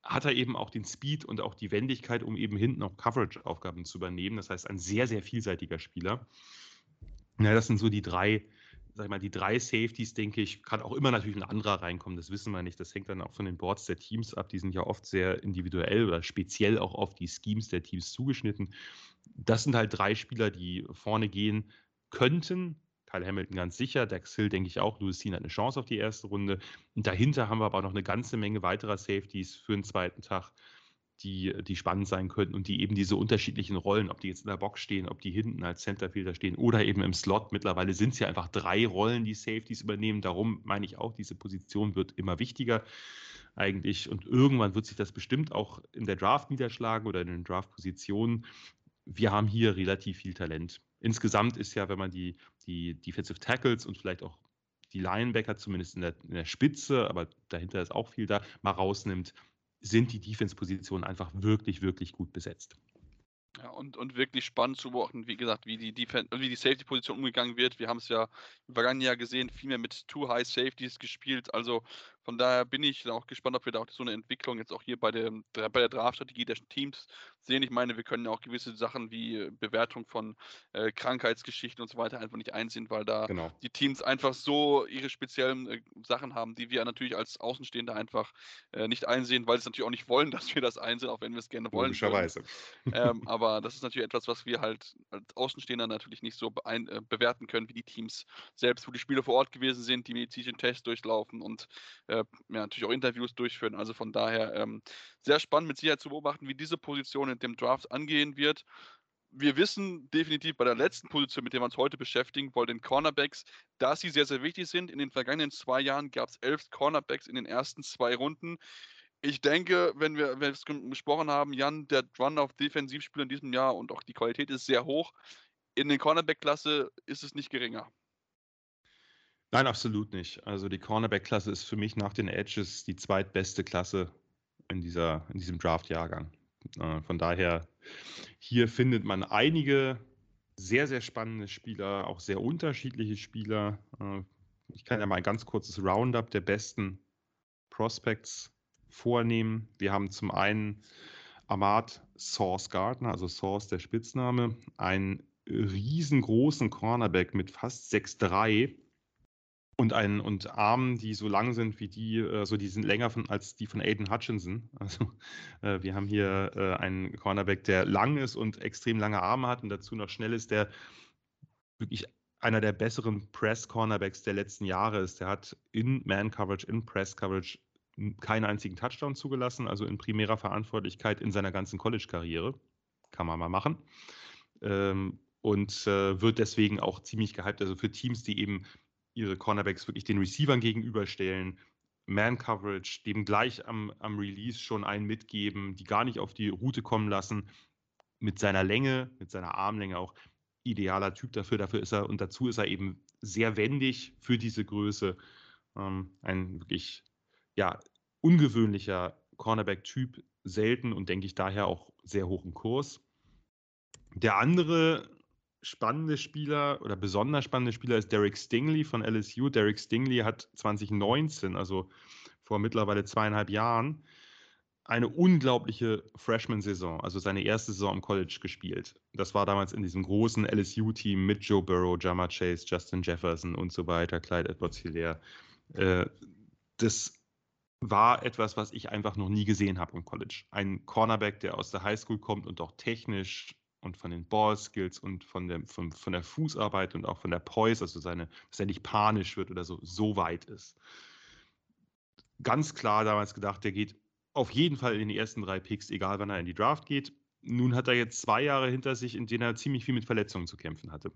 Speaker 2: hat er eben auch den Speed und auch die Wendigkeit, um eben hinten auch Coverage-Aufgaben zu übernehmen. Das heißt, ein sehr, sehr vielseitiger Spieler. Ja, das sind so die drei, sag ich mal, die drei Safeties, denke ich, kann auch immer natürlich ein anderer reinkommen, das wissen wir nicht. Das hängt dann auch von den Boards der Teams ab. Die sind ja oft sehr individuell oder speziell auch auf die Schemes der Teams zugeschnitten. Das sind halt drei Spieler, die vorne gehen könnten, Kyle Hamilton ganz sicher, Dax Hill denke ich auch, Louis Dean hat eine Chance auf die erste Runde. Und dahinter haben wir aber noch eine ganze Menge weiterer Safeties für den zweiten Tag, die, die spannend sein könnten und die eben diese unterschiedlichen Rollen, ob die jetzt in der Box stehen, ob die hinten als Centerfielder stehen oder eben im Slot. Mittlerweile sind es ja einfach drei Rollen, die Safeties übernehmen. Darum meine ich auch, diese Position wird immer wichtiger eigentlich. Und irgendwann wird sich das bestimmt auch in der Draft niederschlagen oder in den Draft-Positionen. Wir haben hier relativ viel Talent insgesamt ist ja, wenn man die, die Defensive Tackles und vielleicht auch die Linebacker, zumindest in der, in der Spitze, aber dahinter ist auch viel da, mal rausnimmt, sind die Defense-Positionen einfach wirklich, wirklich gut besetzt.
Speaker 1: Ja, und, und wirklich spannend zu beobachten, wie gesagt, wie die, wie die Safety-Position umgegangen wird. Wir haben es ja im vergangenen Jahr gesehen, viel mehr mit Two High Safeties gespielt. Also von daher bin ich auch gespannt, ob wir da auch so eine Entwicklung jetzt auch hier bei der, bei der Draft-Strategie der Teams sehen. Ich meine, wir können ja auch gewisse Sachen wie Bewertung von äh, Krankheitsgeschichten und so weiter einfach nicht einsehen, weil da genau. die Teams einfach so ihre speziellen äh, Sachen haben, die wir natürlich als Außenstehende einfach äh, nicht einsehen, weil sie natürlich auch nicht wollen, dass wir das einsehen, auch wenn wir es gerne wollen.
Speaker 2: Logischerweise.
Speaker 1: Ähm, aber das ist natürlich etwas, was wir halt als Außenstehender natürlich nicht so äh, bewerten können, wie die Teams selbst, wo die Spieler vor Ort gewesen sind, die medizinischen Tests durchlaufen und äh, ja, natürlich auch Interviews durchführen. Also von daher ähm, sehr spannend mit Sicherheit zu beobachten, wie diese Position in dem Draft angehen wird. Wir wissen definitiv bei der letzten Position, mit der wir uns heute beschäftigen wollen, den Cornerbacks, dass sie sehr, sehr wichtig sind. In den vergangenen zwei Jahren gab es elf Cornerbacks in den ersten zwei Runden. Ich denke, wenn wir, es gesprochen haben, Jan, der Run auf Defensivspieler in diesem Jahr und auch die Qualität ist sehr hoch. In der Cornerback-Klasse ist es nicht geringer.
Speaker 2: Nein, absolut nicht. Also die Cornerback-Klasse ist für mich nach den Edges die zweitbeste Klasse in, dieser, in diesem Draft-Jahrgang. Äh, von daher, hier findet man einige sehr, sehr spannende Spieler, auch sehr unterschiedliche Spieler. Äh, ich kann ja mal ein ganz kurzes Roundup der besten Prospects vornehmen. Wir haben zum einen Ahmad Source Gardner, also Source der Spitzname, einen riesengroßen Cornerback mit fast 6'3 und, ein, und Armen, die so lang sind wie die, also die sind länger von, als die von Aiden Hutchinson. Also äh, wir haben hier äh, einen Cornerback, der lang ist und extrem lange Arme hat und dazu noch schnell ist, der wirklich einer der besseren Press-Cornerbacks der letzten Jahre ist. Der hat in Man-Coverage, in Press-Coverage keinen einzigen Touchdown zugelassen, also in primärer Verantwortlichkeit in seiner ganzen College-Karriere. Kann man mal machen. Ähm, und äh, wird deswegen auch ziemlich gehypt. Also für Teams, die eben ihre Cornerbacks wirklich den Receivern gegenüberstellen, Man-Coverage, dem gleich am, am Release schon einen mitgeben, die gar nicht auf die Route kommen lassen, mit seiner Länge, mit seiner Armlänge auch idealer Typ dafür. Dafür ist er und dazu ist er eben sehr wendig für diese Größe. Ähm, ein wirklich ja, ungewöhnlicher Cornerback-Typ, selten und denke ich daher auch sehr hoch im Kurs. Der andere spannende Spieler oder besonders spannende Spieler ist Derek Stingley von LSU. Derek Stingley hat 2019, also vor mittlerweile zweieinhalb Jahren, eine unglaubliche Freshman-Saison, also seine erste Saison im College gespielt. Das war damals in diesem großen LSU-Team mit Joe Burrow, Jama Chase, Justin Jefferson und so weiter, Clyde Edwards-Hilaire. Äh, das war etwas, was ich einfach noch nie gesehen habe im College. Ein Cornerback, der aus der Highschool kommt und auch technisch und von den Ballskills und von der, von, von der Fußarbeit und auch von der Poise, also seine, dass er nicht panisch wird oder so, so weit ist. Ganz klar damals gedacht, der geht auf jeden Fall in den ersten drei Picks, egal wann er in die Draft geht. Nun hat er jetzt zwei Jahre hinter sich, in denen er ziemlich viel mit Verletzungen zu kämpfen hatte.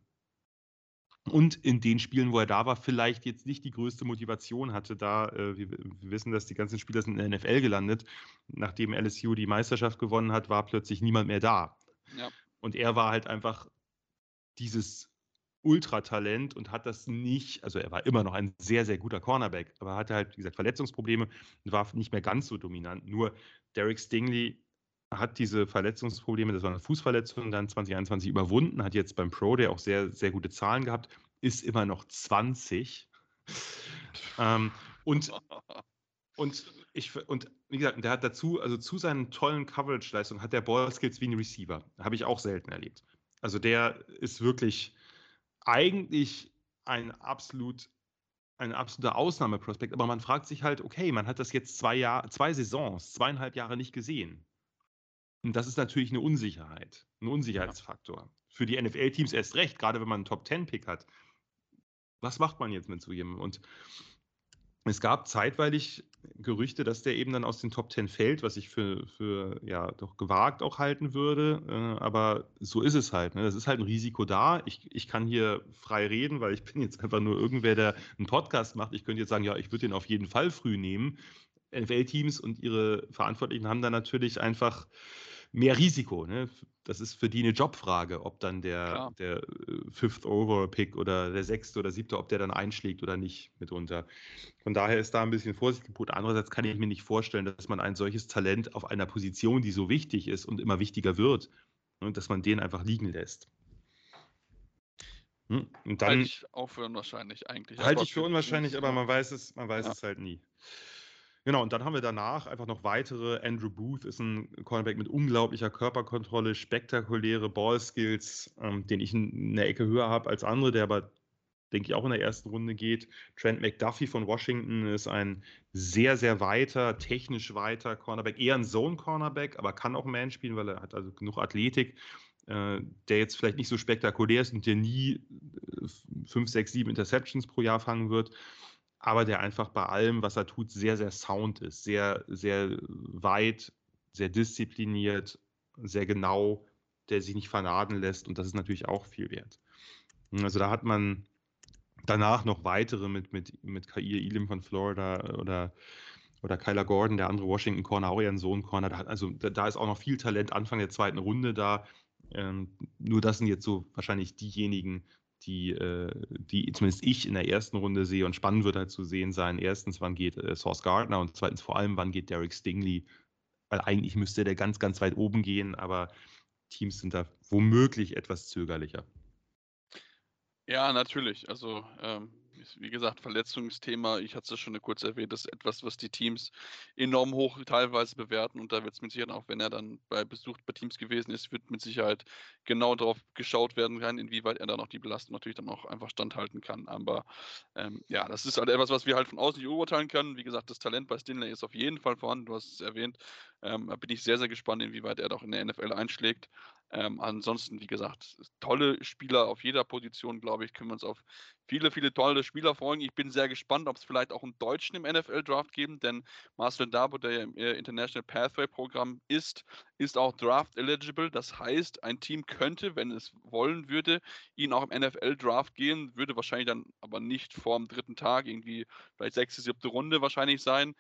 Speaker 2: Und in den Spielen, wo er da war, vielleicht jetzt nicht die größte Motivation hatte, da äh, wir, wir, wissen, dass die ganzen Spieler sind in der NFL gelandet. Nachdem LSU die Meisterschaft gewonnen hat, war plötzlich niemand mehr da. Ja. Und er war halt einfach dieses Ultratalent und hat das nicht, also er war immer noch ein sehr, sehr guter Cornerback, aber hatte halt, wie gesagt, Verletzungsprobleme und war nicht mehr ganz so dominant. Nur Derek Stingley hat diese Verletzungsprobleme, das war eine Fußverletzung, dann 2021 überwunden, hat jetzt beim Pro der auch sehr, sehr gute Zahlen gehabt, ist immer noch 20. ähm, und Und ich und wie gesagt, der hat dazu, also zu seinen tollen Coverage-Leistungen hat der Ball-Skills wie ein Receiver. Habe ich auch selten erlebt. Also der ist wirklich eigentlich ein absolut ein absoluter Ausnahmeprospekt, aber man fragt sich halt, okay, man hat das jetzt zwei Jahre, zwei Saisons, zweieinhalb Jahre nicht gesehen. Und das ist natürlich eine Unsicherheit, ein Unsicherheitsfaktor. Ja. Für die NFL-Teams erst recht, gerade wenn man einen Top-10-Pick hat. Was macht man jetzt mit so jemandem? Und es gab zeitweilig Gerüchte, dass der eben dann aus den Top Ten fällt, was ich für, für ja doch gewagt auch halten würde. Äh, aber so ist es halt. Ne? Das ist halt ein Risiko da. Ich, ich kann hier frei reden, weil ich bin jetzt einfach nur irgendwer, der einen Podcast macht. Ich könnte jetzt sagen, ja, ich würde den auf jeden Fall früh nehmen. NFL-Teams und ihre Verantwortlichen haben da natürlich einfach mehr Risiko. Ne? Das ist für die eine Jobfrage, ob dann der, der äh, Fifth Overall Pick oder der sechste oder siebte, ob der dann einschlägt oder nicht mitunter. Von daher ist da ein bisschen Vorsicht geboten. Andererseits kann ich mir nicht vorstellen, dass man ein solches Talent auf einer Position, die so wichtig ist und immer wichtiger wird, ne, dass man den einfach liegen lässt.
Speaker 1: Hm? Und dann, halte ich auch für unwahrscheinlich eigentlich.
Speaker 2: Halte ich für unwahrscheinlich, aber man weiß es, man weiß ja. es halt nie. Genau, und dann haben wir danach einfach noch weitere. Andrew Booth ist ein Cornerback mit unglaublicher Körperkontrolle, spektakuläre Ballskills, ähm, den ich in der Ecke höher habe als andere, der aber, denke ich, auch in der ersten Runde geht. Trent McDuffie von Washington ist ein sehr, sehr weiter, technisch weiter Cornerback, eher ein Zone-Cornerback, aber kann auch Man spielen, weil er hat also genug Athletik äh, der jetzt vielleicht nicht so spektakulär ist und der nie 5, 6, 7 Interceptions pro Jahr fangen wird aber der einfach bei allem, was er tut, sehr, sehr sound ist, sehr, sehr weit, sehr diszipliniert, sehr genau, der sich nicht vernaden lässt und das ist natürlich auch viel wert. Also da hat man danach noch weitere mit, mit, mit Kair Elim von Florida oder, oder Kyler Gordon, der andere Washington Corner, auch eher ein Sohn-Corner. Da, also da, da, ist auch noch viel Talent Anfang der zweiten Runde da. Ähm, nur das sind jetzt so wahrscheinlich diejenigen, die, äh, die zumindest ich in der ersten Runde sehe und spannend wird halt zu sehen sein. Erstens, wann geht äh, Source Gardner und zweitens vor allem, wann geht Derek Stingley, weil eigentlich müsste der ganz, ganz weit oben gehen, aber Teams sind da womöglich etwas zögerlicher.
Speaker 1: Ja, natürlich. Also ähm, wie gesagt, Verletzungsthema, ich hatte es schon kurz erwähnt, das ist etwas, was die Teams enorm hoch teilweise bewerten und da wird es mit Sicherheit auch, wenn er dann bei Besuch bei Teams gewesen ist, wird mit Sicherheit genau darauf geschaut werden kann, inwieweit er dann auch die Belastung natürlich dann auch einfach standhalten kann. Aber ähm, ja, das ist halt etwas, was wir halt von außen nicht beurteilen können. Wie gesagt, das Talent bei Stinley ist auf jeden Fall vorhanden, du hast es erwähnt. Ähm, da bin ich sehr, sehr gespannt, inwieweit er doch in der NFL einschlägt. Ähm, ansonsten, wie gesagt, tolle Spieler auf jeder Position, glaube ich, können wir uns auf viele, viele tolle Spieler freuen. Ich bin sehr gespannt, ob es vielleicht auch einen Deutschen im NFL-Draft geben, denn Marcel Dabo, der ja im äh, International Pathway-Programm ist, ist auch Draft-eligible. Das heißt, ein Team könnte, wenn es wollen würde, ihn auch im NFL-Draft gehen, würde wahrscheinlich dann aber nicht vor dem dritten Tag, irgendwie vielleicht sechste, siebte Runde wahrscheinlich sein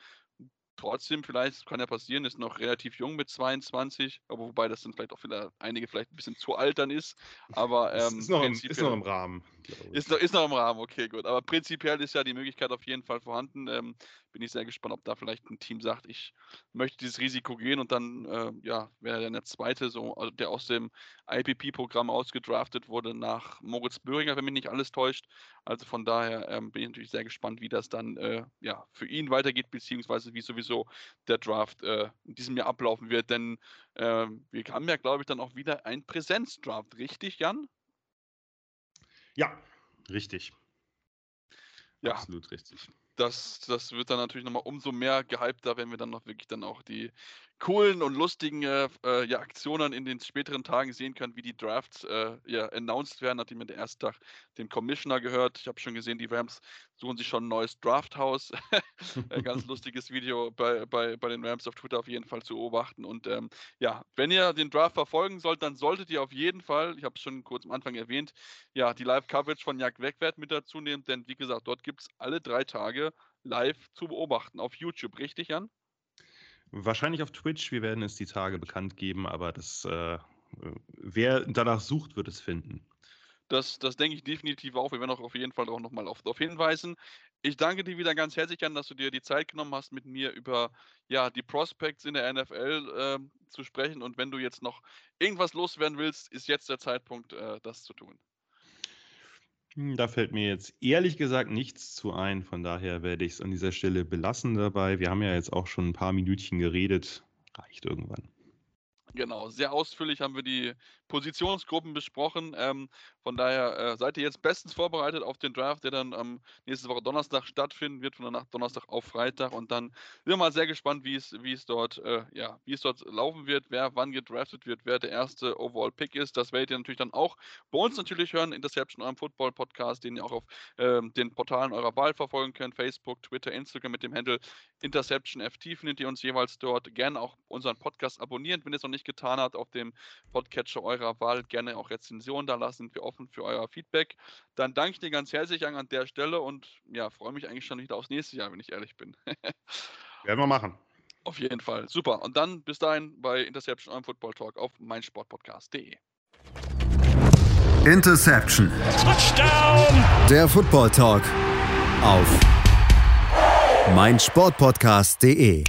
Speaker 1: trotzdem, vielleicht kann ja passieren, ist noch relativ jung mit 22, aber wobei das dann vielleicht auch für einige vielleicht ein bisschen zu alt dann ist. Aber ähm,
Speaker 2: ist, noch im, ist noch im Rahmen.
Speaker 1: Ist noch, ist noch im Rahmen, okay, gut. Aber prinzipiell ist ja die Möglichkeit auf jeden Fall vorhanden. Ähm, bin ich sehr gespannt, ob da vielleicht ein Team sagt, ich möchte dieses Risiko gehen und dann, äh, ja, wäre dann der zweite, so, also der aus dem IPP-Programm ausgedraftet wurde nach Moritz Böhringer, wenn mich nicht alles täuscht. Also von daher ähm, bin ich natürlich sehr gespannt, wie das dann äh, ja, für ihn weitergeht, beziehungsweise wie sowieso der Draft äh, in diesem Jahr ablaufen wird. Denn äh, wir haben ja, glaube ich, dann auch wieder ein Präsenzdraft, richtig, Jan?
Speaker 2: Ja, richtig.
Speaker 1: Ja. Absolut richtig das, das wird dann natürlich nochmal umso mehr gehypter, wenn wir dann noch wirklich dann auch die coolen und lustigen äh, äh, ja, Aktionen in den späteren Tagen sehen können, wie die Drafts äh, ja, announced werden, nachdem wir den ersten Tag den Commissioner gehört. Ich habe schon gesehen, die Rams suchen sich schon ein neues Drafthaus. ein ganz lustiges Video bei, bei, bei den Rams auf Twitter auf jeden Fall zu beobachten. Und ähm, ja, wenn ihr den Draft verfolgen sollt, dann solltet ihr auf jeden Fall, ich habe es schon kurz am Anfang erwähnt, ja, die Live-Coverage von Jagd Wegwert mit dazu nehmen, denn wie gesagt, dort gibt es alle drei Tage live zu beobachten auf YouTube, richtig, Jan?
Speaker 2: Wahrscheinlich auf Twitch. Wir werden es die Tage bekannt geben, aber das, äh, wer danach sucht, wird es finden.
Speaker 1: Das, das denke ich definitiv auch. Wir werden auch auf jeden Fall auch nochmal darauf hinweisen. Ich danke dir wieder ganz herzlich an, dass du dir die Zeit genommen hast, mit mir über ja, die Prospects in der NFL äh, zu sprechen. Und wenn du jetzt noch irgendwas loswerden willst, ist jetzt der Zeitpunkt, äh, das zu tun.
Speaker 2: Hm, da fällt mir jetzt ehrlich gesagt nichts zu ein. Von daher werde ich es an dieser Stelle belassen dabei. Wir haben ja jetzt auch schon ein paar Minütchen geredet. Reicht irgendwann.
Speaker 1: Genau, sehr ausführlich haben wir die Positionsgruppen besprochen. Ähm, von daher äh, seid ihr jetzt bestens vorbereitet auf den Draft, der dann am nächste Woche Donnerstag stattfinden wird, von der Nacht Donnerstag auf Freitag. Und dann sind wir mal sehr gespannt, wie es, dort, äh, ja, dort laufen wird, wer wann gedraftet wird, wer der erste Overall Pick ist. Das werdet ihr natürlich dann auch bei uns natürlich hören, Interception, eurem Football Podcast, den ihr auch auf ähm, den Portalen eurer Wahl verfolgen könnt: Facebook, Twitter, Instagram mit dem Handle Interception FT findet ihr uns jeweils dort. Gerne auch unseren Podcast abonnieren, wenn ihr es noch nicht getan habt, auf dem Podcatcher eurer Wahl. Gerne auch Rezensionen da lassen. Wir offen für euer Feedback. Dann danke ich dir ganz herzlich an, der Stelle und ja, freue mich eigentlich schon wieder aufs nächste Jahr, wenn ich ehrlich bin.
Speaker 2: Werden wir machen.
Speaker 1: Auf jeden Fall. Super. Und dann bis dahin bei Interception, eurem Football Talk auf meinsportpodcast.de.
Speaker 3: Interception. Touchdown. Der Football Talk auf meinsportpodcast.de.